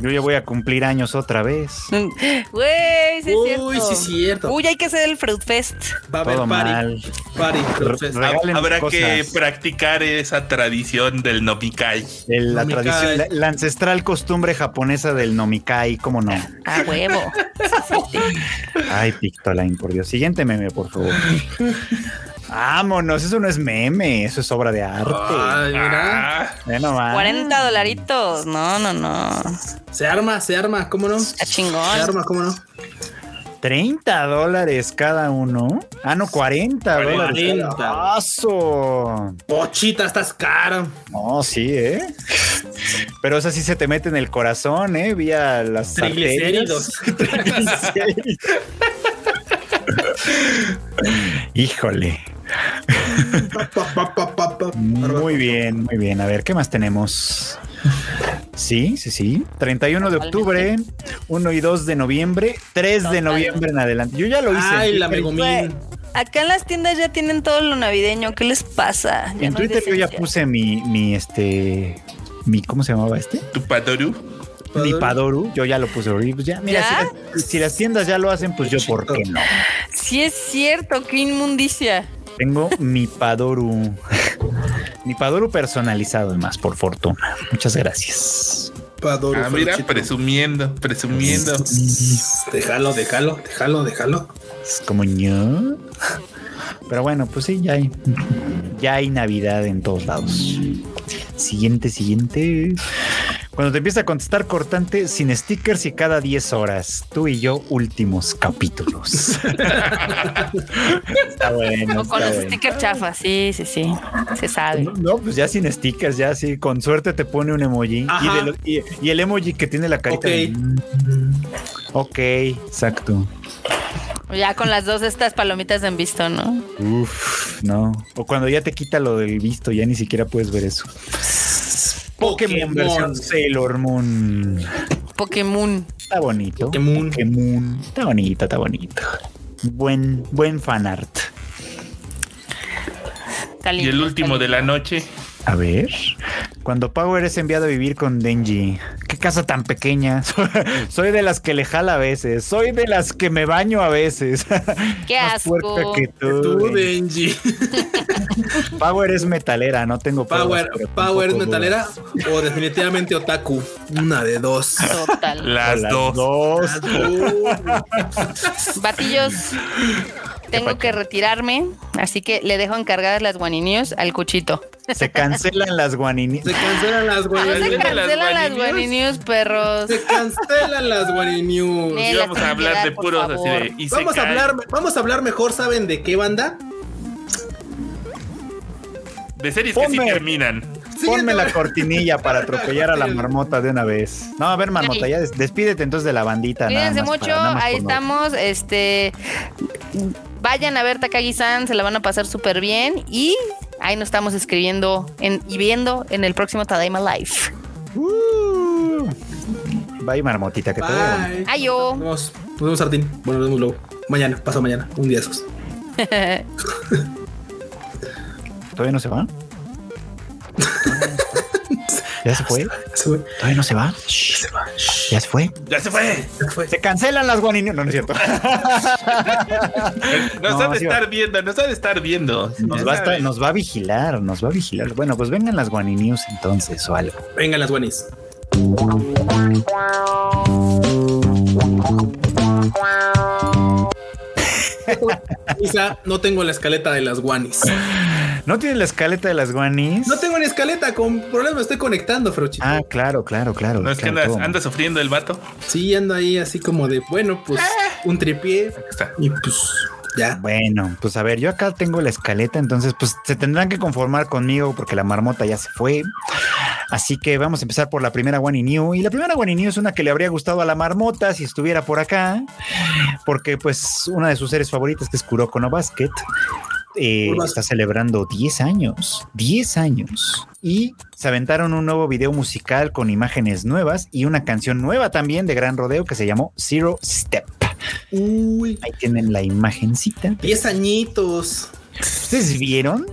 Yo ya voy a cumplir años otra vez. Güey, sí es cierto. Uy, sí es cierto. Uy, hay que hacer el Fruit Fest. Va a haber Todo party. mal. Party. Habrá cosas. que practicar esa tradición del Nomikai. El- la Nomikai. tradición, la, la ancestral costumbre japonesa del nomikai, ¿cómo no? A huevo. [LAUGHS] Ay, Pictoline, por Dios. Siguiente meme, por favor. [LAUGHS] Vámonos, eso no es meme, eso es obra de arte. Ay, mira. Ah, nomás. 40 dolaritos. No, no, no. Se arma, se arma, ¿cómo no? Está Se chingón. arma, ¿cómo no? 30 dólares cada uno. Ah, no, 40 dólares. 40. cada- ¡Aso! Pochita, estás caro. No, sí, ¿eh? Pero eso sí se te mete en el corazón, ¿eh? Vía las. Triglicéridos. [LAUGHS] [LAUGHS] Híjole. Muy bien, muy bien. A ver, ¿qué más tenemos? Sí, sí, sí. 31 de octubre, 1 y 2 de noviembre, 3 de noviembre en adelante. Yo ya lo hice. Ay, la. Megumin. Acá en las tiendas ya tienen todo lo navideño. ¿Qué les pasa? Ya En no Twitter yo ya puse mi, mi, este, mi, ¿cómo se llamaba este? tu Padoru. Mi Padoru. Yo ya lo puse. Y pues ya, mira, ¿Ya? Si, las, si las tiendas ya lo hacen, pues yo, ¿por qué no? Sí es cierto, qué inmundicia. Tengo mi Padoru. [LAUGHS] mi Padoru personalizado, además, por fortuna. Muchas gracias. Padoro, Ah, mira, presumiendo, presumiendo. Déjalo, déjalo, déjalo, déjalo. Es como ño. Pero bueno, pues sí, ya hay. Ya hay Navidad en todos lados. Siguiente, siguiente. Cuando te empieza a contestar cortante, sin stickers y cada 10 horas. Tú y yo, últimos capítulos. [LAUGHS] está bueno. O con los bueno. stickers chafas, sí, sí, sí. Se sabe. No, pues ya sin stickers, ya sí, con suerte te pone un emoji. Y, de lo- y- y el emoji que tiene la carita. Ok. de- mm, Ok, exacto. Ya con las dos estas palomitas en visto, ¿no? Uf, no. O cuando ya te quita lo del visto, ya ni siquiera puedes ver eso. Pokémon, Pokémon. versión Sailor Moon. Pokémon. Está bonito. Pokémon. Pokémon. Está bonito, está bonito. Buen, buen fanart. Está Y el está último de la noche. A ver. Cuando Power es enviado a vivir con Denji. Casa tan pequeña. [LAUGHS] Soy de las que le jala a veces. Soy de las que me baño a veces. [LAUGHS] Qué Más asco. que tú. Tú, Denji. Denji. [LAUGHS] Power es metalera, no tengo Power, Power es metalera o definitivamente otaku. Una de dos. Total. Las, Las dos. dos. Batillos, tengo que retirarme, así que le dejo encargadas las guaninios al cuchito. Se cancelan las guanini. Se cancelan las No se. ¿Cancelan las guaninios? guaninios, perros. Se cancelan las guaninius. Ne- Y vamos a hablar de puros así de. y Vamos a hablar, vamos a hablar mejor, ¿saben de qué banda? De series que sí terminan. Ponme la cortinilla para atropellar a la marmota de una vez. No, a ver, marmota, ya des- despídete entonces de la bandita. Cuídense mucho, para- ahí estamos. Este vayan a ver Takagi-san, se la van a pasar súper bien. Y ahí nos estamos escribiendo en- y viendo en el próximo Tadaima Live. Uh. Bye, marmotita, que te veo. Bye. Ayo. Nos vemos, nos vemos, Artín. Bueno, nos vemos luego. Mañana, paso mañana, un día de esos. [LAUGHS] ¿Todavía no se va? ¿Ya se fue? Se fue. ¿Todavía no se va? Shh. Se va. ¿Ya se fue? Ya se fue. Se fue. Se cancelan las guaninios. No, no es cierto. Nos No, ha de sí va. estar viendo, nos ha de estar viendo. Nos va, a estar- nos va a vigilar, nos va a vigilar. Bueno, pues vengan las guaninios entonces o algo. Vengan las guanis. Isa, no tengo la escaleta de las guanis. ¿No tiene la escaleta de las guanis? No tengo ni escaleta, con problemas me estoy conectando, Frochito. Ah, claro, claro, claro. No es que andas, anda sufriendo el vato. Sí, ando ahí así como de, bueno, pues un tripié Aquí está. y pues ya. Bueno, pues a ver, yo acá tengo la escaleta, entonces pues se tendrán que conformar conmigo porque la marmota ya se fue. Así que vamos a empezar por la primera One in New. Y la primera One in New es una que le habría gustado a la marmota si estuviera por acá, porque pues una de sus series favoritas, que es Kuroko no Basket, eh, está celebrando 10 años. 10 años. Y se aventaron un nuevo video musical con imágenes nuevas y una canción nueva también de Gran Rodeo que se llamó Zero Step. Uy, Ahí tienen la imagencita. 10 añitos ¿Ustedes vieron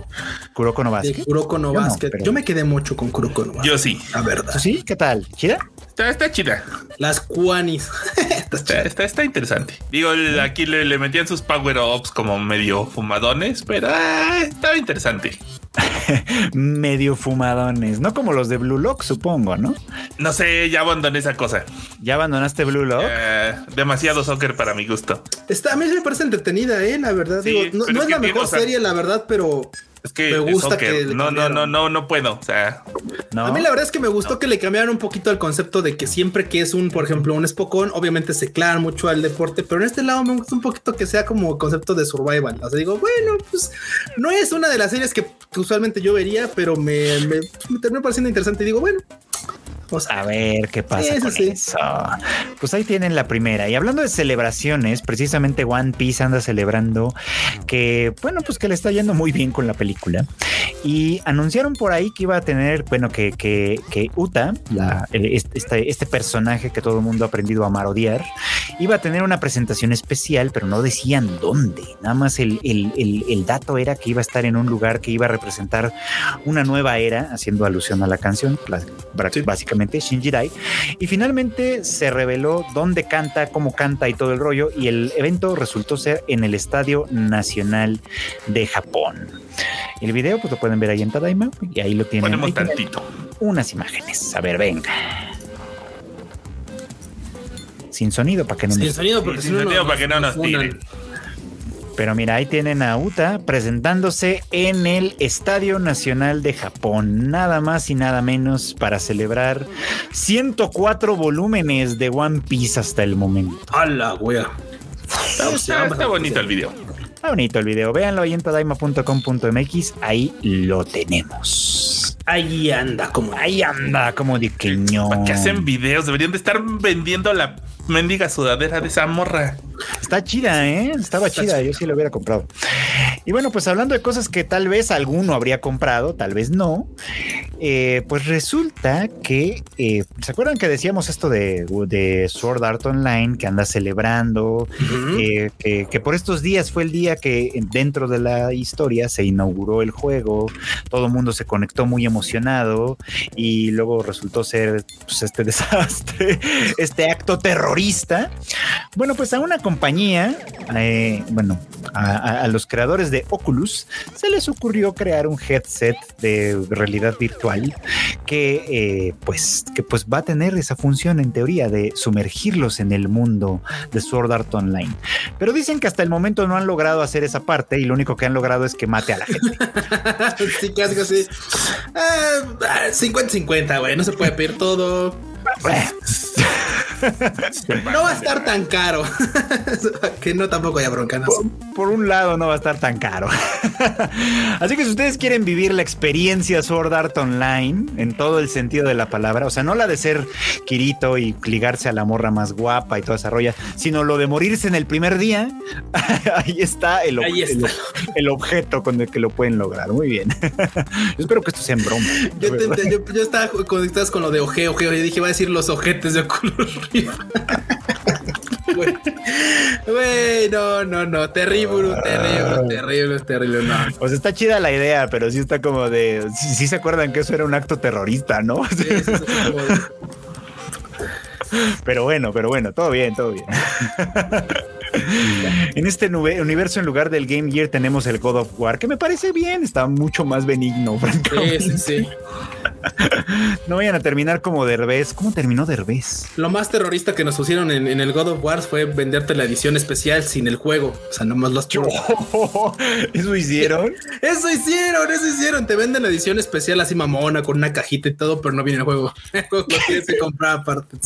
Kuroko no de Basket? Kuroko no Yo no, Basket. pero- Yo me quedé mucho con Kuroko no Basket. Yo sí. La verdad. ¿Tú sí? ¿Qué tal? ¿Chida? Está, está chida. Las guanis. Está, está, está interesante. Digo, el- aquí le, le metían sus power ups como medio fumadones, pero ah, estaba interesante. [LAUGHS] Medio fumadones, no como los de Blue Lock, supongo, ¿no? No sé, ya abandoné esa cosa. ¿Ya abandonaste Blue Lock? Eh, demasiado soccer para mi gusto. Está, a mí sí me parece entretenida, eh, la verdad. Sí, Digo, no, es la tiene, mejor o sea, serie, la verdad, pero Es que Me gusta que no, no, no, cambiaron. no, no puedo. O sea, ¿No? a mí la verdad es que me gustó que le cambiaran un poquito el concepto de que siempre que es un, por ejemplo, un espocón, obviamente se claran mucho al deporte, pero en este lado me gusta un poquito que sea como concepto de survival. O sea, digo, bueno, pues no es una de las series que, que usualmente yo vería, pero me, me, me terminó pareciendo interesante y digo, bueno, sea, A ver qué pasa con sí. eso. Pues ahí tienen la primera. Y hablando de celebraciones, precisamente One Piece anda celebrando que, bueno, pues que le está yendo muy bien con la película. Y anunciaron por ahí que iba a tener, bueno, que, que, que Uta, la, el- este, este- este personaje que todo el mundo ha aprendido a marodiar, iba a tener una presentación especial, pero no decían dónde. Nada más el, el- el- el dato era que iba a estar en un lugar que iba a representar una nueva era, haciendo alusión a la canción, Sí. básicamente Shinjirai. Y finalmente se reveló dónde canta, cómo canta y todo el rollo. Y el evento resultó ser en el Estadio Nacional de Japón. El video, pues lo pueden ver ahí en Tadaima y ahí lo tienen. ponemos Ahí tienen tantito. unas imágenes. A ver, venga. Sin sonido para que no sin nos sonido, porque Sí, sin sonido para que no nos tiren. Pero mira, ahí tienen a Uta presentándose en el Estadio Nacional de Japón, nada más y nada menos para celebrar 104 volúmenes de One Piece hasta el momento. A la wea. Está, está bonito el video. Está bonito el video, véanlo ahí en tadaima.com.mx, ahí lo tenemos. Ahí anda, como Ahí anda, como de que no. ¿Para qué hacen videos? Deberían de estar vendiendo la mendiga sudadera de esa morra. Está chida, ¿eh? Estaba Está chida, chida. yo sí lo hubiera comprado. Y bueno, pues hablando de cosas que tal vez alguno habría comprado, tal vez no, eh, pues resulta que, eh, ¿se acuerdan que decíamos esto de, de Sword Art Online que anda celebrando? eh, que, que por estos días fue el día que dentro de la historia se inauguró el juego, todo el mundo se conectó muy emocionado y luego resultó ser pues, este [LAUGHS] desastre, este acto terrorista. Bueno, pues a una compañía, eh, bueno, a, los creadores de Oculus se les ocurrió crear un headset de realidad virtual que, eh, pues, que pues va a tener esa función en teoría de sumergirlos en el mundo de Sword Art Online. Pero dicen que hasta el momento no han logrado hacer esa parte y lo único que han logrado es que mate a la gente. [LAUGHS] sí, casi, casi. Ah, 50-50, güey. No se puede pedir todo. No va a estar tan caro. [LAUGHS] que no tampoco haya bronca. ¿no? Por un lado no va a estar tan caro. [LAUGHS] Así que si ustedes quieren vivir la experiencia Sword Art Online en todo el sentido de la palabra, o sea, no la de ser Kirito y ligarse a la morra más guapa y toda esa rolla, sino lo de morirse en el primer día, [LAUGHS] ahí está el, ob- Ahí está. el- el objeto con el que lo pueden lograr. Muy bien. Yo espero que esto sea en broma. Yo, te- yo- yo estaba cuando estás con lo de oje, oje, oje, dije, va a decir los ojetes de Rift. Güey, no, no, no, terrible, terrible, terrible, terrible, no. Pues está chida la idea, pero sí está como de. Sí, sí se acuerdan que eso era un acto terrorista, ¿no? Sí, como de- Pero bueno, pero bueno, todo bien, todo bien. [LAUGHS] en este universo, en lugar del Game Gear, tenemos el God of War, que me parece bien, está mucho más benigno, [LAUGHS] francamente. Sí, sí, sí. [LAUGHS] No vayan a terminar como Derbez. ¿Cómo terminó Derbez? Lo más terrorista que nos pusieron en, en el God of War fue venderte la edición especial sin el juego. O sea, nomás los puros. ¿Eso hicieron? Eso hicieron, eso hicieron. Te venden la edición especial así mamona con una cajita y todo, pero no viene el juego. El juego lo tienes que comprar aparte.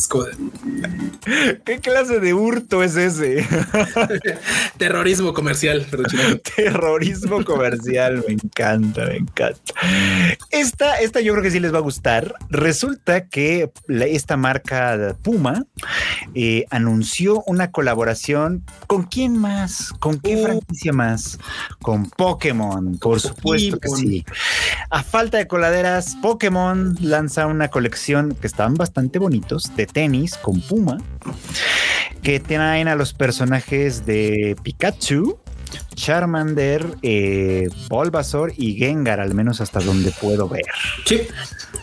¿Qué clase de hurto es ese? [LAUGHS] terrorismo comercial. pero. [LAUGHS] Terrorismo comercial, me encanta, me encanta. Esta, esta yo creo que sí les va a gustar. Resulta que la- esta marca Puma eh, anunció una colaboración con quién más, con qué Uh. franquicia más, con Pokémon, por supuesto que sí. A falta de coladeras, Pokémon lanza una colección que están bastante bonitos de tenis con Puma que traen a los personajes de Pikachu, Charmander, eh, Bulbasaur y Gengar, al menos hasta donde puedo ver. Sí,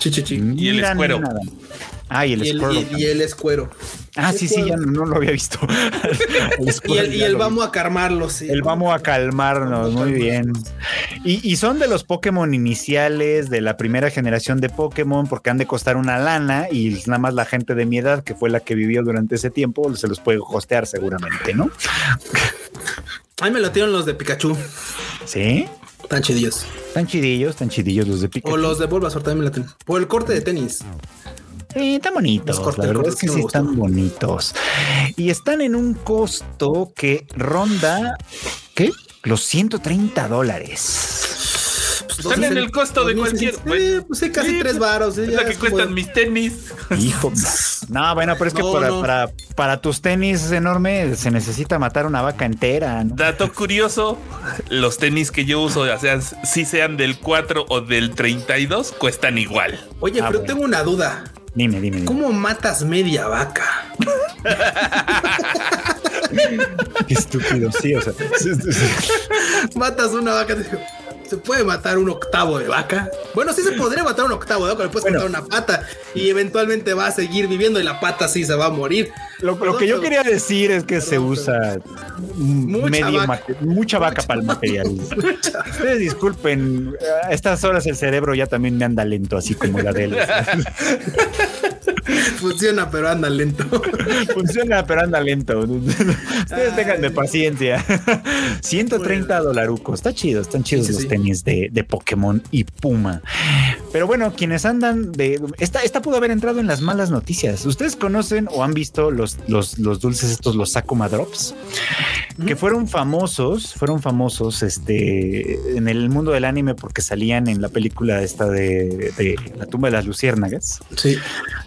sí, sí, sí. Y el escuero. nada. Ah, y el Y el, Squirtle. y- y el escuero. ah, sí, sí, ya no, no lo había visto. [LAUGHS] El [LAUGHS] Y Squirtle el, y lo vamos a calmarlo, sí. El vamos a calmarnos, Vamos a muy bien. Y, y son de los Pokémon iniciales de la primera generación de Pokémon porque han de costar una lana y nada más la gente de mi edad, que fue la que vivió durante ese tiempo, se los puede hostear seguramente, ¿no? Ay, me lo dieron los de Pikachu. Sí. Tan chidillos. Tan chidillos, tan chidillos los de Pikachu. O los de Bulbasaur también me la tienen. Por el corte de tenis. Sí, están bonitos. Los cortes, la verdad cortes es que sí están bonitos. Y están en un costo que ronda, ¿qué? Los 130 dólares. Están en el costo de cualquier- Sí, pues sí, casi Sí, tres varos. sí, Es lo que como cuestan mis tenis. Hijo. No, bueno, pero es que No, para, no. Para, para tus tenis enorme se necesita matar una vaca entera. ¿no? Dato [LAUGHS] curioso, los tenis que yo uso, o sea, si sean del 4 o del 32, cuestan igual. Oye, Ah, pero bueno. tengo una duda. Dime, dime. dime. ¿Cómo matas media vaca? [LAUGHS] Qué estúpido, sí, o sea. Matas una vaca. digo, ¿Se puede matar un octavo de vaca? Bueno, sí se podría matar un octavo de vaca, le puedes Bueno. matar una pata y eventualmente va a seguir viviendo y la pata sí se va a morir. Lo, lo que yo quería decir es que se usa Mucha medio vaca. mate- mucha vaca para el material. [LAUGHS] Ustedes disculpen, a estas horas el cerebro ya también me anda lento, así como la de él. [LAUGHS] Funciona, pero anda lento. [LAUGHS] Funciona, pero anda lento. Ustedes tengan de paciencia. 130 dolarucos. Está chido, están chidos Sí, sí, los sí. tenis de, de Pokémon y Puma. Pero bueno, quienes andan de. Esta, esta pudo haber entrado en las malas noticias. ¿Ustedes conocen o han visto los, los, los dulces estos, los Sakuma Drops? Que fueron famosos, fueron famosos este, en el mundo del anime porque salían en la película esta de, de La tumba de las luciérnagas. Sí.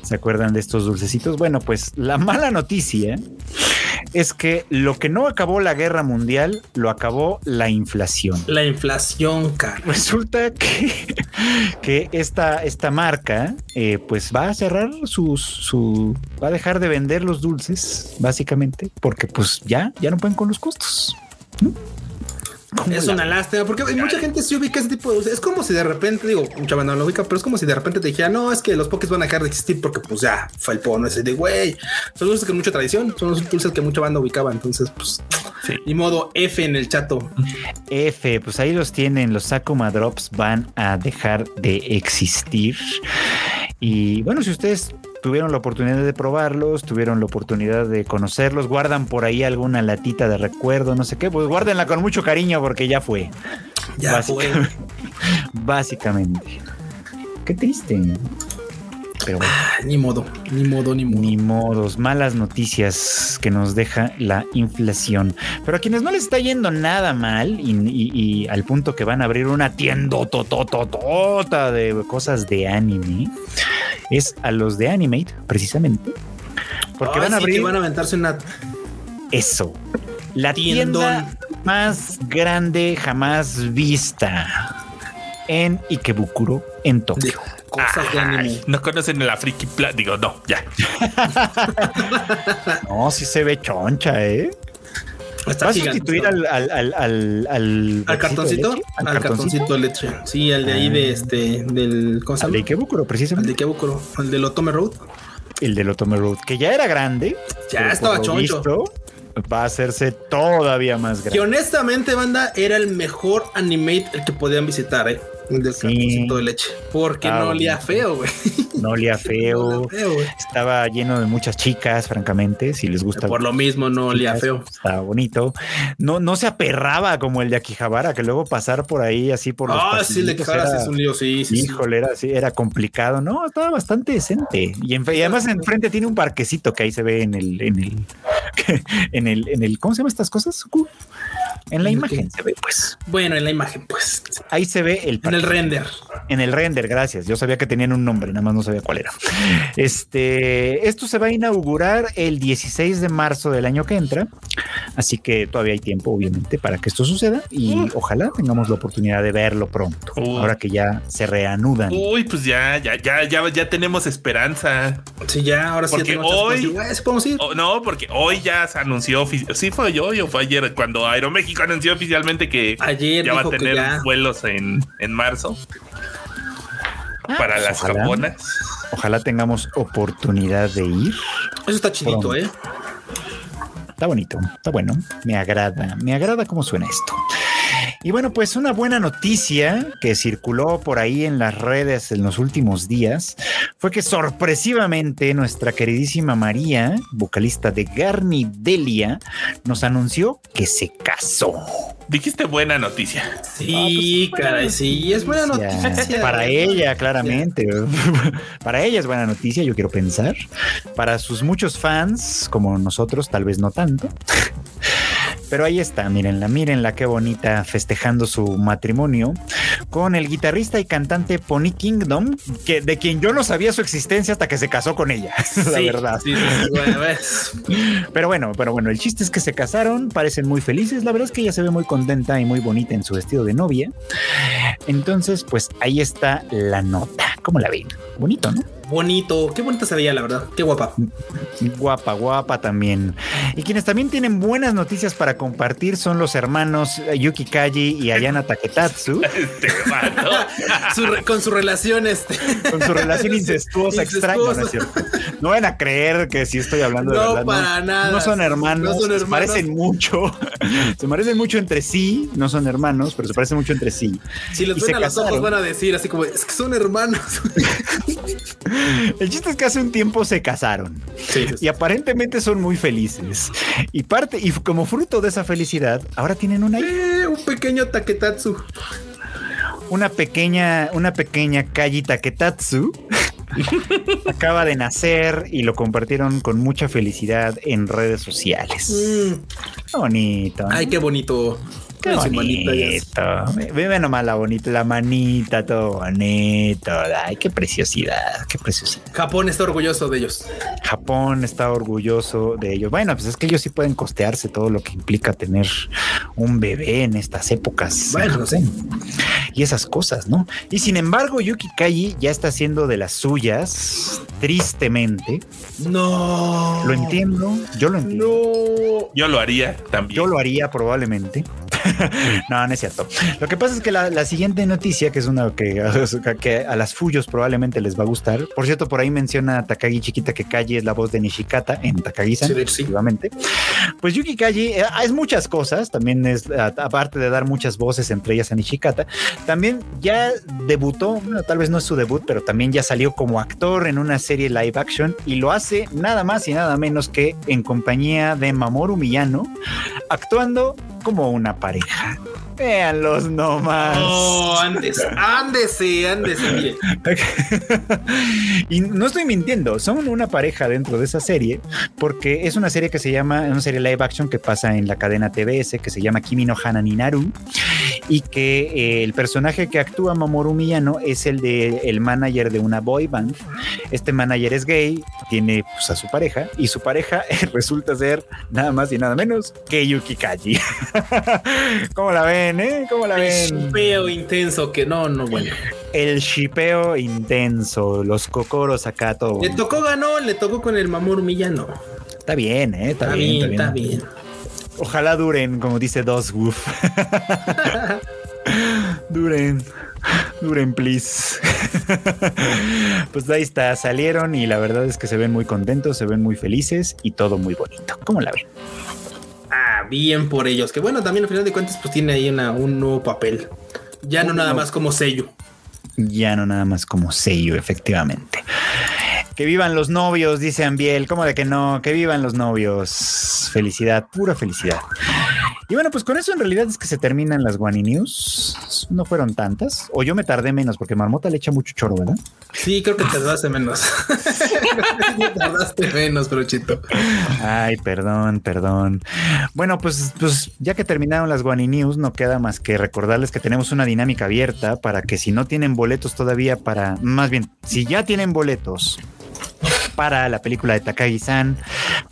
¿Se acuerdan de estos dulcecitos? Bueno, pues la mala noticia es que lo que no acabó la guerra mundial, lo acabó la inflación. La inflación, cara. Resulta que, [LAUGHS] que esta, esta marca, eh, pues va a cerrar sus, su, va a dejar de vender los dulces, básicamente, porque pues ya, ya no pueden con los costos. ¿no? ¿Cómo Es una lástima, porque hay mucha gente se ubica ese tipo de. Es como si de repente, digo, mucha banda no lo ubica, pero es como si de repente te dijera, no, es que los pokés van a dejar de existir porque pues ya fue el pono ese de güey. Son dulces con mucha tradición, son los dulces que mucha banda ubicaba. Entonces, pues, Sí. ni modo F en el chato. F, pues ahí los tienen, los Sakuma Drops van a dejar de existir. Y bueno, si ustedes tuvieron la oportunidad de probarlos, tuvieron la oportunidad de conocerlos, guardan por ahí alguna latita de recuerdo, no sé qué, pues guárdenla con mucho cariño porque ya fue. Ya fue. básicamente. [LAUGHS] Qué triste. Pero bueno. Ah, Ni modo, ni modo, ni modo. Ni modos, malas noticias que nos deja la inflación. Pero a quienes no les está yendo nada mal y, y- y al punto que van a abrir una tienda totototota de cosas de anime, es a los de Animate, precisamente. Porque van a sí, abrir que van a aventarse una eso. La Tiendón. tienda más grande jamás vista en Ikebukuro, en de Tokio. cosas de anime. No conocen la friki pla Digo, no, ya. [LAUGHS] [LAUGHS] No, sí se ve choncha, ¿eh? Está ¿Va a sustituir al, al, al, al, al, ¿Al cartoncito? leche? Al cartoncito de leche. Sí, al de ahí de Ah. este, del. ¿Cómo se Al de llama? Ikebukuro, Al precisamente. de Kebukuro, al del Otome Road. El del Otome Road, que ya era grande. Ya estaba choncho. visto, va a hacerse todavía más Que grande. honestamente, banda, era el mejor animate el que podían visitar, eh. El del Sí. de leche. Porque Ah, no olía feo, güey. [LAUGHS] [LAUGHS] No olía feo. No feo. Estaba lleno de muchas chicas, francamente. Si les gusta. Por lo mismo no olía chicas, feo. Estaba bonito. No, no se aperraba como el de Akihabara, que luego pasar por ahí así por los Ah, sí, el de era- es un lío, sí, sí. sí. Híjole, era así, era complicado. No, estaba bastante decente. Y, en- y además enfrente tiene un parquecito que ahí se ve en el, en el, [LAUGHS] en el, en el, ¿cómo se llaman estas cosas? En la ¿En imagen se ve, pues. Bueno, en la imagen, pues. Ahí se ve el En el render. En el render, gracias. Yo sabía que tenían un nombre, nada más no sabía cuál era. Este, esto se va a inaugurar el 16 de marzo del año que entra, así que todavía hay tiempo, obviamente, para que esto suceda y ojalá tengamos la oportunidad de verlo pronto, Uh. ahora que ya se reanudan. Uy, pues ya, ya, ya, ya, ya tenemos esperanza. Sí, ya, ahora sí. Porque hoy- cosas. Güey, ¿sí podemos ir? Oh, no, porque hoy ya se anunció. Sí, fue hoy o fue ayer cuando Aeroméxico anunció oficialmente que Ayer ya va a tener ya. vuelos en, en marzo para las ojalá. japonas. Ojalá tengamos oportunidad de ir. Eso está chidito, Pronto. eh. Está bonito, está bueno. Me agrada, me agrada cómo suena esto. Y bueno, pues una buena noticia que circuló por ahí en las redes en los últimos días fue que sorpresivamente nuestra queridísima María, vocalista de Garni Delia, nos anunció que se casó. Dijiste buena noticia. Sí, caray, sí, es buena noticia. Para ella, claramente. [LAUGHS] Para ella es buena noticia, yo quiero pensar. Para sus muchos fans, como nosotros, tal vez no tanto. Pero ahí está, mírenla, mírenla, qué bonita, festejando su matrimonio con el guitarrista y cantante Pony Kingdom, que, de quien yo no sabía su existencia hasta que se casó con ella, [LAUGHS] la verdad. Sí, sí, sí, bueno, ves. Pero bueno, pero bueno, el chiste es que se casaron, parecen muy felices. La verdad es que ella se ve muy contenta y muy bonita en su vestido de novia. Entonces, pues ahí está la nota. ¿Cómo la ven? Bonito, ¿no? Bonito, qué bonita se veía, la verdad. Qué guapa. Guapa, guapa también. Y quienes también tienen buenas noticias para compartir son los hermanos Yuki Kaji y Ayana Taketatsu, [LAUGHS] Este vato. [LAUGHS] Su re- con su relación, este. con su relación [LAUGHS] incestuosa, extraña, ¿no es cierto? No van a creer que sí estoy hablando de No, verdad. para nada. No son hermanos, No son se parecen mucho, se parecen mucho entre sí, no son hermanos, pero se parecen mucho entre sí. Si les Y ven a los ojos, van a decir así como, es que son hermanos. [LAUGHS] El chiste es que hace un tiempo se casaron Sí, y aparentemente son muy felices. Y parte, y como fruto de esa felicidad, ahora tienen una. Eh, un pequeño taquetatsu. una pequeña, una pequeña Kaji Taketatsu [LAUGHS] acaba de nacer y lo compartieron con mucha felicidad en redes sociales. Mm, bonito. ¿no? Ay, qué bonito. Qué ya. bonito. Ve nomás la bonita, la manita, todo bonito. Ay, qué preciosidad, qué preciosidad. Japón está orgulloso de ellos. Japón está orgulloso de ellos. Bueno, pues es que ellos sí pueden costearse todo lo que implica tener un bebé en estas épocas. Bueno, no sé. Y esas cosas, ¿no? Y sin embargo, Yuki Kaji ya está haciendo de las suyas, tristemente. No. Lo entiendo, yo lo entiendo. No. Yo lo haría también. Yo lo haría probablemente. [LAUGHS] no, no es cierto. Lo que pasa es que la, la siguiente noticia, que es una que, [LAUGHS] que, a las Fuyos probablemente les va a gustar. Por cierto, por ahí menciona Takagi Chiquita que Kaji es la voz de Nishikata en Takagi-san, Sí. Pues Yuki Kaji eh, es muchas cosas, también es, a- aparte de dar muchas voces, entre ellas a Nishikata, también ya debutó, bueno, tal vez no es su debut, pero también ya salió como actor en una serie live action y lo hace nada más y nada menos que en compañía de Mamoru Miyano, actuando como una pareja. pareja. Véanlos nomás. No, andes, ándese, ándese, mire. [LAUGHS] y no estoy mintiendo, son una pareja dentro de esa serie, porque es una serie que se llama, una serie live action que pasa en la cadena TBS, que se llama Kimi no Hana ni Naru, y que eh, el personaje que actúa Mamoru Miyano es el de el manager de una boy band. Este manager es gay, tiene pues, a su pareja, y su pareja [LAUGHS] resulta ser nada más y nada menos que Yuki Kaji. [LAUGHS] ¿Cómo la ven, eh? ¿Cómo la ven? Peo intenso que no, no, bueno. El shipeo intenso, los cocoros acá, todo. Le tocó ganó, le tocó con el Mamoru Millano. Está bien, ¿eh? Está, Está bien, está bien. Ojalá duren, como dice Dos Woof. [LAUGHS] duren. Duren, please. pues ahí está, salieron y la verdad es que se ven muy contentos, se ven muy felices y todo muy bonito. ¿Cómo la ven? Bien por ellos. Que bueno, también al final de cuentas, pues tiene ahí una, un nuevo papel. Ya no nada más como sello. Ya no nada más como sello, efectivamente. Que vivan los novios, dice Ambiel. ¿Cómo de que no? Que vivan los novios. Felicidad, pura felicidad. Y bueno, pues con eso en realidad es que se terminan las Guani News. No fueron tantas. O yo me tardé menos porque Marmota le echa mucho choro, ¿verdad? Sí, creo que tardaste menos. [LAUGHS] tardaste menos, pero chito. Ay, perdón, perdón. Bueno, pues, pues ya que terminaron las Guani News, no queda más que recordarles que tenemos una dinámica abierta para que si no tienen boletos todavía para, más bien, si ya tienen boletos para la película de Takagi-san,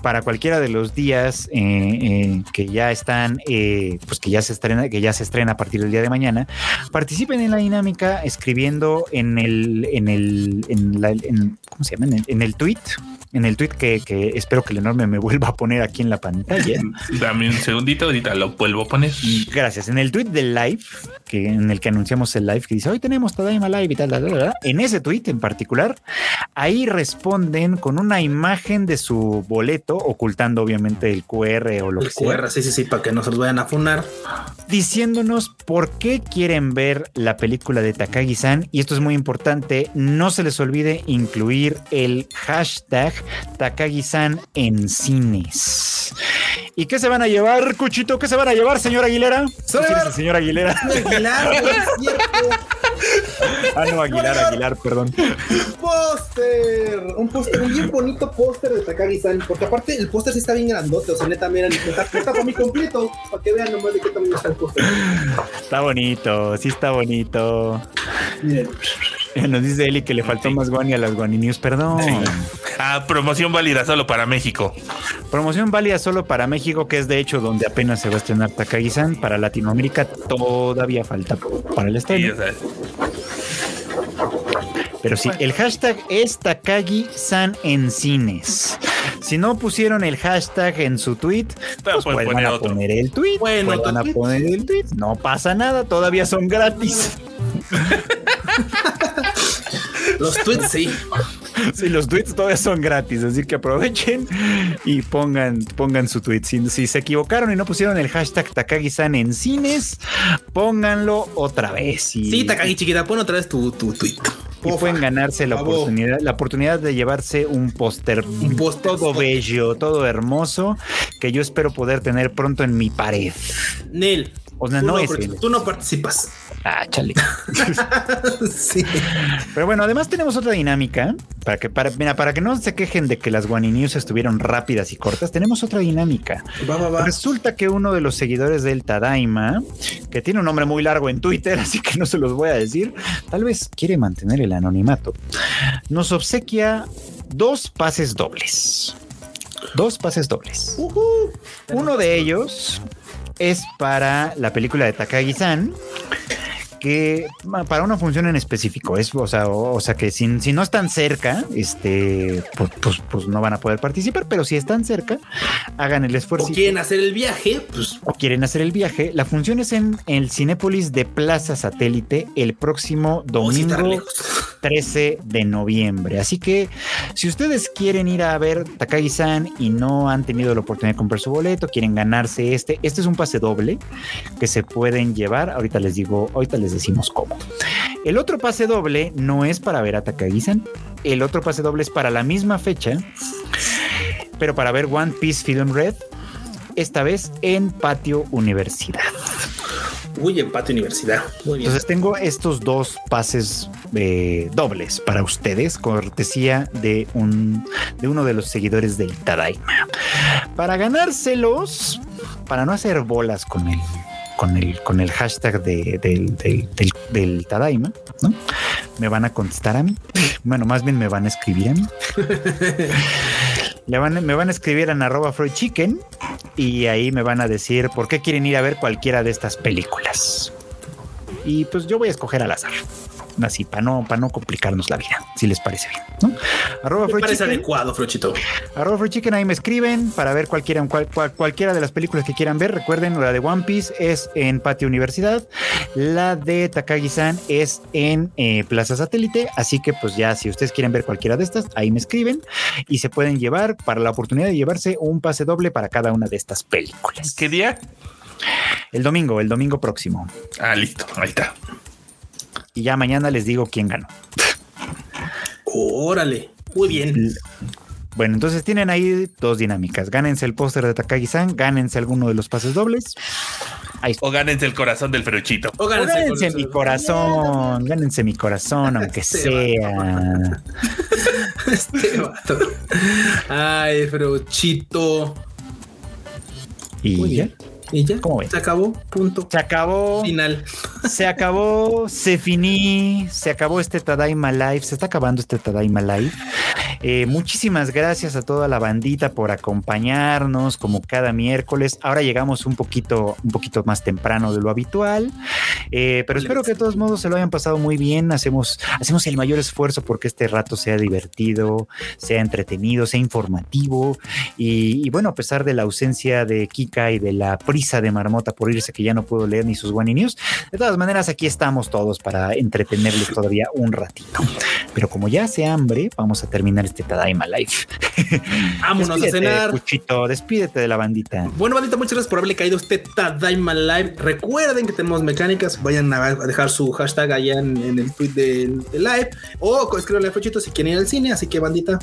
para cualquiera de los días eh, eh, que ya están, eh, pues que ya se estrena, que ya se estrena a partir del día de mañana, participen en la dinámica escribiendo en el, en el, en la, ¿cómo se llama? En el, en el tweet, en el tweet que, que espero que el enorme me vuelva a poner aquí en la pantalla. [LAUGHS] Dame un segundito, ahorita lo vuelvo a poner. Gracias. En el tweet del live, que en el que anunciamos el live, que dice hoy tenemos Tadaima Live y tal, tal, tal, tal, en ese tweet en particular, ahí responden con una imagen de su boleto, ocultando obviamente el QR o lo El que sea, QR, sí, sí, sí, para que no se los vayan a funar. diciéndonos por qué quieren ver la película de Takagi-san. Y esto es muy importante, no se les olvide incluir el hashtag Takagi-san en cines. ¿Y qué se van a llevar, Cuchito? ¿Qué se van a llevar, señor Aguilera? Se van a ¿Tú sí eres llevar- el señor Aguilera. Aguilar, [LAUGHS] güey, es cierto. Ah, no, Aguilar, Aguilar, perdón. póster, un póster, un bien bonito póster de Takagi-san, porque aparte el póster sí está bien grandote, o sea, neta, miren, está, está para mí completo, para que vean nomás de qué tamaño está el póster. Está bonito, sí está bonito. Miren, [LAUGHS] Nos dice Eli que le faltó más guani a las Guani News, perdón. Ah, promoción válida solo para México. Promoción válida solo para México, que es de hecho donde apenas se va a estrenar Takagi-san. Para Latinoamérica todavía falta para el estreno. Pero sí, el hashtag es Takagi-san en cines. Si no pusieron el hashtag en su tweet, Pero pues pueden vuelvan poner a poner el tweet. Bueno, vuelvan a tweet. poner el tweet. No pasa nada, todavía son gratis. [LAUGHS] los tweets sí. Sí, los tweets todavía son gratis, así que aprovechen y pongan, pongan su tweet. Si, si se equivocaron y no pusieron el hashtag Takagi-san en cines, pónganlo otra vez. Y, Sí, Takagi chiquita, pon otra vez tu, tu tweet. y pueden ganarse la favor. oportunidad, la oportunidad de llevarse un póster póster. todo bello, todo hermoso, que yo espero poder tener pronto en mi pared. Nel, O sea, Tú no no, es él. tú no participas. Ah, chale. [LAUGHS] sí. Pero bueno, además tenemos otra dinámica para que para, mira, para que no se quejen de que las Guani News estuvieron rápidas y cortas, tenemos otra dinámica. Va, va, va. Resulta que uno de los seguidores del Tadaima, que tiene un nombre muy largo en Twitter, [LAUGHS] así que no se los voy a decir, tal vez quiere mantener el anonimato, nos obsequia dos pases dobles. Dos pases dobles. Uno de ellos es para la película de Takagi-san, que para una función en específico es, o sea, o, o sea que si, si no están cerca, este, pues, pues, pues no van a poder participar, pero si están cerca, hagan el esfuerzo O quieren hacer el viaje, pues o quieren hacer el viaje. La función es en el Cinépolis de Plaza Satélite el próximo o si estar domingo lejos. [LAUGHS] 13 de noviembre. Así que si ustedes quieren ir a ver Takagi-san y no han tenido la oportunidad de comprar su boleto, quieren ganarse este, este es un pase doble que se pueden llevar. Ahorita les digo, ahorita les decimos cómo. El otro pase doble no es para ver a Takagi-san. El otro pase doble es para la misma fecha, pero para ver One Piece Film Red. Esta vez en Patio Universidad. Uy, empate universidad. Muy bien. Entonces tengo estos dos pases eh, dobles para ustedes, cortesía de un de uno de los seguidores del Tadaima. Para ganárselos, para no hacer bolas con el con el con el hashtag de- del, del- del- Tadaima, ¿no? Me van a contestar a mí. Bueno, más bien me van a escribir a mí. Le van, me van a escribir en arroba Chicken y ahí me van a decir por qué quieren ir a ver cualquiera de estas películas. Y pues yo voy a escoger al azar. Así, para no, para no complicarnos la vida, si les parece bien. ¿no? Arroba Me parece Chicken, adecuado, Frochito. arroba Freud Chicken, ahí me escriben para ver cualquiera, cual- cual- cualquiera de las películas que quieran ver. Recuerden, la de One Piece es en Patio Universidad, la de Takagi-san es en eh, Plaza Satélite. Así que, pues ya, si ustedes quieren ver cualquiera de estas, ahí me escriben y se pueden llevar para la oportunidad de llevarse un pase doble para cada una de estas películas. ¿Qué día? El domingo, el domingo próximo. Ah, listo. Ahí está. Y ya mañana les digo quién ganó. Órale. Muy bien. Bueno, entonces tienen ahí dos dinámicas. Gánense el póster de Takagi-san, gánense alguno de los pases dobles. Ahí está. O gánense el corazón del ferochito. O O gánense mi corazón, gánense mi corazón, aunque Este sea. [LAUGHS] Este vato. Ay, Frochito. Y Muy ya. ¿Y ya? ¿Cómo ven? Se acabó. Punto. Se acabó, Final. [LAUGHS] se acabó, se finí, se acabó este Tadaima Live, se está acabando este Tadaima Live. Eh, muchísimas gracias a toda la bandita por acompañarnos como cada miércoles. Ahora llegamos un poquito, un poquito más temprano de lo habitual, Eh, pero espero que de todos modos se lo hayan pasado muy bien. Hacemos, hacemos el mayor esfuerzo porque este rato sea divertido, sea entretenido, sea informativo. Y, y bueno, a pesar de la ausencia de Kika y de la prisa de Marmota por irse, que ya no puedo leer ni sus Wani News, de todas maneras aquí estamos todos para entretenerles todavía un ratito. Pero como ya hace hambre, vamos a terminar este Tadaima Live. [LAUGHS] Vámonos a cenar. Cuchito, despídete de la bandita. Bueno, bandita, muchas gracias por haberle caído este Tadaima Live. Recuerden que tenemos mecánicas. Vayan a dejar su hashtag allá en, el tweet del, live. O escríbanle a Frochito si quieren ir al cine. Así que, bandita,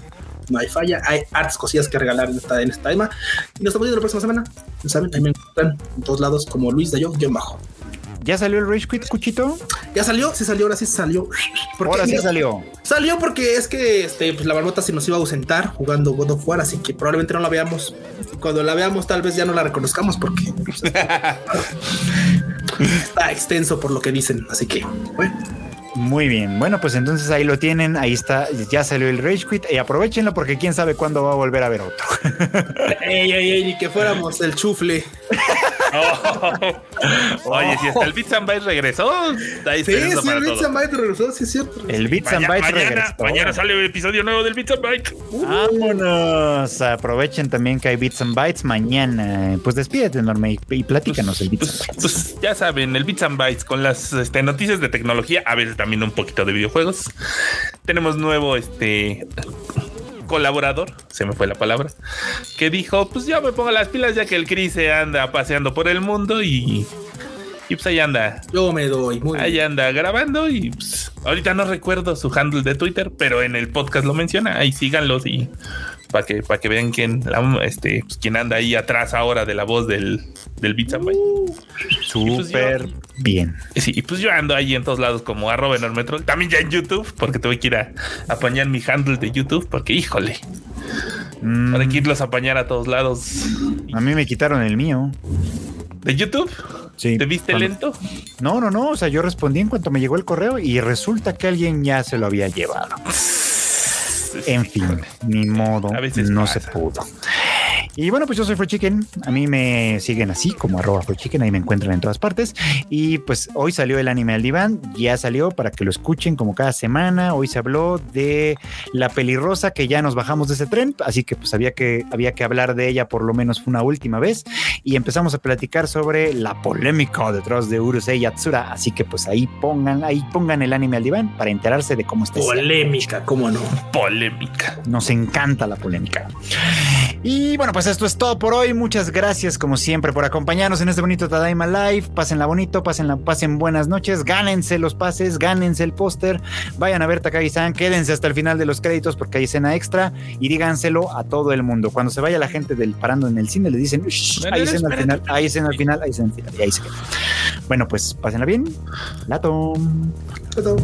no hay falla. Hay artes cosillas que regalar en esta, en esta Tadaima. Y nos estamos viendo la próxima semana. Saben, ahí en todos lados como Luis Dayo, guion bajo. ¿Ya salió el Rage Quit, Cuchito? Ya salió, sí salió, ahora sí salió. Porque, Ahora sí mira, salió. Salió porque es que este, pues la barbota se nos iba a ausentar jugando God of War, así que probablemente no la veamos. Cuando la veamos, tal vez ya no la reconozcamos porque pues, [LAUGHS] está extenso por lo que dicen. Así que, bueno, Muy bien. Bueno, pues entonces ahí lo tienen. Ahí está. Ya salió el Rage Quit. Y aprovechenlo porque quién sabe cuándo va a volver a ver otro. ey, ey, ey, ni que fuéramos el chufle. [LAUGHS] Oh. Oye, si hasta el Bits and Bytes regresó, ahí Sí, sí, para el. Bits and Bytes regresó, sí, es cierto. El Bits and Bytes mañana, regresó. mañana sale el episodio nuevo del Bits and Bytes. Vámonos. Aprovechen también que hay Bits and Bytes mañana. Pues despídete, Norme, y, y platícanos el Bits and Pues, Bytes. pues ya saben, el Bits and Bytes con las este, noticias de tecnología, a veces también un poquito de videojuegos. Tenemos nuevo este colaborador, se me fue la palabra, que dijo, pues ya me pongo las pilas ya que el Chris se anda paseando por el mundo y, y pues ahí anda, Yo me doy, muy bien. ahí anda grabando y pues, ahorita no recuerdo su handle de Twitter, pero en el podcast lo menciona, ahí síganlos y para que, para que vean quién, la- este, pues, quién anda ahí atrás ahora de la voz del, del Beats and Bytes. Súper bien. Sí, y pues yo ando ahí en todos lados como arroba enorme troll. También ya en YouTube, porque tuve que ir a apañar mi handle de YouTube, porque híjole, Mm, para que irlos a apañar a todos lados. a mí me quitaron el mío. ¿De YouTube? Sí. ¿Te viste Cuando- lento? No, no, no. O sea, yo respondí en cuanto me llegó el correo y resulta que alguien ya se lo había llevado. [LAUGHS] En fin, ni modo, A veces no pasa. se pudo. Y bueno, pues yo soy Free Chicken. A mí me siguen así como arroba Chicken. Ahí me encuentran en todas partes. Y pues hoy salió el anime al diván. Ya salió para que lo escuchen como cada semana. Hoy se habló de la pelirrosa que ya nos bajamos de ese tren. Así que pues había que, había que hablar de ella por lo menos una última vez. Y empezamos a platicar sobre la polémica detrás de Urusei Yatsura. Así que pues ahí pongan, ahí pongan el anime al diván para enterarse de cómo está. ese Polémica, cómo no. Polémica. nos encanta la polémica. Y bueno, pues esto es todo por hoy. Muchas gracias, como siempre, por acompañarnos en este bonito Tadaima Live. Pásenla bonito, pásenla, pasen buenas noches, gánense los pases, gánense el póster, vayan a ver Takagi-san, quédense hasta el final de los créditos porque hay escena extra y díganselo a todo el mundo. Cuando se vaya la gente del parando en el cine, le dicen, "Shh, No, no, hay escena al final, hay escena al final, hay escena al final, y ahí se queda. Bueno, pues pásenla bien. Lato. Todo.